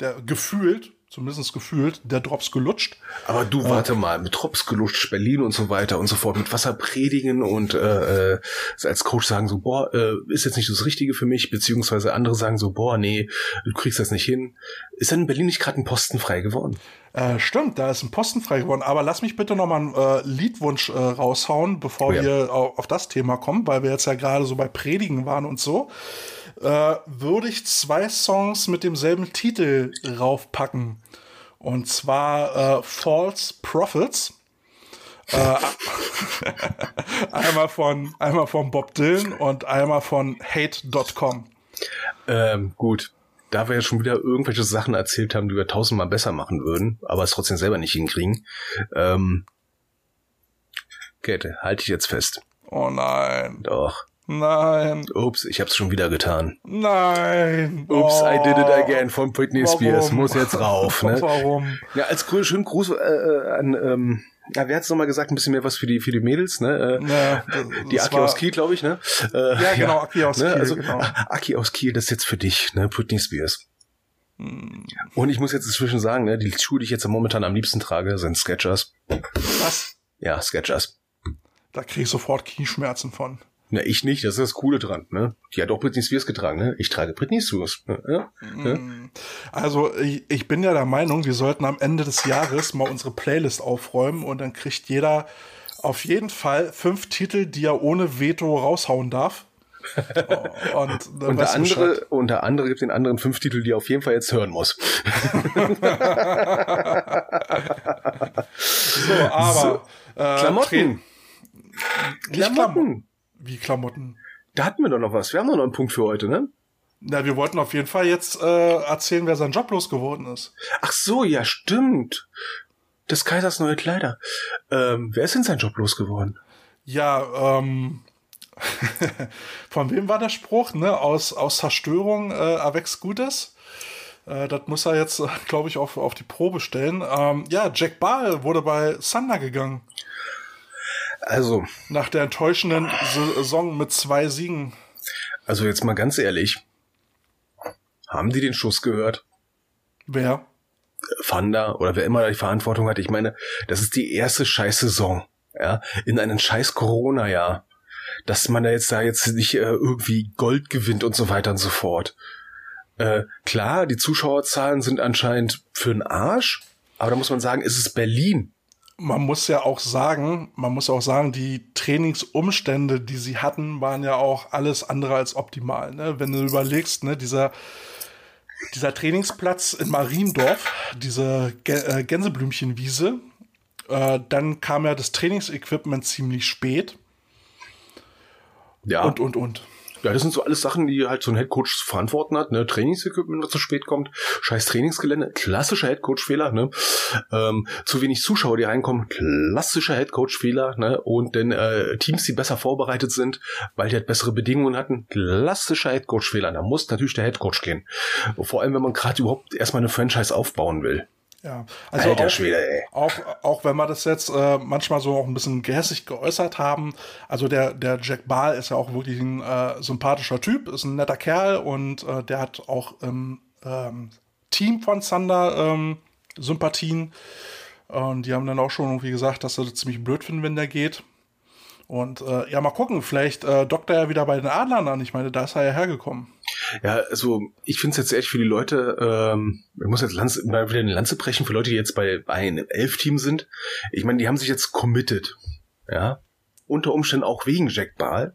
der gefühlt, zumindest gefühlt, der Drops gelutscht. Aber du warte mal, mit Trops gelutscht, Berlin und so weiter und so fort, mit Wasser predigen und äh, äh, als Coach sagen so, boah, äh, ist jetzt nicht das Richtige für mich, beziehungsweise andere sagen so, boah, nee, du kriegst das nicht hin. Ist denn in Berlin nicht gerade ein Posten frei geworden? Äh, stimmt, da ist ein Posten frei geworden. Aber lass mich bitte noch mal einen äh, Liedwunsch äh, raushauen, bevor Oh ja. wir auf, auf das Thema kommen, weil wir jetzt ja gerade so bei Predigen waren und so. Äh, würde ich zwei Songs mit demselben Titel raufpacken. Und zwar äh, False Prophets. Äh, einmal von einmal von Bob Dylan und einmal von Hate.com. Ähm, gut. Da wir ja schon wieder irgendwelche Sachen erzählt haben, die wir tausendmal besser machen würden, aber es trotzdem selber nicht hinkriegen. Ähm, Käthe, halte ich jetzt fest. Oh nein, Doch. Nein, Ups, ich hab's schon wieder getan. nein. Ups, oh. I did it again von Britney Warum? Spears. Muss jetzt rauf, ne? Warum? Ja, als grü- schönen Gruß äh, äh, an, ähm, ja, wer hat's nochmal gesagt? Ein bisschen mehr was für die, für die Mädels, ne? Äh, Ja, die das Aki war- aus Kiel, glaube ich, ne? Äh, Ja, genau, Aki aus ne? Kiel, Also, genau. Aki aus Kiel, das ist jetzt für dich, ne? Britney Spears. Hm. Und ich muss jetzt inzwischen sagen, ne, die Schuhe, die ich jetzt momentan am liebsten trage, sind Skechers. Was? Ja, Skechers. Da krieg ich sofort Knieschmerzen von. Na, ich nicht, das ist das Coole dran, ne? Die hat auch Britney Spears getragen, ne? Ich trage Britney Spears. Ne? Ja? Ja? Also ich, ich bin ja der Meinung, wir sollten am Ende des Jahres mal unsere Playlist aufräumen und dann kriegt jeder auf jeden Fall fünf Titel, die er ohne Veto raushauen darf. Oh, und dann Und Bescheid. andere, und der andere gibt den anderen fünf Titel, die er auf jeden Fall jetzt hören muss. So, aber äh, Klamotten. Klamotten. Wie Klamotten. Da hatten wir doch noch was. Wir haben doch noch einen Punkt für heute, ne? Na, wir wollten auf jeden Fall jetzt äh, erzählen, wer sein Job losgeworden ist. Ach so, ja, stimmt. Des Kaisers neue Kleider. Ähm, wer ist denn sein Job losgeworden? Ja, ähm, von wem war der Spruch? Ne? Aus, aus Zerstörung äh, erwächst Gutes. Äh, das muss er jetzt, glaube ich, auf, auf die Probe stellen. Ähm, ja, Jack Ball wurde bei Thunder gegangen. Also, Nach der enttäuschenden Saison mit zwei Siegen. also jetzt mal ganz ehrlich. Haben die den Schuss gehört? Wer? Thunder oder wer immer da die Verantwortung hat. Ich meine, das ist die erste scheiß Saison, ja, in einem scheiß Corona-Jahr. Dass man da jetzt da jetzt nicht äh, irgendwie Gold gewinnt und so weiter und so fort. äh, klar, die Zuschauerzahlen sind anscheinend für den Arsch, aber da muss man sagen, ist es Berlin. Man muss ja auch sagen, man muss auch sagen, die Trainingsumstände, die sie hatten, waren ja auch alles andere als optimal. Ne? Wenn du überlegst, ne, dieser, dieser Trainingsplatz in Mariendorf, diese äh, Gänseblümchenwiese, äh, dann kam ja das Trainingsequipment ziemlich spät Ja. und, und, und. Ja, das sind so alles Sachen, die halt so ein Headcoach zu verantworten hat. Ne? Trainingsequipment, was zu spät kommt, scheiß Trainingsgelände, klassischer Headcoach-Fehler. Ne? Ähm, zu wenig Zuschauer, die reinkommen, klassischer Headcoach-Fehler. Ne? Und dann äh, Teams, die besser vorbereitet sind, weil die halt bessere Bedingungen hatten, klassischer Headcoach-Fehler. Da muss natürlich der Headcoach gehen. Vor allem, wenn man gerade überhaupt erstmal eine Franchise aufbauen will. Ja, also Alter auch, Schwede, ey. auch, auch wenn wir das jetzt äh, manchmal so auch ein bisschen gehässig geäußert haben, also der, der Jack Ball ist ja auch wirklich ein äh, sympathischer Typ, ist ein netter Kerl und äh, der hat auch im ähm, Team von Thunder ähm, Sympathien. Und die haben dann auch schon irgendwie gesagt, dass sie das ziemlich blöd finden, wenn der geht. Und äh, ja, mal gucken, vielleicht äh, dockt er ja wieder bei den Adlern an. Ich meine, da ist er ja hergekommen. Ja, also ich finde es jetzt echt für die Leute, ähm, ich muss jetzt Lanze, mal wieder eine Lanze brechen für Leute, die jetzt bei, bei einem Elf-Team sind. Ich meine, die haben sich jetzt committed. Ja. Unter Umständen auch wegen Jack Ball,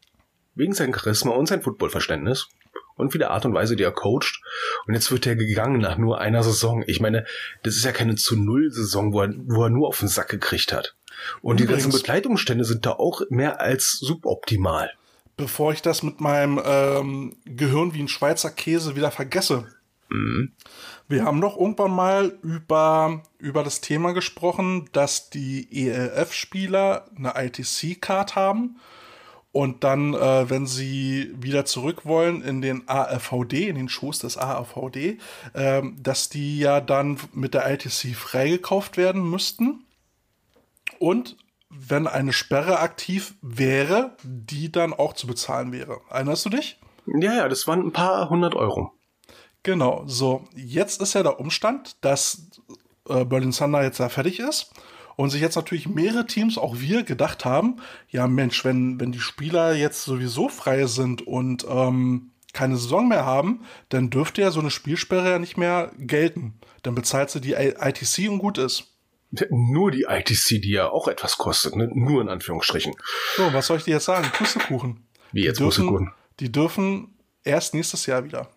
wegen sein Charisma und sein Footballverständnis und wie der Art und Weise, die er coacht. Und jetzt wird er gegangen nach nur einer Saison. Ich meine, das ist ja keine zu Null Saison, wo er, wo er nur auf den Sack gekriegt hat. Und die Übrigens- ganzen Begleitumstände sind da auch mehr als suboptimal. Bevor ich das mit meinem ähm, Gehirn wie ein Schweizer Käse wieder vergesse. Wir haben doch irgendwann mal über, über das Thema gesprochen, dass die ELF-Spieler eine ITC-Card haben und dann, äh, wenn sie wieder zurück wollen in den ARVD, in den Schoß des ARVD, ähm, dass die ja dann mit der ITC freigekauft werden müssten. Und wenn eine Sperre aktiv wäre, die dann auch zu bezahlen wäre. Erinnerst du dich? Ja, ja, das waren ein paar hundert Euro. Genau, so. Jetzt ist ja der Umstand, dass äh, Berlin Thunder jetzt da fertig ist und sich jetzt natürlich mehrere Teams, auch wir, gedacht haben, ja Mensch, wenn, wenn die Spieler jetzt sowieso frei sind und ähm, keine Saison mehr haben, dann dürfte ja so eine Spielsperre ja nicht mehr gelten. Dann bezahlt sie die ITC und gut ist. Nur die ITC, die ja auch etwas kostet, ne? nur in Anführungsstrichen. So, was soll ich dir jetzt sagen? Pustekuchen. Wie jetzt die dürfen, Pustekuchen? Die dürfen erst nächstes Jahr wieder.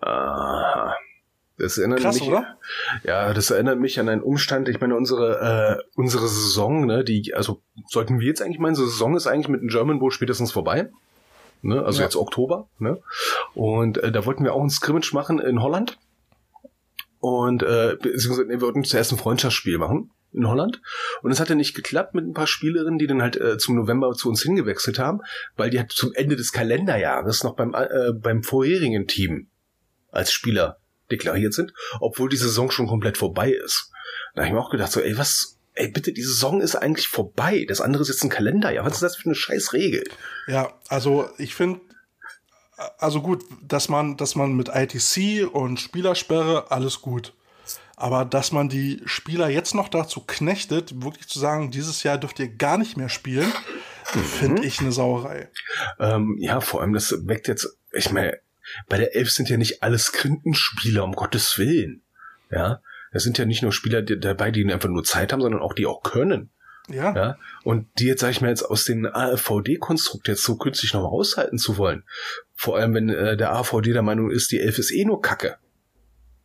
Aha. Das erinnert Krass, mich, oder? Ja, das erinnert mich an einen Umstand. Ich meine, unsere äh, unsere Saison, ne, die, also sollten wir jetzt eigentlich meinen, so Saison ist eigentlich mit dem German Bowl spätestens vorbei. Ne, also Ja. jetzt Oktober, ne? Und äh, da wollten wir auch ein Scrimmage machen in Holland. Und äh, wir wollten zuerst ein Freundschaftsspiel machen in Holland. Und es hatte nicht geklappt mit ein paar Spielerinnen, die dann halt äh, zum November zu uns hingewechselt haben, weil die halt zum Ende des Kalenderjahres noch beim, äh, beim vorherigen Team als Spieler deklariert sind, obwohl die Saison schon komplett vorbei ist. Da habe ich mir auch gedacht, so, ey, was, ey, bitte, die Saison ist eigentlich vorbei. Das andere ist jetzt ein Kalenderjahr. Was ist das für eine scheiß Regel? Ja, also ich finde, also gut, dass man, dass man mit ITC und Spielersperre alles gut. Aber dass man die Spieler jetzt noch dazu knechtet, wirklich zu sagen, dieses Jahr dürft ihr gar nicht mehr spielen, finde ich eine Sauerei. Ähm, ja, vor allem, das weckt jetzt, ich meine, bei der Elf sind ja nicht alles Grindenspieler, um Gottes Willen. Ja, es sind ja nicht nur Spieler die, dabei, die einfach nur Zeit haben, sondern auch die auch können. Ja, Ja, und die jetzt, sag ich mal, jetzt aus dem AVD-Konstrukt jetzt so künstlich noch aushalten zu wollen. Vor allem, wenn äh, der AVD der Meinung ist, die Elf ist eh nur Kacke.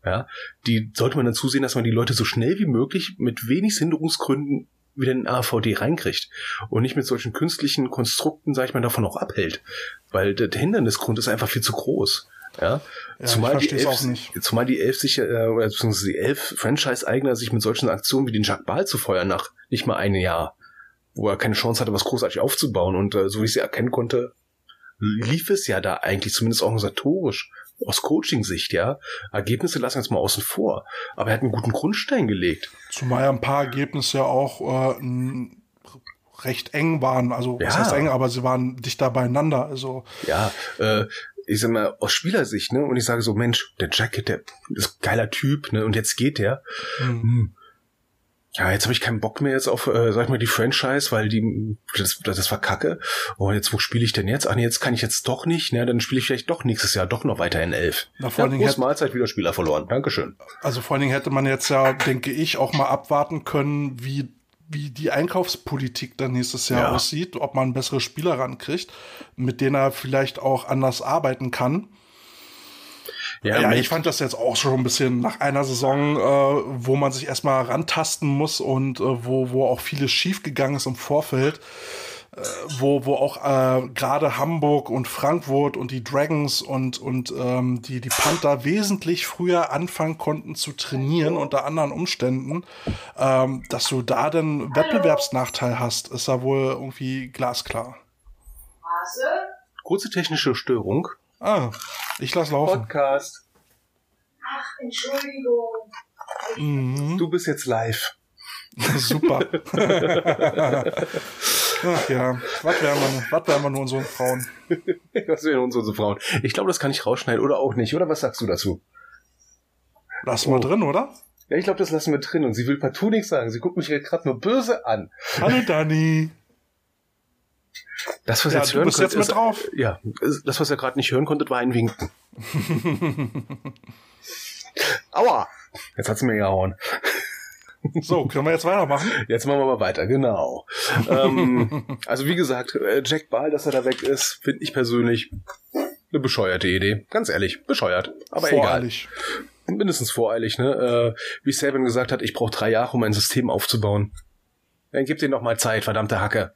Ja, die sollte man dann zusehen, dass man die Leute so schnell wie möglich mit wenig Hinderungsgründen wieder in den AVD reinkriegt und nicht mit solchen künstlichen Konstrukten, sag ich mal, davon auch abhält. Weil der Hindernisgrund ist einfach viel zu groß. Ja, Ja, zumal, ich die Elf, auch nicht. zumal die Elf sich, äh, beziehungsweise die Elf Franchise-Eigner sich mit solchen Aktionen wie den Jacques Ball zu feuern nach nicht mal einem Jahr, wo er keine Chance hatte, was großartig aufzubauen und äh, so wie ich sie erkennen konnte, lief es ja da eigentlich, zumindest organisatorisch, aus Coaching-Sicht, ja. Ergebnisse lassen wir jetzt mal außen vor. Aber er hat einen guten Grundstein gelegt. zumal ja ein paar Ergebnisse ja auch äh, recht eng waren. Also, was Ja. heißt eng, aber sie waren dichter beieinander. Also, Ja, äh, ich sag mal, aus Spielersicht, ne, und ich sage so, Mensch, der Jacket, der ist ein geiler Typ, ne, und jetzt geht der. hm. Ja, jetzt habe ich keinen Bock mehr jetzt auf, äh, sag ich mal, die Franchise, weil die, das, das war kacke. Oh, jetzt, wo spiele ich denn jetzt? Ach nee, jetzt kann ich jetzt doch nicht. Ne, dann spiele ich vielleicht doch nächstes Jahr doch noch weiter in elf. Na, vor allen Dingen hätte- Mahlzeit wieder Spieler verloren. Dankeschön. Also vor allen Dingen hätte man jetzt ja, denke ich, auch mal abwarten können, wie, wie die Einkaufspolitik dann nächstes Jahr Ja. aussieht, ob man bessere Spieler rankriegt, mit denen er vielleicht auch anders arbeiten kann. Ja, mit- ich fand das jetzt auch schon ein bisschen nach einer Saison, äh, wo man sich erstmal rantasten muss und äh, wo, wo auch vieles schiefgegangen ist im Vorfeld, äh, wo, wo auch äh, gerade Hamburg und Frankfurt und die Dragons und, und ähm, die, die Panther wesentlich früher anfangen konnten zu trainieren unter anderen Umständen, ähm, dass du da den Wettbewerbsnachteil hast, ist ja wohl irgendwie glasklar. kurze technische Störung. Ah, ich lass laufen. Podcast. Ach, Entschuldigung. Mhm. Du bist jetzt live. Super. Ach ja, was wären wir, was wären wir nur unseren Frauen? Was wären uns unsere Frauen? Ich glaube, das kann ich rausschneiden oder auch nicht. Oder was sagst du dazu? Lass mal Oh. drin, oder? Ja, ich glaube, das lassen wir drin. Und sie will partout nichts sagen. Sie guckt mich gerade nur böse an. Hallo Dani. Das, was Ja, ihr jetzt hören bist jetzt könnt, mit drauf. Ja, das, was ihr gerade nicht hören konntet, war ein Winken. Aua! Jetzt hat's mir gehauen. So, können wir jetzt weitermachen? Jetzt machen wir mal weiter, genau. ähm, also wie gesagt, äh, Jack Ball, dass er da weg ist, finde ich persönlich eine bescheuerte Idee. Ganz ehrlich, bescheuert. Aber Voreilig. egal. Mindestens voreilig, ne? Äh, wie Saban gesagt hat, ich brauche drei Jahre, um ein System aufzubauen. Dann gib dir noch mal Zeit, verdammte Hacke.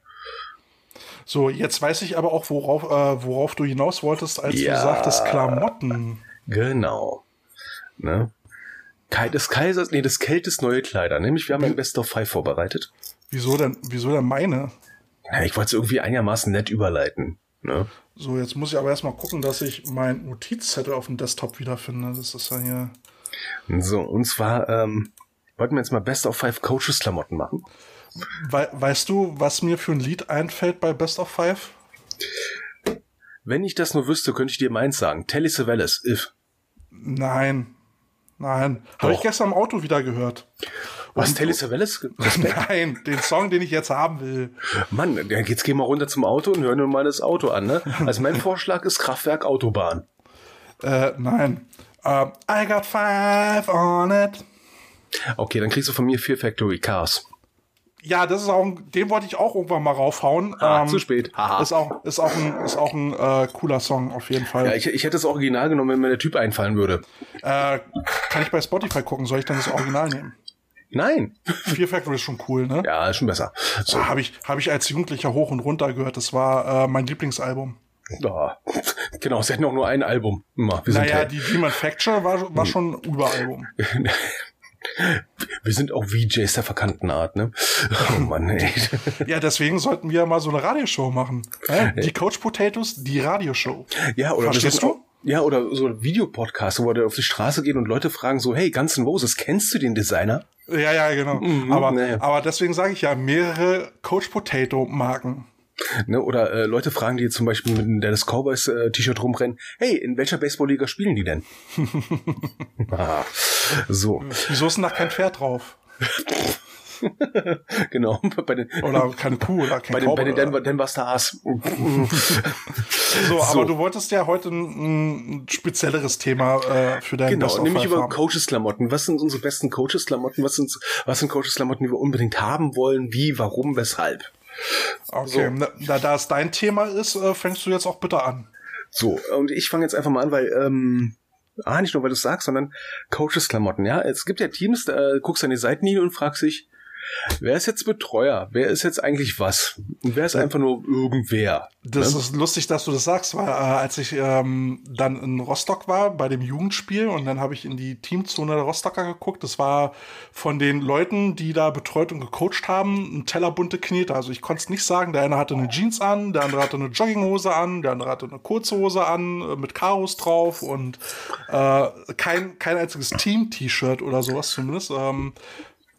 So, jetzt weiß ich aber auch, worauf, äh, worauf du hinaus wolltest, als Ja. du sagtest Klamotten. Genau. Ne? Des Kaisers, nee, des Keltes neue Kleider. Nämlich, wir haben ein Best of Five vorbereitet. Wieso denn, wieso denn meine? Ja, ich wollte es irgendwie einigermaßen nett überleiten. Ne? So, jetzt muss ich aber erstmal gucken, dass ich meinen Notizzettel auf dem Desktop wiederfinde. Das ist ja hier. So, und zwar ähm, wollten wir jetzt mal Best of Five Coaches Klamotten machen. Wei weißt du, was mir für ein Lied einfällt bei Best of Five? Wenn ich das nur wüsste, könnte ich dir meins sagen. Telly Savalas, if. Nein. Nein. Habe ich gestern im Auto wieder gehört. Was, Telly Savalas? Nein, den Song, den ich jetzt haben will. Mann, jetzt gehen wir runter zum Auto und hören wir mal das Auto an. Ne? Also mein Vorschlag ist Kraftwerk Autobahn. Äh, nein. Ähm, I got five on it. Okay, dann kriegst du von mir Fear Factory Cars. Ja, das ist auch, ein, den wollte ich auch irgendwann mal raufhauen. Ah, zu spät. Haha. Ist auch, ist auch ein, ist auch ein äh, cooler Song auf jeden Fall. Ja, ich, ich hätte das Original genommen, wenn mir der Typ einfallen würde. äh, kann ich bei Spotify gucken? Soll ich dann das Original nehmen? Nein. Fear Factory ist schon cool, ne? Ja, ist schon besser. So. Habe ich, hab ich als Jugendlicher hoch und runter gehört. Das war äh, mein Lieblingsalbum. Ja. Genau, sie hatten auch nur ein Album. Immer. Wir sind, Naja, die Demon Facture war, war schon Überalbum. wir sind auch VJs der verkannten Art, ne? Oh Mann, ey. Ja, deswegen sollten wir mal so eine Radioshow machen. Ja? Die Coach Potatoes, die Radioshow. Ja, oder Verstehst du? Ja, oder so ein Videopodcast, wo wir auf die Straße gehen und Leute fragen so, hey, Guns N' Roses, kennst du den Designer? Ja, ja, genau. Mhm, aber, naja. aber deswegen sage ich ja, mehrere Coach Potato Marken. Ne? Oder äh, Leute fragen, die zum Beispiel mit einem Dallas Cowboys äh, T-Shirt rumrennen, hey, in welcher Baseballliga spielen die denn? ah, so, Wieso ist denn da kein Pferd drauf? genau. Bei den, Oder keine Kuh oder kein bei den, bei den Cowboy Denver, Denver Stars. So, So. aber du wolltest ja heute ein, ein spezielleres Thema äh, für deinen Genau, nämlich über. Coaches-Klamotten. Was sind unsere besten Coaches-Klamotten? Was sind, was sind Coaches-Klamotten, die wir unbedingt haben wollen? Wie, warum, weshalb? Okay, na, na, da es dein Thema ist, äh, fängst du jetzt auch bitte an. So, und ich fange jetzt einfach mal an, weil, ähm, ah, nicht nur, weil du es sagst, sondern Coaches-Klamotten, ja. Es gibt ja Teams, da äh, guckst an die Seitenlinie und fragst dich, wer ist jetzt Betreuer? Wer ist jetzt eigentlich was? Und wer ist einfach nur irgendwer? Das ne? ist lustig, dass du das sagst, weil äh, als ich ähm, dann in Rostock war bei dem Jugendspiel und dann habe ich in die Teamzone der Rostocker geguckt, das war von den Leuten, die da betreut und gecoacht haben, ein Teller bunte Knete. Also ich konnte es nicht sagen, der eine hatte eine Jeans an, der andere hatte eine Jogginghose an, der andere hatte eine kurze Hose an äh, mit Karos drauf und äh, kein, kein einziges Team-T-Shirt oder sowas zumindest. Ähm,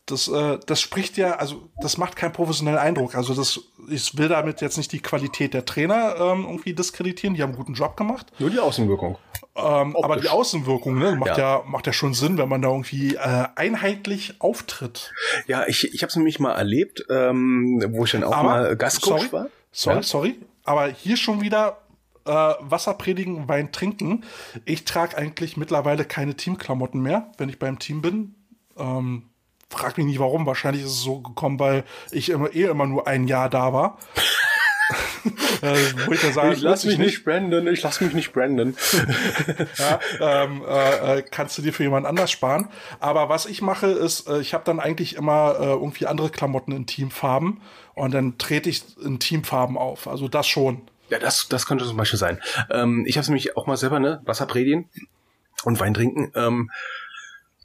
das, äh, das spricht ja, also das macht keinen professionellen Eindruck. Also das, ich will damit jetzt nicht die Qualität der Trainer ähm, irgendwie diskreditieren. Die haben einen guten Job gemacht. Nur die Außenwirkung. Ähm, aber die Außenwirkung ne, macht, Ja. ja. macht ja schon Sinn, wenn man da irgendwie äh, einheitlich auftritt. Ja, ich, ich habe es nämlich mal erlebt, ähm, wo ich dann auch mal Gastcoach sorry, war. Sorry, Ja. sorry. Aber hier schon wieder äh, Wasser predigen, Wein trinken. Ich trage eigentlich mittlerweile keine Teamklamotten mehr, wenn ich beim Team bin. Ähm, frag mich nicht warum. Wahrscheinlich ist es so gekommen, weil ich immer, eh immer nur ein Jahr da war. äh, wo ich dann sage, Ich lass mich nicht branden, ich lass mich nicht branden. ja, ähm, äh, äh, kannst du dir für jemand anders sparen. Aber was ich mache, ist, äh, ich habe dann eigentlich immer äh, irgendwie andere Klamotten in Teamfarben und dann trete ich in Teamfarben auf. Also das schon. Ja, das, das könnte zum Beispiel sein. Ähm, ich habe nämlich auch mal selber, ne, Wasser predigen und Wein trinken. Ähm,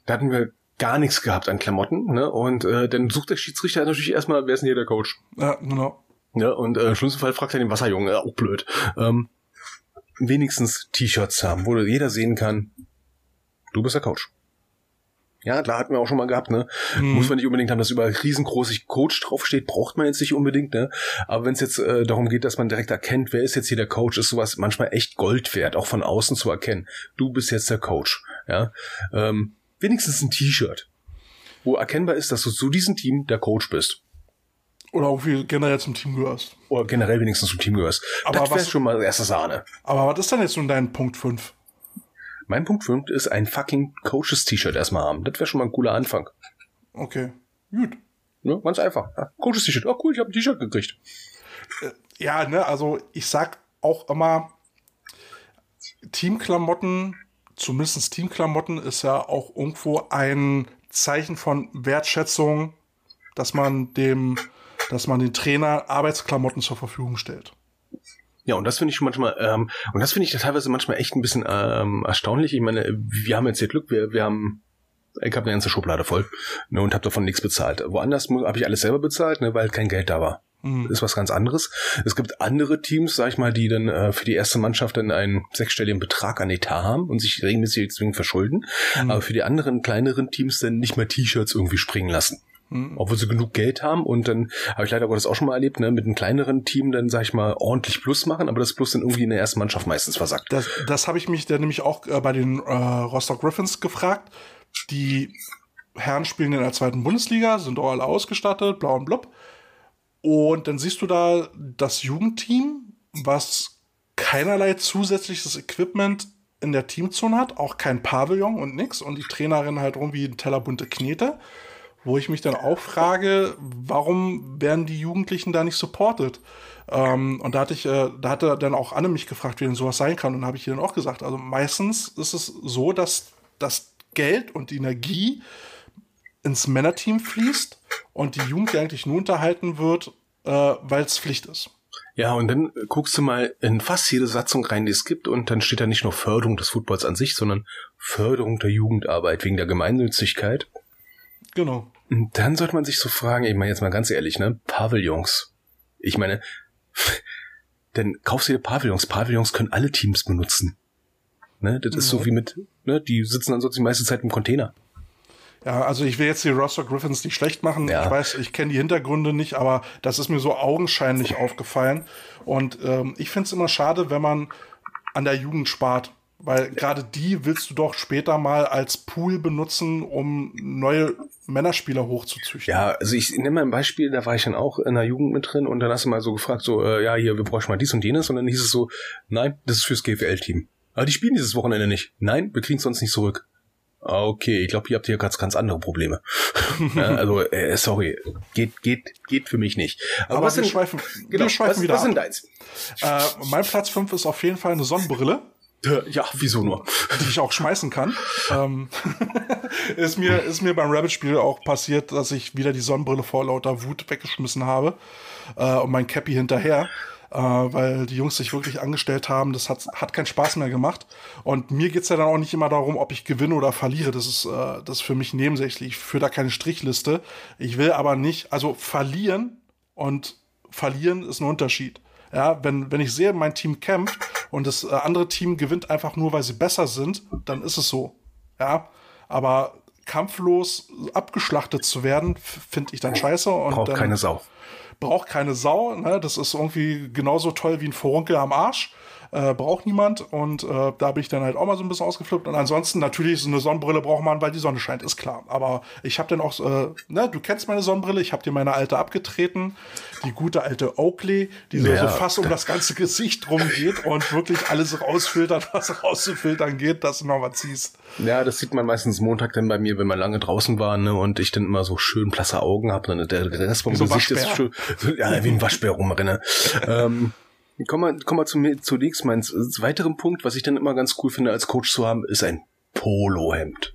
da hatten wir gar nichts gehabt an Klamotten, ne? Und äh, dann sucht der Schiedsrichter natürlich erstmal, wer ist denn hier der Coach? Ja, genau. Ne? Und äh, im schlimmsten Fall fragt er den Wasserjungen, äh, auch blöd. Ähm, wenigstens T-Shirts haben, wo jeder sehen kann, du bist der Coach. Ja, klar, hatten wir auch schon mal gehabt, ne? Muss man nicht unbedingt haben, dass über riesengroßig Coach draufsteht, braucht man jetzt nicht unbedingt, ne? Aber wenn es jetzt äh, darum geht, dass man direkt erkennt, wer ist jetzt hier der Coach, ist sowas manchmal echt Gold wert, auch von außen zu erkennen. Du bist jetzt der Coach, ja? Ähm, wenigstens ein T-Shirt, wo erkennbar ist, dass du zu diesem Team der Coach bist. Oder irgendwie generell zum Team gehörst. Oder generell wenigstens zum Team gehörst. Aber das wäre schon mal erste Sahne. Aber was ist denn jetzt nun dein Punkt 5? Mein Punkt 5 ist ein fucking Coaches-T-Shirt erstmal haben. Das wäre schon mal ein cooler Anfang. Okay, gut. Ne? Ganz einfach. Ja, Coaches-T-Shirt. Oh cool, ich habe ein T-Shirt gekriegt. Ja, ne, also ich sag auch immer, Teamklamotten, zumindest Teamklamotten, ist ja auch irgendwo ein Zeichen von Wertschätzung, dass man dem, dass man den Trainer Arbeitsklamotten zur Verfügung stellt. Ja, und das finde ich schon manchmal, ähm, und das finde ich teilweise manchmal echt ein bisschen ähm, erstaunlich. Ich meine, wir haben jetzt hier Glück, wir, wir haben, ich habe eine ganze Schublade voll ne, und habe davon nichts bezahlt. Woanders habe ich alles selber bezahlt, ne, weil kein Geld da war. Ist was ganz anderes. Es gibt andere Teams, sag ich mal, die dann äh, für die erste Mannschaft dann einen sechsstelligen Betrag an Etat haben und sich regelmäßig zwingend verschulden, aber für die anderen kleineren Teams dann nicht mehr T-Shirts irgendwie springen lassen. Obwohl sie genug Geld haben und dann habe ich leider Gottes auch schon mal erlebt, ne, mit einem kleineren Team dann, sag ich mal, ordentlich Plus machen, aber das Plus dann irgendwie in der ersten Mannschaft meistens versagt. Das, das habe ich mich dann nämlich auch äh, bei den äh, Rostock Griffins gefragt. Die Herren spielen in der zweiten Bundesliga, sind alle ausgestattet, blau und blub. Und dann siehst du da das Jugendteam, was keinerlei zusätzliches Equipment in der Teamzone hat, auch kein Pavillon und nix. Und die Trainerin halt irgendwie ein Teller bunte Knete. Wo ich mich dann auch frage, warum werden die Jugendlichen da nicht supported? Ähm, und da hatte ich, äh, da hatte dann auch Anne mich gefragt, wie denn sowas sein kann. Und habe ich ihr dann auch gesagt, also meistens ist es so, dass das Geld und die Energie ins Männerteam fließt und die Jugend eigentlich nur unterhalten wird, äh, weil es Pflicht ist. Ja, und dann guckst du mal in fast jede Satzung rein, die es gibt, und dann steht da nicht nur Förderung des Footballs an sich, sondern Förderung der Jugendarbeit wegen der Gemeinnützigkeit. Genau. Und dann sollte man sich so fragen, ich meine jetzt mal ganz ehrlich, ne, Pavillons. Ich meine, dann kaufst du dir Pavillons. Pavillons können alle Teams benutzen. Ne, das ist so wie mit, ne, die sitzen ansonsten die meiste Zeit im Container. Ja, also ich will jetzt die Rostock Griffins nicht schlecht machen. Ja. Ich weiß, ich kenne die Hintergründe nicht, aber das ist mir so augenscheinlich aufgefallen. Und ähm, ich finde es immer schade, wenn man an der Jugend spart. Weil gerade die willst du doch später mal als Pool benutzen, um neue Männerspieler hochzuzüchten. Ja, also ich nehme mal ein Beispiel, da war ich dann auch in der Jugend mit drin und dann hast du mal so gefragt, so, äh, ja, hier, wir bräuchten mal dies und jenes und dann hieß es so, nein, das ist fürs GFL-Team. Aber die spielen dieses Wochenende nicht. Nein, wir kriegen es sonst nicht zurück. Ah, Okay, ich glaube, ihr habt hier ganz, ganz andere Probleme. also, äh, sorry, geht, geht, geht für mich nicht. Aber was wir sind, schweifen, genau, wir schweifen was, wieder was sind deins? Äh, mein Platz 5 ist auf jeden Fall eine Sonnenbrille. Äh, Ja, wieso nur? die ich auch schmeißen kann. ähm, ist mir ist mir beim Rabbit-Spiel auch passiert, dass ich wieder die Sonnenbrille vor lauter Wut weggeschmissen habe äh, und mein Cappy hinterher, äh, weil die Jungs sich wirklich angestellt haben. Das hat hat keinen Spaß mehr gemacht. Und mir geht's ja dann auch nicht immer darum, ob ich gewinne oder verliere. Das ist äh, das ist für mich nebensächlich. Ich führe da keine Strichliste. Ich will aber nicht, also verlieren und verlieren ist ein Unterschied. Ja, wenn, wenn ich sehe, mein Team kämpft und das äh, andere Team gewinnt einfach nur, weil sie besser sind, dann ist es so. Ja, aber kampflos abgeschlachtet zu werden, finde ich dann scheiße. Und Braucht dann keine Sau. Braucht keine Sau. Ne? Das ist irgendwie genauso toll wie ein Furunkel am Arsch. Äh, braucht niemand. Und äh, da bin ich dann halt auch mal so ein bisschen ausgeflippt. Und ansonsten natürlich so eine Sonnenbrille braucht man, weil die Sonne scheint, ist klar. Aber ich habe dann auch, äh, ne, du kennst meine Sonnenbrille, ich habe dir meine alte abgetreten. Die gute alte Oakley, die so, Ja. so fast um das ganze Gesicht rum geht und wirklich alles rausfiltert, was rauszufiltern geht, dass du noch was ziehst. Ja, das sieht man meistens Montag dann bei mir, wenn wir lange draußen waren, ne, und ich dann immer so schön blasse Augen habe, dann der Rest vom so Gesicht ist Waschbär. schön, ja, wie ein Waschbär rumrenne. ähm, Kommen wir, kommen wir zu mir zunächst. Mein z- weiteren Punkt, was ich dann immer ganz cool finde, als Coach zu haben, ist ein Polohemd.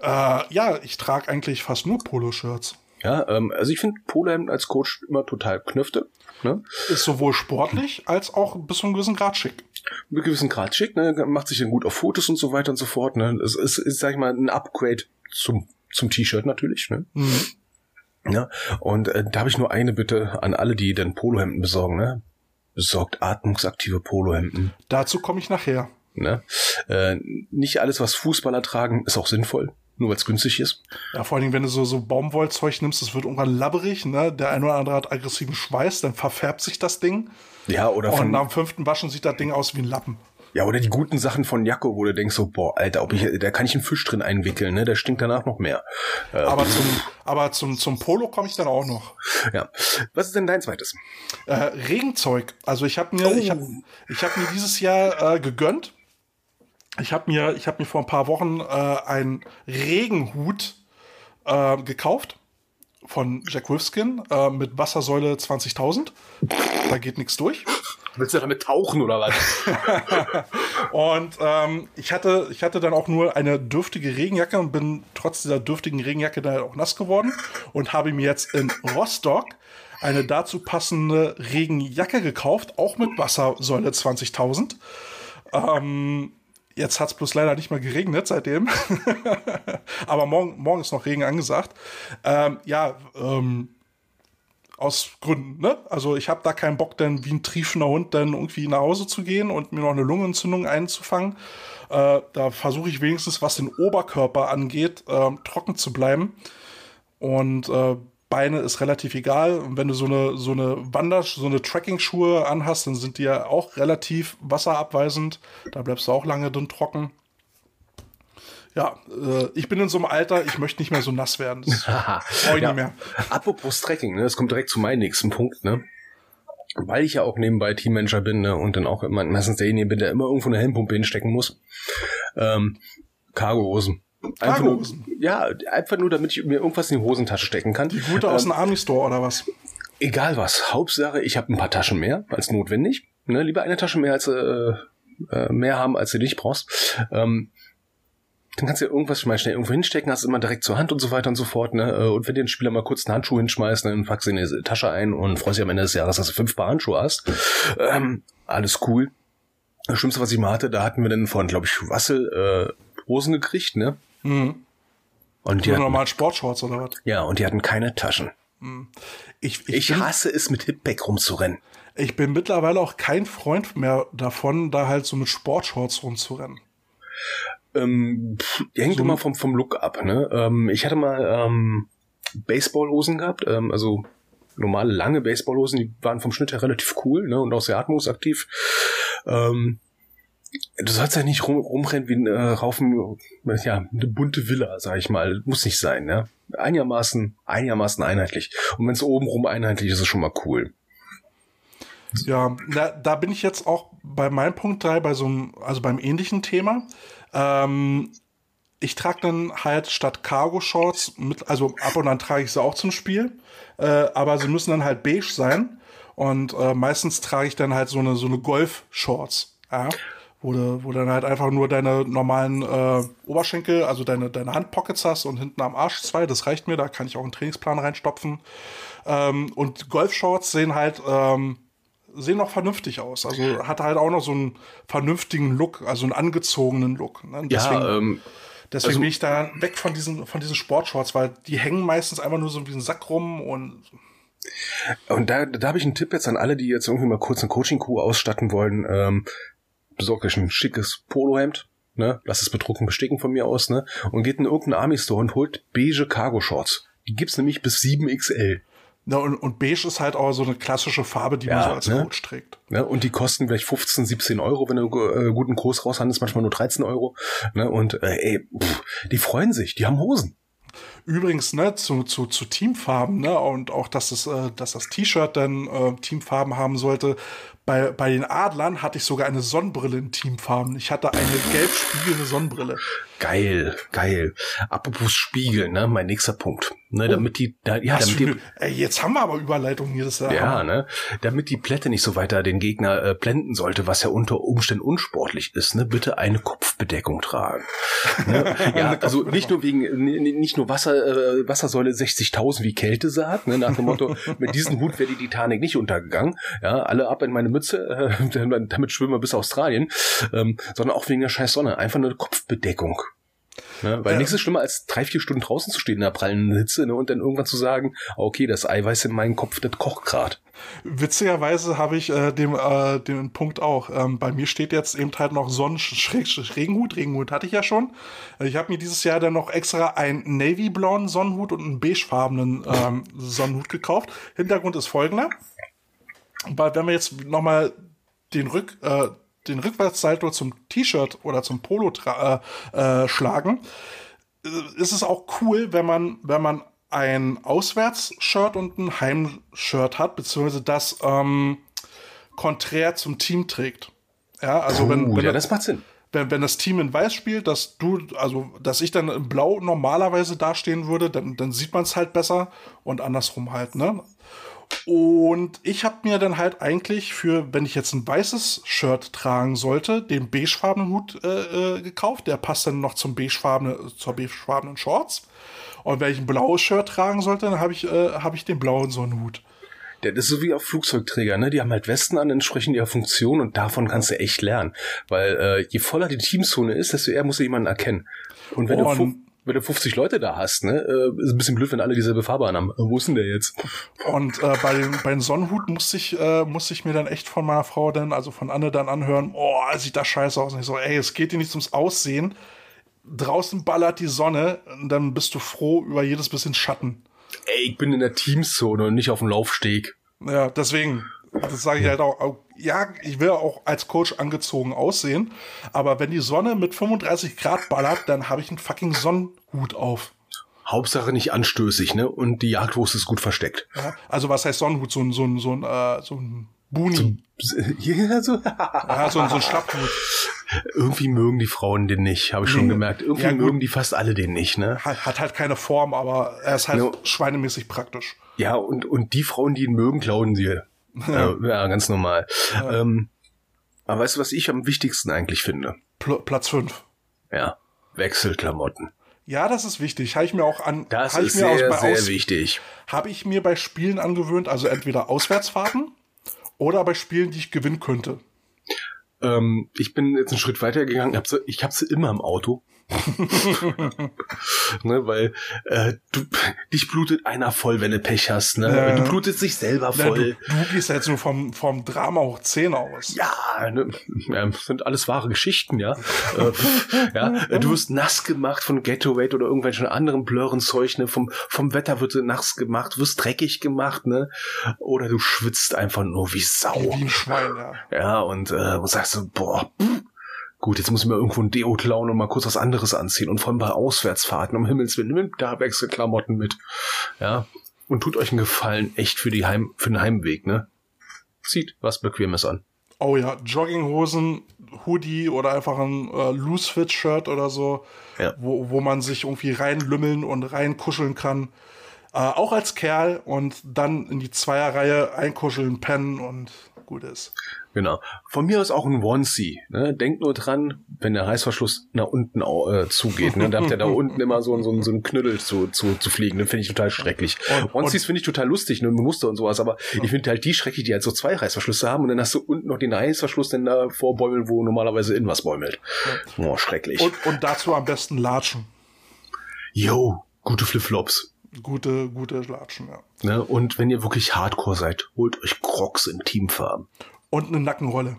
Äh, ja, ich trage eigentlich fast nur Poloshirts. Ja, ähm, also ich finde Polohemd als Coach immer total knöfte. Ne? Ist sowohl sportlich als auch bis zu einem gewissen Grad schick. Mit gewissen Grad schick, ne? macht sich dann gut auf Fotos und so weiter und so fort. Ne? Es ist, ist, sag ich mal, ein Upgrade zum, zum T-Shirt natürlich. Ne? Mhm. Ja, und äh, da habe ich nur eine Bitte an alle, die dann Polohemden besorgen. Ne? Besorgt atmungsaktive Polohemden. Dazu komme ich nachher. Ne? Äh, nicht alles, was Fußballer tragen, ist auch sinnvoll, nur weil es günstig ist. Ja, vor allen Dingen, wenn du so, so Baumwollzeug nimmst, das wird irgendwann labberig, ne? Der eine oder andere hat aggressiven Schweiß, dann verfärbt sich das Ding. Ja, oder Und von, nach dem fünften Waschen sieht das Ding aus wie ein Lappen. Ja, oder die guten Sachen von Jacko, wo du denkst so, boah, Alter, ob ich, da kann ich einen Fisch drin einwickeln, ne? Der stinkt danach noch mehr. Äh, Aber zum, aber zum, zum Polo komme ich dann auch noch. ja. Was ist denn dein zweites? Äh, Regenzeug. Also ich habe mir, ich habe, ich habe mir dieses Jahr äh, gegönnt. Ich habe mir, ich habe mir vor ein paar Wochen äh, einen Regenhut äh, gekauft von Jack Wolfskin äh, mit Wassersäule 20.000. Da geht nichts durch. Willst du damit tauchen oder was? Und ähm, ich hatte, ich hatte dann auch nur eine dürftige Regenjacke und bin trotz dieser dürftigen Regenjacke dann auch nass geworden und habe mir jetzt in Rostock eine dazu passende Regenjacke gekauft, auch mit Wassersäule 20.000. Ähm, jetzt hat es bloß leider nicht mehr geregnet seitdem. Aber morgen, morgen ist noch Regen angesagt. Ähm, ja, ähm, aus Gründen, ne? Also ich habe da keinen Bock, dann wie ein triefender Hund dann irgendwie nach Hause zu gehen und mir noch eine Lungenentzündung einzufangen. Äh, da versuche ich wenigstens, was den Oberkörper angeht, ähm, trocken zu bleiben. Und äh, Beine ist relativ egal. Und wenn du so eine, so eine Wander-, so eine Trekking-Schuhe anhast, dann sind die ja auch relativ wasserabweisend. Da bleibst du auch lange drin trocken. Ja, äh, ich bin in so einem Alter, ich möchte nicht mehr so nass werden. Das ich ja. nicht mehr. Apropos Trekking, ne? Das kommt direkt zu meinem nächsten Punkt, ne? Weil ich ja auch nebenbei Teammanager bin, ne? Und dann auch immer, meistens derjenige bin, der immer irgendwo eine Helmpumpe hinstecken muss. Ähm, Cargohosen. Einfach nur, ja, einfach nur, damit ich mir irgendwas in die Hosentasche stecken kann. Die gute aus dem Army Store oder was? Egal was. Hauptsache, ich habe ein paar Taschen mehr als notwendig. Ne? Lieber eine Tasche mehr als äh, äh, mehr haben, als du nicht brauchst. Ähm, dann kannst du ja irgendwas mal schnell irgendwo hinstecken, hast immer direkt zur Hand und so weiter und so fort. Ne? Äh, Und wenn dir ein Spieler mal kurz einen Handschuh hinschmeißt, dann packst du in die Tasche ein und freust dich am Ende des Jahres, dass du fünf Paar Handschuhe hast. Ähm, alles cool. Das Schlimmste, was ich mal hatte, da hatten wir dann von, glaube ich, Russell äh, Hosen gekriegt, ne? Mhm. Und die hatten, normal Sportshorts oder was? ja, und die hatten keine Taschen. Ich, ich, Ich bin, hasse es, mit Hipback rumzurennen. ich bin mittlerweile auch kein Freund mehr davon, da halt so mit Sportshorts rumzurennen. Ähm, pff, hängt So- immer vom, vom Look ab, ne? Ähm, ich hatte mal ähm, Baseballhosen gehabt, ähm, also normale lange Baseballhosen, die waren vom Schnitt her relativ cool, ne? Und auch sehr atmungsaktiv. Ähm, du sollst ja nicht rum, rumrennen wie ein äh, Raufen, ja, eine bunte Villa, sag ich mal. Muss nicht sein, ne? Einigermaßen, einigermaßen einheitlich. Und wenn es obenrum einheitlich ist, ist es schon mal cool. Ja, da, da bin ich jetzt auch bei meinem Punkt 3, bei so einem, also beim ähnlichen Thema. Ähm, ich trage dann halt statt Cargo-Shorts mit, also ab und an trage ich sie auch zum Spiel, äh, aber sie müssen dann halt beige sein. Und äh, meistens trage ich dann halt so eine, so eine Golf-Shorts, ja, wo du, wo du dann halt einfach nur deine normalen äh, Oberschenkel, also deine, deine Handpockets hast und hinten am Arsch zwei, das reicht mir, da kann ich auch einen Trainingsplan reinstopfen. Ähm, und Golf-Shorts sehen halt, ähm, sehen noch vernünftig aus. Also hat halt auch noch so einen vernünftigen Look, also einen angezogenen Look. Ne? Deswegen, ähm, deswegen also- bin ich da weg von diesen, von diesen Sportshorts, weil die hängen meistens einfach nur so wie ein Sack rum und Und da, da habe ich einen Tipp jetzt an alle, die jetzt irgendwie mal kurz eine Coaching-Crew ausstatten wollen. Ähm, besorgt euch ein schickes Polohemd, ne? Lasst es bedrucken, besticken von mir aus, ne? Und geht in irgendeinen Army-Store und holt beige Cargo-Shorts. Die gibt's nämlich bis 7XL. Ja, und, und beige ist halt auch so eine klassische Farbe, die man Ja, so als ne? Coach trägt. Ne? Und die kosten vielleicht 15, 17 Euro, wenn du äh, guten Kurs raushandelst, manchmal nur 13 Euro. Ne? Und äh, ey, pff, die freuen sich, die haben Hosen. Übrigens, ne, zu, zu, zu Teamfarben, ne, und auch, dass das, äh, dass das T-Shirt dann äh, Teamfarben haben sollte. Bei, bei den Adlern hatte ich sogar eine Sonnenbrille in Teamfarben. Ich hatte eine gelb spiegelnde Sonnenbrille. Geil, geil. Apropos Spiegel, ne, mein nächster Punkt. Ne, damit die, da, ja, Was damit die, ey, jetzt haben wir aber Überleitungen hier. Das ist ja, Ja, ne? Damit die Plätte nicht so weiter den Gegner äh, blenden sollte, was ja unter Umständen unsportlich ist, ne? Bitte eine Kopfbedeckung tragen. Ne? ja, also nicht nur wegen, nicht nur Wasser, äh, Wassersäule 60.000 wie Kälte sagt, ne? Nach dem Motto, mit diesem Hut wäre die Titanic nicht untergegangen. Ja, alle ab in meine Mütze, äh, damit schwimmen wir bis Australien, ähm, sondern auch wegen der scheiß Sonne. Einfach eine Kopfbedeckung. Ne? Weil Ja. nichts ist schlimmer, als drei, vier Stunden draußen zu stehen in der prallen Hitze ne? und dann irgendwann zu sagen, okay, das Eiweiß in meinem Kopf, das kocht grad. Witzigerweise habe ich äh, dem, äh, den Punkt auch. Ähm, bei mir steht jetzt eben halt noch Sonnen-Regenhut. Regenhut hatte ich ja schon. Äh, Ich habe mir dieses Jahr dann noch extra einen navy-blauen Sonnenhut und einen beigefarbenen ähm, Sonnenhut gekauft. Hintergrund ist folgender. Weil wenn wir jetzt nochmal den Rück, äh, den Rückwärtssalto zum T-Shirt oder zum Polo äh, äh, schlagen, äh, ist es auch cool, wenn man, wenn man ein Auswärtsshirt und ein Heimshirt hat, beziehungsweise das ähm, konträr zum Team trägt. Ja, also wenn, Uh, wenn, ja, das macht Sinn. wenn, wenn das Team in Weiß spielt, dass du, also dass ich dann in Blau normalerweise dastehen würde, dann, dann sieht man es halt besser und andersrum halt, ne? Und ich habe mir dann halt eigentlich für, wenn ich jetzt ein weißes Shirt tragen sollte, den beigefarbenen Hut äh, äh, gekauft. Der passt dann noch zum beigefarbenen, zur beigefarbenen Shorts. Und wenn ich ein blaues Shirt tragen sollte, dann habe ich, äh, hab ich den blauen Sonnenhut. Das ist so wie auf Flugzeugträger, ne? Die haben halt Westen an, entsprechend ihrer Funktion und davon kannst du echt lernen. Weil äh, je voller die Teamzone ist, desto eher muss du jemanden erkennen. Und wenn, du, Und- fu- wenn du 50 Leute da hast, ne, äh, ist ein bisschen blöd, wenn alle dieselbe Farbe haben. Wo ist denn der jetzt? Und äh, bei, den, bei den Sonnenhut musste ich, äh, musste ich mir dann echt von meiner Frau dann, also von Anne dann anhören, oh, sieht das scheiße aus. Und ich so, ey, es geht dir nicht ums Aussehen. Draußen ballert die Sonne, und dann bist du froh über jedes bisschen Schatten. Ey, ich bin in der Teamzone und nicht auf dem Laufsteg. Ja, deswegen, das sage ich halt auch. Ja, ich will auch als Coach angezogen aussehen, aber wenn die Sonne mit 35 Grad ballert, dann habe ich einen fucking Sonnenhut auf. Hauptsache nicht anstößig, ne? Und die Jagdwurst ist gut versteckt. Ja? Also was heißt Sonnenhut? So ein, so ein, so ein, äh, so ein Buni. Ja, so. ja, so ein, so ein Schlapphut. Irgendwie mögen die Frauen den nicht, habe ich schon Nee. gemerkt. Irgendwie Ja, mögen die fast alle den nicht, ne? Hat, hat halt keine Form, aber er ist halt No. schweinemäßig praktisch. Ja, und, und die Frauen, die ihn mögen, klauen sie. ja, ja, ganz normal. Ähm, aber weißt du, was ich am wichtigsten eigentlich finde? Pl Platz 5. Ja, Wechselklamotten. Ja, das ist wichtig. Habe ich mir auch an. Das ist sehr, bei sehr Aus- wichtig. Habe ich mir bei Spielen angewöhnt, also entweder Auswärtsfahrten oder bei Spielen, die ich gewinnen könnte. Ähm, ich bin jetzt einen Schritt weiter gegangen. Ich habe sie immer im Auto. ne, weil äh, du, dich blutet einer voll, wenn du Pech hast. Ne? Ja. Du blutest dich selber voll. du, du gehst ja jetzt nur vom, vom Drama hoch 10 aus. Ja, ne, ja, das sind alles wahre Geschichten, ja. äh, ja, du wirst nass gemacht von Gatorade oder irgendwelchen anderen Blörenzeug, ne, vom, vom Wetter wird du nass gemacht, wirst dreckig gemacht, ne, oder du schwitzt einfach nur wie Sau. Wie ein Schwein, ja. Ja, und, äh, und sagst so, boah, pff, gut, jetzt muss ich mir irgendwo ein Deo klauen und mal kurz was anderes anziehen und vor allem bei Auswärtsfahrten, um Himmels Willen, nimmt da Wechselklamotten mit, ja, und tut euch einen Gefallen, echt für die Heim, für den Heimweg, ne. Zieht was Bequemes an. Oh ja, Jogginghosen, Hoodie oder einfach ein äh, Loose-Fit-Shirt oder so, Ja. wo, wo man sich irgendwie reinlümmeln und reinkuscheln kann. Äh, auch als Kerl und dann in die Zweierreihe einkuscheln, pennen und gut ist. Genau. Von mir aus auch ein Onesie. Ne? Denkt nur dran, wenn der Reißverschluss nach unten äh, zugeht. Ne? Da habt ihr da unten immer so, so, so einen Knüttel zu, zu, zu fliegen. Den finde ich total schrecklich. Onesies finde ich total lustig, ne? Muster und sowas. Aber ich finde halt die schrecklich, die halt so zwei Reißverschlüsse haben und dann hast du unten noch den Reißverschluss, den da vorbäumeln, wo normalerweise in was bäumelt. Oh, schrecklich. Und, und dazu am besten Latschen. Yo, gute Flipflops. Gute, gute Latschen, ja. Ne? Und wenn ihr wirklich Hardcore seid, holt euch Crocs in Teamfarben. Und eine Nackenrolle.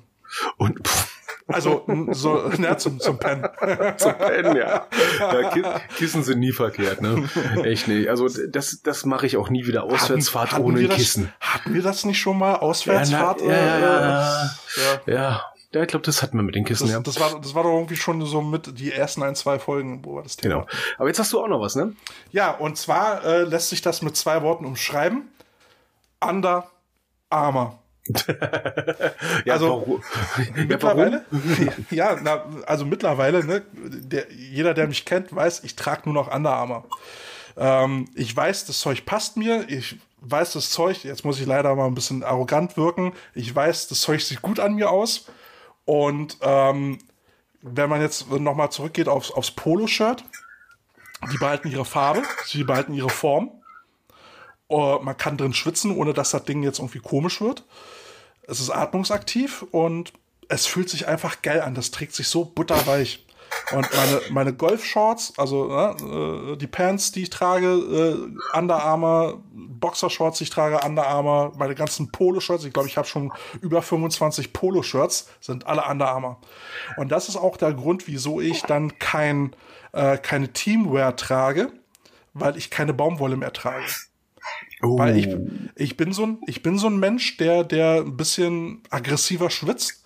Und pff, Also so ja, zum, zum Pennen. Zum Pennen, ja. ja Ki- Kissen sind nie verkehrt, ne? Echt nicht. Also das, das mache ich auch nie wieder. Auswärtsfahrt Hatten ohne wir ein das, Kissen. Hatten wir das nicht schon mal? Auswärtsfahrt? ja, ja, ja, äh, ja. ja. Ja, ja ich glaube, das hatten wir mit den Kissen, Das, ja. das, war, das war doch irgendwie schon so mit die ersten ein, zwei Folgen, wo wir das Thema. Genau. Aber jetzt hast du auch noch was, ne? Ja, und zwar äh, lässt sich das mit zwei Worten umschreiben. Under Armour. Ja, Also, warum? Mittlerweile? ja, na, also mittlerweile, ne, der, jeder, der mich kennt, weiß, ich trage nur noch Under Armour. Ähm, ich weiß, das Zeug passt mir. Ich weiß, das Zeug, jetzt muss ich leider mal ein bisschen arrogant wirken, ich weiß, das Zeug sieht gut an mir aus. Und ähm, wenn man jetzt nochmal zurückgeht aufs, aufs Polo-Shirt, die behalten ihre Farbe, sie behalten ihre Form. Äh, man kann drin schwitzen, ohne dass das Ding jetzt irgendwie komisch wird. Es ist atmungsaktiv und es fühlt sich einfach geil an. Das trägt sich so butterweich. Und meine, meine Golf-Shorts, also ne, äh, die Pants, die ich trage, äh, Under Armour, Boxershorts, die ich trage, Under Armour, meine ganzen Polo-Shirts, ich glaube, ich habe schon über 25 Polo-Shirts, sind alle Under Armour. Und das ist auch der Grund, wieso ich dann kein, äh, keine Teamwear trage, weil ich keine Baumwolle mehr trage. Weil ich, ich bin so ein, ich bin so ein Mensch, der, der ein bisschen aggressiver schwitzt.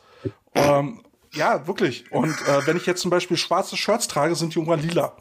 Ähm, ja, wirklich. Und äh, wenn ich jetzt zum Beispiel schwarze Shirts trage, sind die irgendwann lila.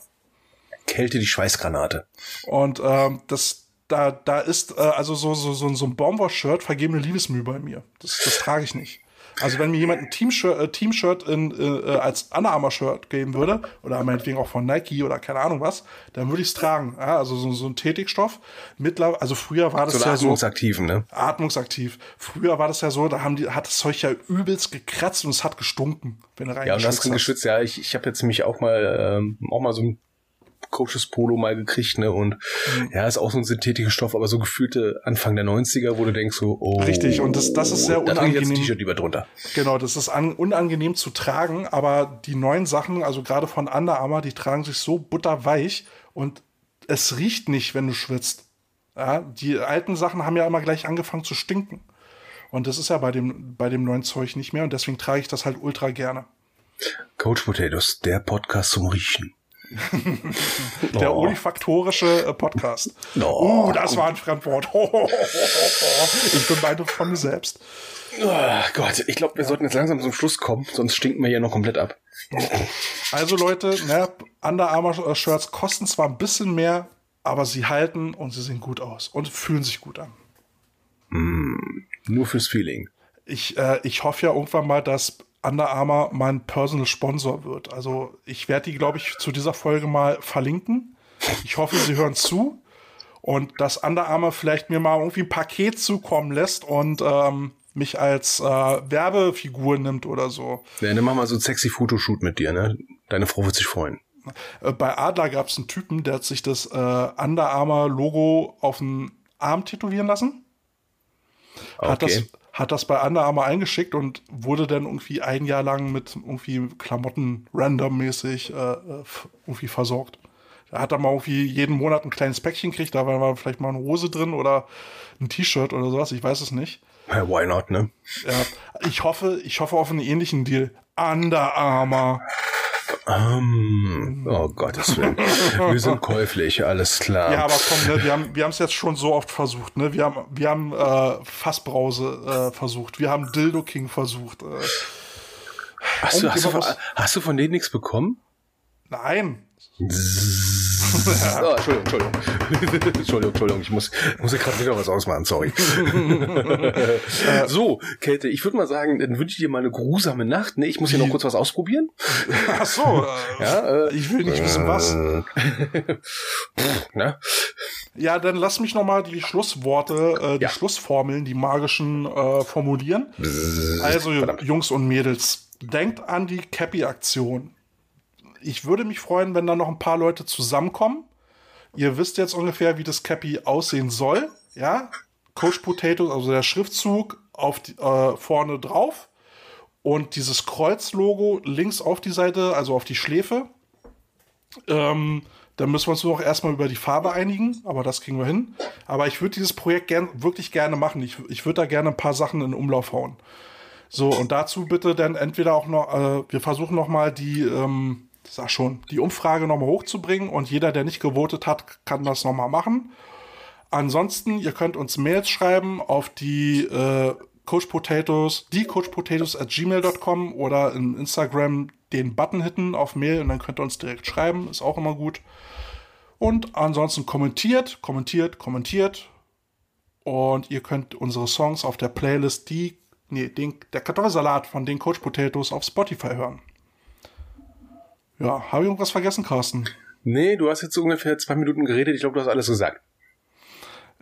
Kälte die Schweißgranate. Und ähm, das, da, da ist äh, also so, so, so, so ein Baumwoll-Shirt vergebene Liebesmühe bei mir. Das, das trage ich nicht. Also wenn mir jemand ein Team-Shirt äh, Team-Shirt in, äh, als Under Armour-Shirt geben würde, oder meinetwegen auch von Nike oder keine Ahnung was, dann würde ich es tragen. Ja, also so, so ein Tätigstoff. Mittlerweile, also früher war das So ja ein so Atmungsaktiven, ne? atmungsaktiv. Früher war das ja so, da haben die, hat das Zeug ja übelst gekratzt und es hat gestunken, wenn du Ja, und das reingeschwitzt drin geschwitzt, ja, ich, ich habe jetzt nämlich auch mal ähm, auch mal so ein Coaches Polo mal gekriegt, ne? Und Mhm. ja, ist auch so ein synthetischer Stoff, aber so gefühlte Anfang der 90er, wo du denkst so, oh. Richtig, und das- das ist sehr da trage ich jetzt unangenehm. T-Shirt lieber drunter. Genau, das ist an, unangenehm zu tragen, aber die neuen Sachen, also gerade von Under Armour, die tragen sich so butterweich und es riecht nicht, wenn du schwitzt. Ja, die alten Sachen haben ja immer gleich angefangen zu stinken. Und das ist ja bei dem, bei dem neuen Zeug nicht mehr und deswegen trage ich das halt ultra gerne. Coach Potatoes, der Podcast zum Riechen. Der Oh. olifaktorische äh, Podcast. Oh. Uh, das war ein Fremdwort. Ich bin beide von mir selbst. Oh Gott, ich glaube, wir sollten jetzt langsam zum Schluss kommen, sonst stinken wir hier noch komplett ab. Also Leute, ne, Under Armour Shirts kosten zwar ein bisschen mehr, aber sie halten und sie sehen gut aus und fühlen sich gut an. Nur fürs Feeling. Ich, äh, ich hoffe ja irgendwann mal, dass Under Armour mein Personal Sponsor wird. Also ich werde die, glaube ich, zu dieser Folge mal verlinken. Ich hoffe, sie hören zu und dass Under Armour vielleicht mir mal irgendwie ein Paket zukommen lässt und ähm, mich als äh, Werbefigur nimmt oder so. Ja, dann machen wir so ein sexy Fotoshoot mit dir, ne? Deine Frau wird sich freuen. Äh, bei Adler gab es einen Typen, der hat sich das äh, Under Armour Logo auf den Arm tätowieren lassen. Hat, das, Okay. Hat das bei Under Armour eingeschickt und wurde dann irgendwie ein Jahr lang mit irgendwie Klamotten randommäßig äh, äh, irgendwie versorgt. Da hat er mal irgendwie jeden Monat ein kleines Päckchen gekriegt, da war vielleicht mal eine Hose drin oder ein T-Shirt oder sowas, ich weiß es nicht. Why not, ne? Ja, ich hoffe, ich hoffe auf einen ähnlichen Deal. Under Armour. Ähm, oh Gottes Willen. Wir sind käuflich, alles klar. Ja, aber komm, ne, wir haben wir es jetzt schon so oft versucht. Ne? Wir haben wir haben äh, Fassbrause äh, versucht. Wir haben Dildo King versucht. Äh, hast, du, hast, du, hast du von denen nichts bekommen? nein. Oh, Entschuldigung, Entschuldigung. Entschuldigung, Entschuldigung, ich muss, muss ich gerade wieder was ausmachen, sorry. so, Käthe, ich würde mal sagen, dann wünsche ich dir mal eine grusame Nacht. Ne, ich muss hier noch kurz was ausprobieren. Ach so. Äh, Ja, äh, ich will nicht wissen was. ne? Ja, dann lass mich noch mal die Schlussworte, äh, die Ja. Schlussformeln, die magischen äh, formulieren. Also Jungs und Mädels, denkt an die Cappy-Aktion. Ich würde mich freuen, wenn da noch ein paar Leute zusammenkommen. Ihr wisst jetzt ungefähr, wie das Cappy aussehen soll. Ja, Coach Potatoes, also der Schriftzug auf die, äh, vorne drauf und dieses Kreuzlogo links auf die Seite, also auf die Schläfe. Ähm, dann müssen wir uns noch erstmal über die Farbe einigen, aber das kriegen wir hin. Aber ich würde dieses Projekt gern, wirklich gerne machen. Ich, ich würde da gerne ein paar Sachen in Umlauf hauen. So, und dazu bitte dann entweder auch noch, äh, wir versuchen nochmal die, ähm, sag schon, die Umfrage nochmal hochzubringen und jeder, der nicht gewotet hat, kann das nochmal machen. Ansonsten, ihr könnt uns Mails schreiben auf die äh, Coach Potatoes, die Coach Potatoes at gmail.com oder in Instagram den Button hitten auf Mail und dann könnt ihr uns direkt schreiben, ist auch immer gut. Und ansonsten kommentiert, kommentiert, kommentiert. Und ihr könnt unsere Songs auf der Playlist, die, nee, den, der Kartoffelsalat von den Coach Potatoes auf Spotify hören. Ja, habe ich irgendwas vergessen, Carsten? Nee, du hast jetzt ungefähr zwei Minuten geredet. Ich glaube, du hast alles gesagt.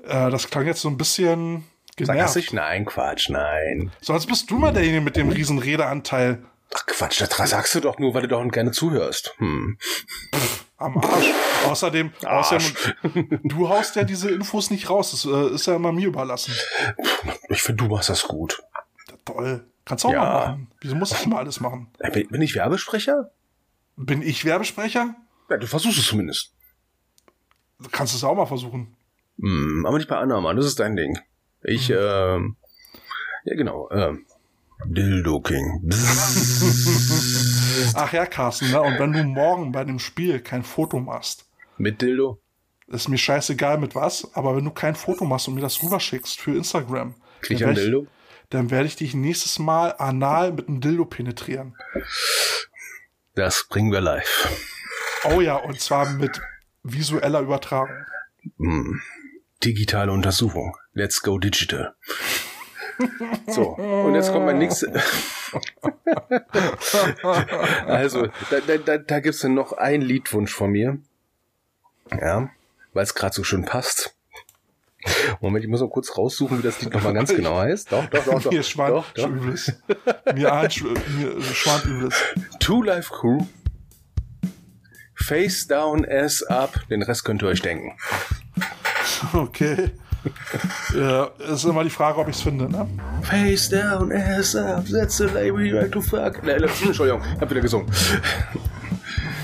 Äh, das klang jetzt so ein bisschen Sag genervt. ich? Nein, Quatsch, nein. Sonst bist du mal derjenige mit dem riesen Redeanteil Ach Quatsch, das sagst du doch nur, weil du doch gerne zuhörst. Hm. am Arsch. Außerdem, außerdem, du haust ja diese Infos nicht raus. Das äh, ist ja immer mir überlassen. Ich finde, du machst das gut. Toll. Kannst du auch Ja. mal machen. Wieso muss ich immer alles machen? Äh, bin ich Werbesprecher? Bin ich Werbesprecher? Ja, du versuchst es zumindest. Du kannst es auch mal versuchen. Hm, aber nicht bei Anna, Mann. Das ist dein Ding. Ich, ähm, ja genau, ähm, Dildo King. Ach ja, Carsten, ne? Und wenn du morgen bei dem Spiel kein Foto machst, Mit Dildo? ist mir scheißegal mit was, aber wenn du kein Foto machst und mir das rüberschickst für Instagram, Krieg ich dann ein Dildo? dann werde ich dich nächstes Mal anal mit einem Dildo penetrieren. Das bringen wir live. Oh ja, und zwar mit visueller Übertragung. Hm. Digitale Untersuchung. Let's go digital. So, und jetzt kommt mein nächstes. also, da, da, da, da gibt's dann noch einen Liedwunsch von mir. Ja, weil es gerade so schön passt. Moment, ich muss noch kurz raussuchen, wie das Lied nochmal ganz genau heißt. Doch, doch, doch, doch. Mir schwant doch, doch. Übles. Mir ahnt mir schwant Übles. Two Life Crew. Face down, ass up. Den Rest könnt ihr euch denken. Okay. Ja, ist immer die Frage, ob ich es finde, ne? Face down, ass up. That's the lady you like to fuck. Nee, Entschuldigung, hab wieder gesungen.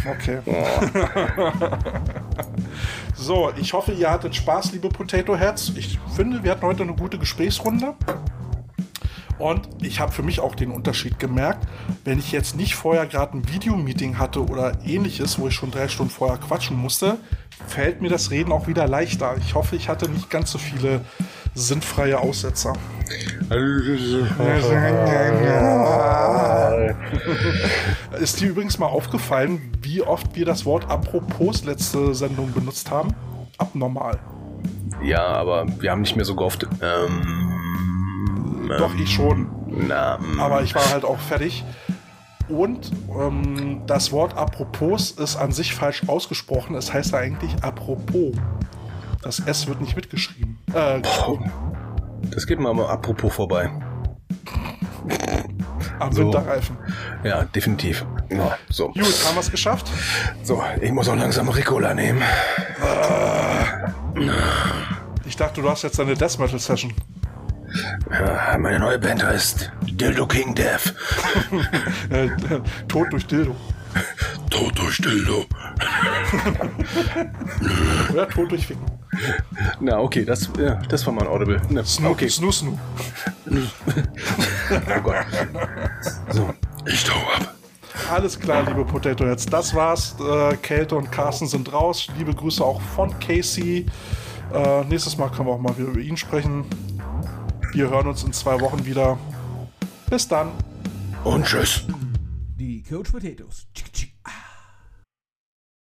Okay. so, ich hoffe, ihr hattet Spaß, liebe Potato Heads. Ich finde, wir hatten heute eine gute Gesprächsrunde. Und ich habe für mich auch den Unterschied gemerkt, wenn ich jetzt nicht vorher gerade ein Videomeeting hatte oder ähnliches, wo ich schon drei Stunden vorher quatschen musste, fällt mir das Reden auch wieder leichter. Ich hoffe, ich hatte nicht ganz so viele sinnfreie Aussetzer. Ist dir übrigens mal aufgefallen, wie oft wir das Wort apropos letzte Sendung benutzt haben? Abnormal. Ja, aber wir haben nicht mehr so gehofft. Ähm, Doch, ich schon. na, mm, Aber ich war halt auch fertig. Und ähm, das Wort apropos ist an sich falsch ausgesprochen. Es heißt eigentlich apropos. Das S wird nicht mitgeschrieben. Äh, geschrieben. das geht mal apropos vorbei. Am so. Winterreifen. Ja, definitiv. Ja, so. Gut, haben wir es geschafft? so, ich muss auch langsam Ricola nehmen. Ich dachte, du hast jetzt eine Death Metal Session. Ja, meine neue Band heißt Dildo King Death. Äh, Tod durch Dildo. Tod durch Dildo. Oder Tod durch Ficken. Na, okay, das, ja, das war mein Audible. Na, Snu, okay, Snu, Snu. oh Gott. So, Ich hau ab. Alles klar, liebe Potato Heads. Das war's. Äh, Kälte und Carsten sind raus. Liebe Grüße auch von Casey. Äh, nächstes Mal können wir auch mal wieder über ihn sprechen. Wir hören uns in zwei Wochen wieder. Bis dann. Und tschüss. Die Coach Potatoes. Tschick, tschick.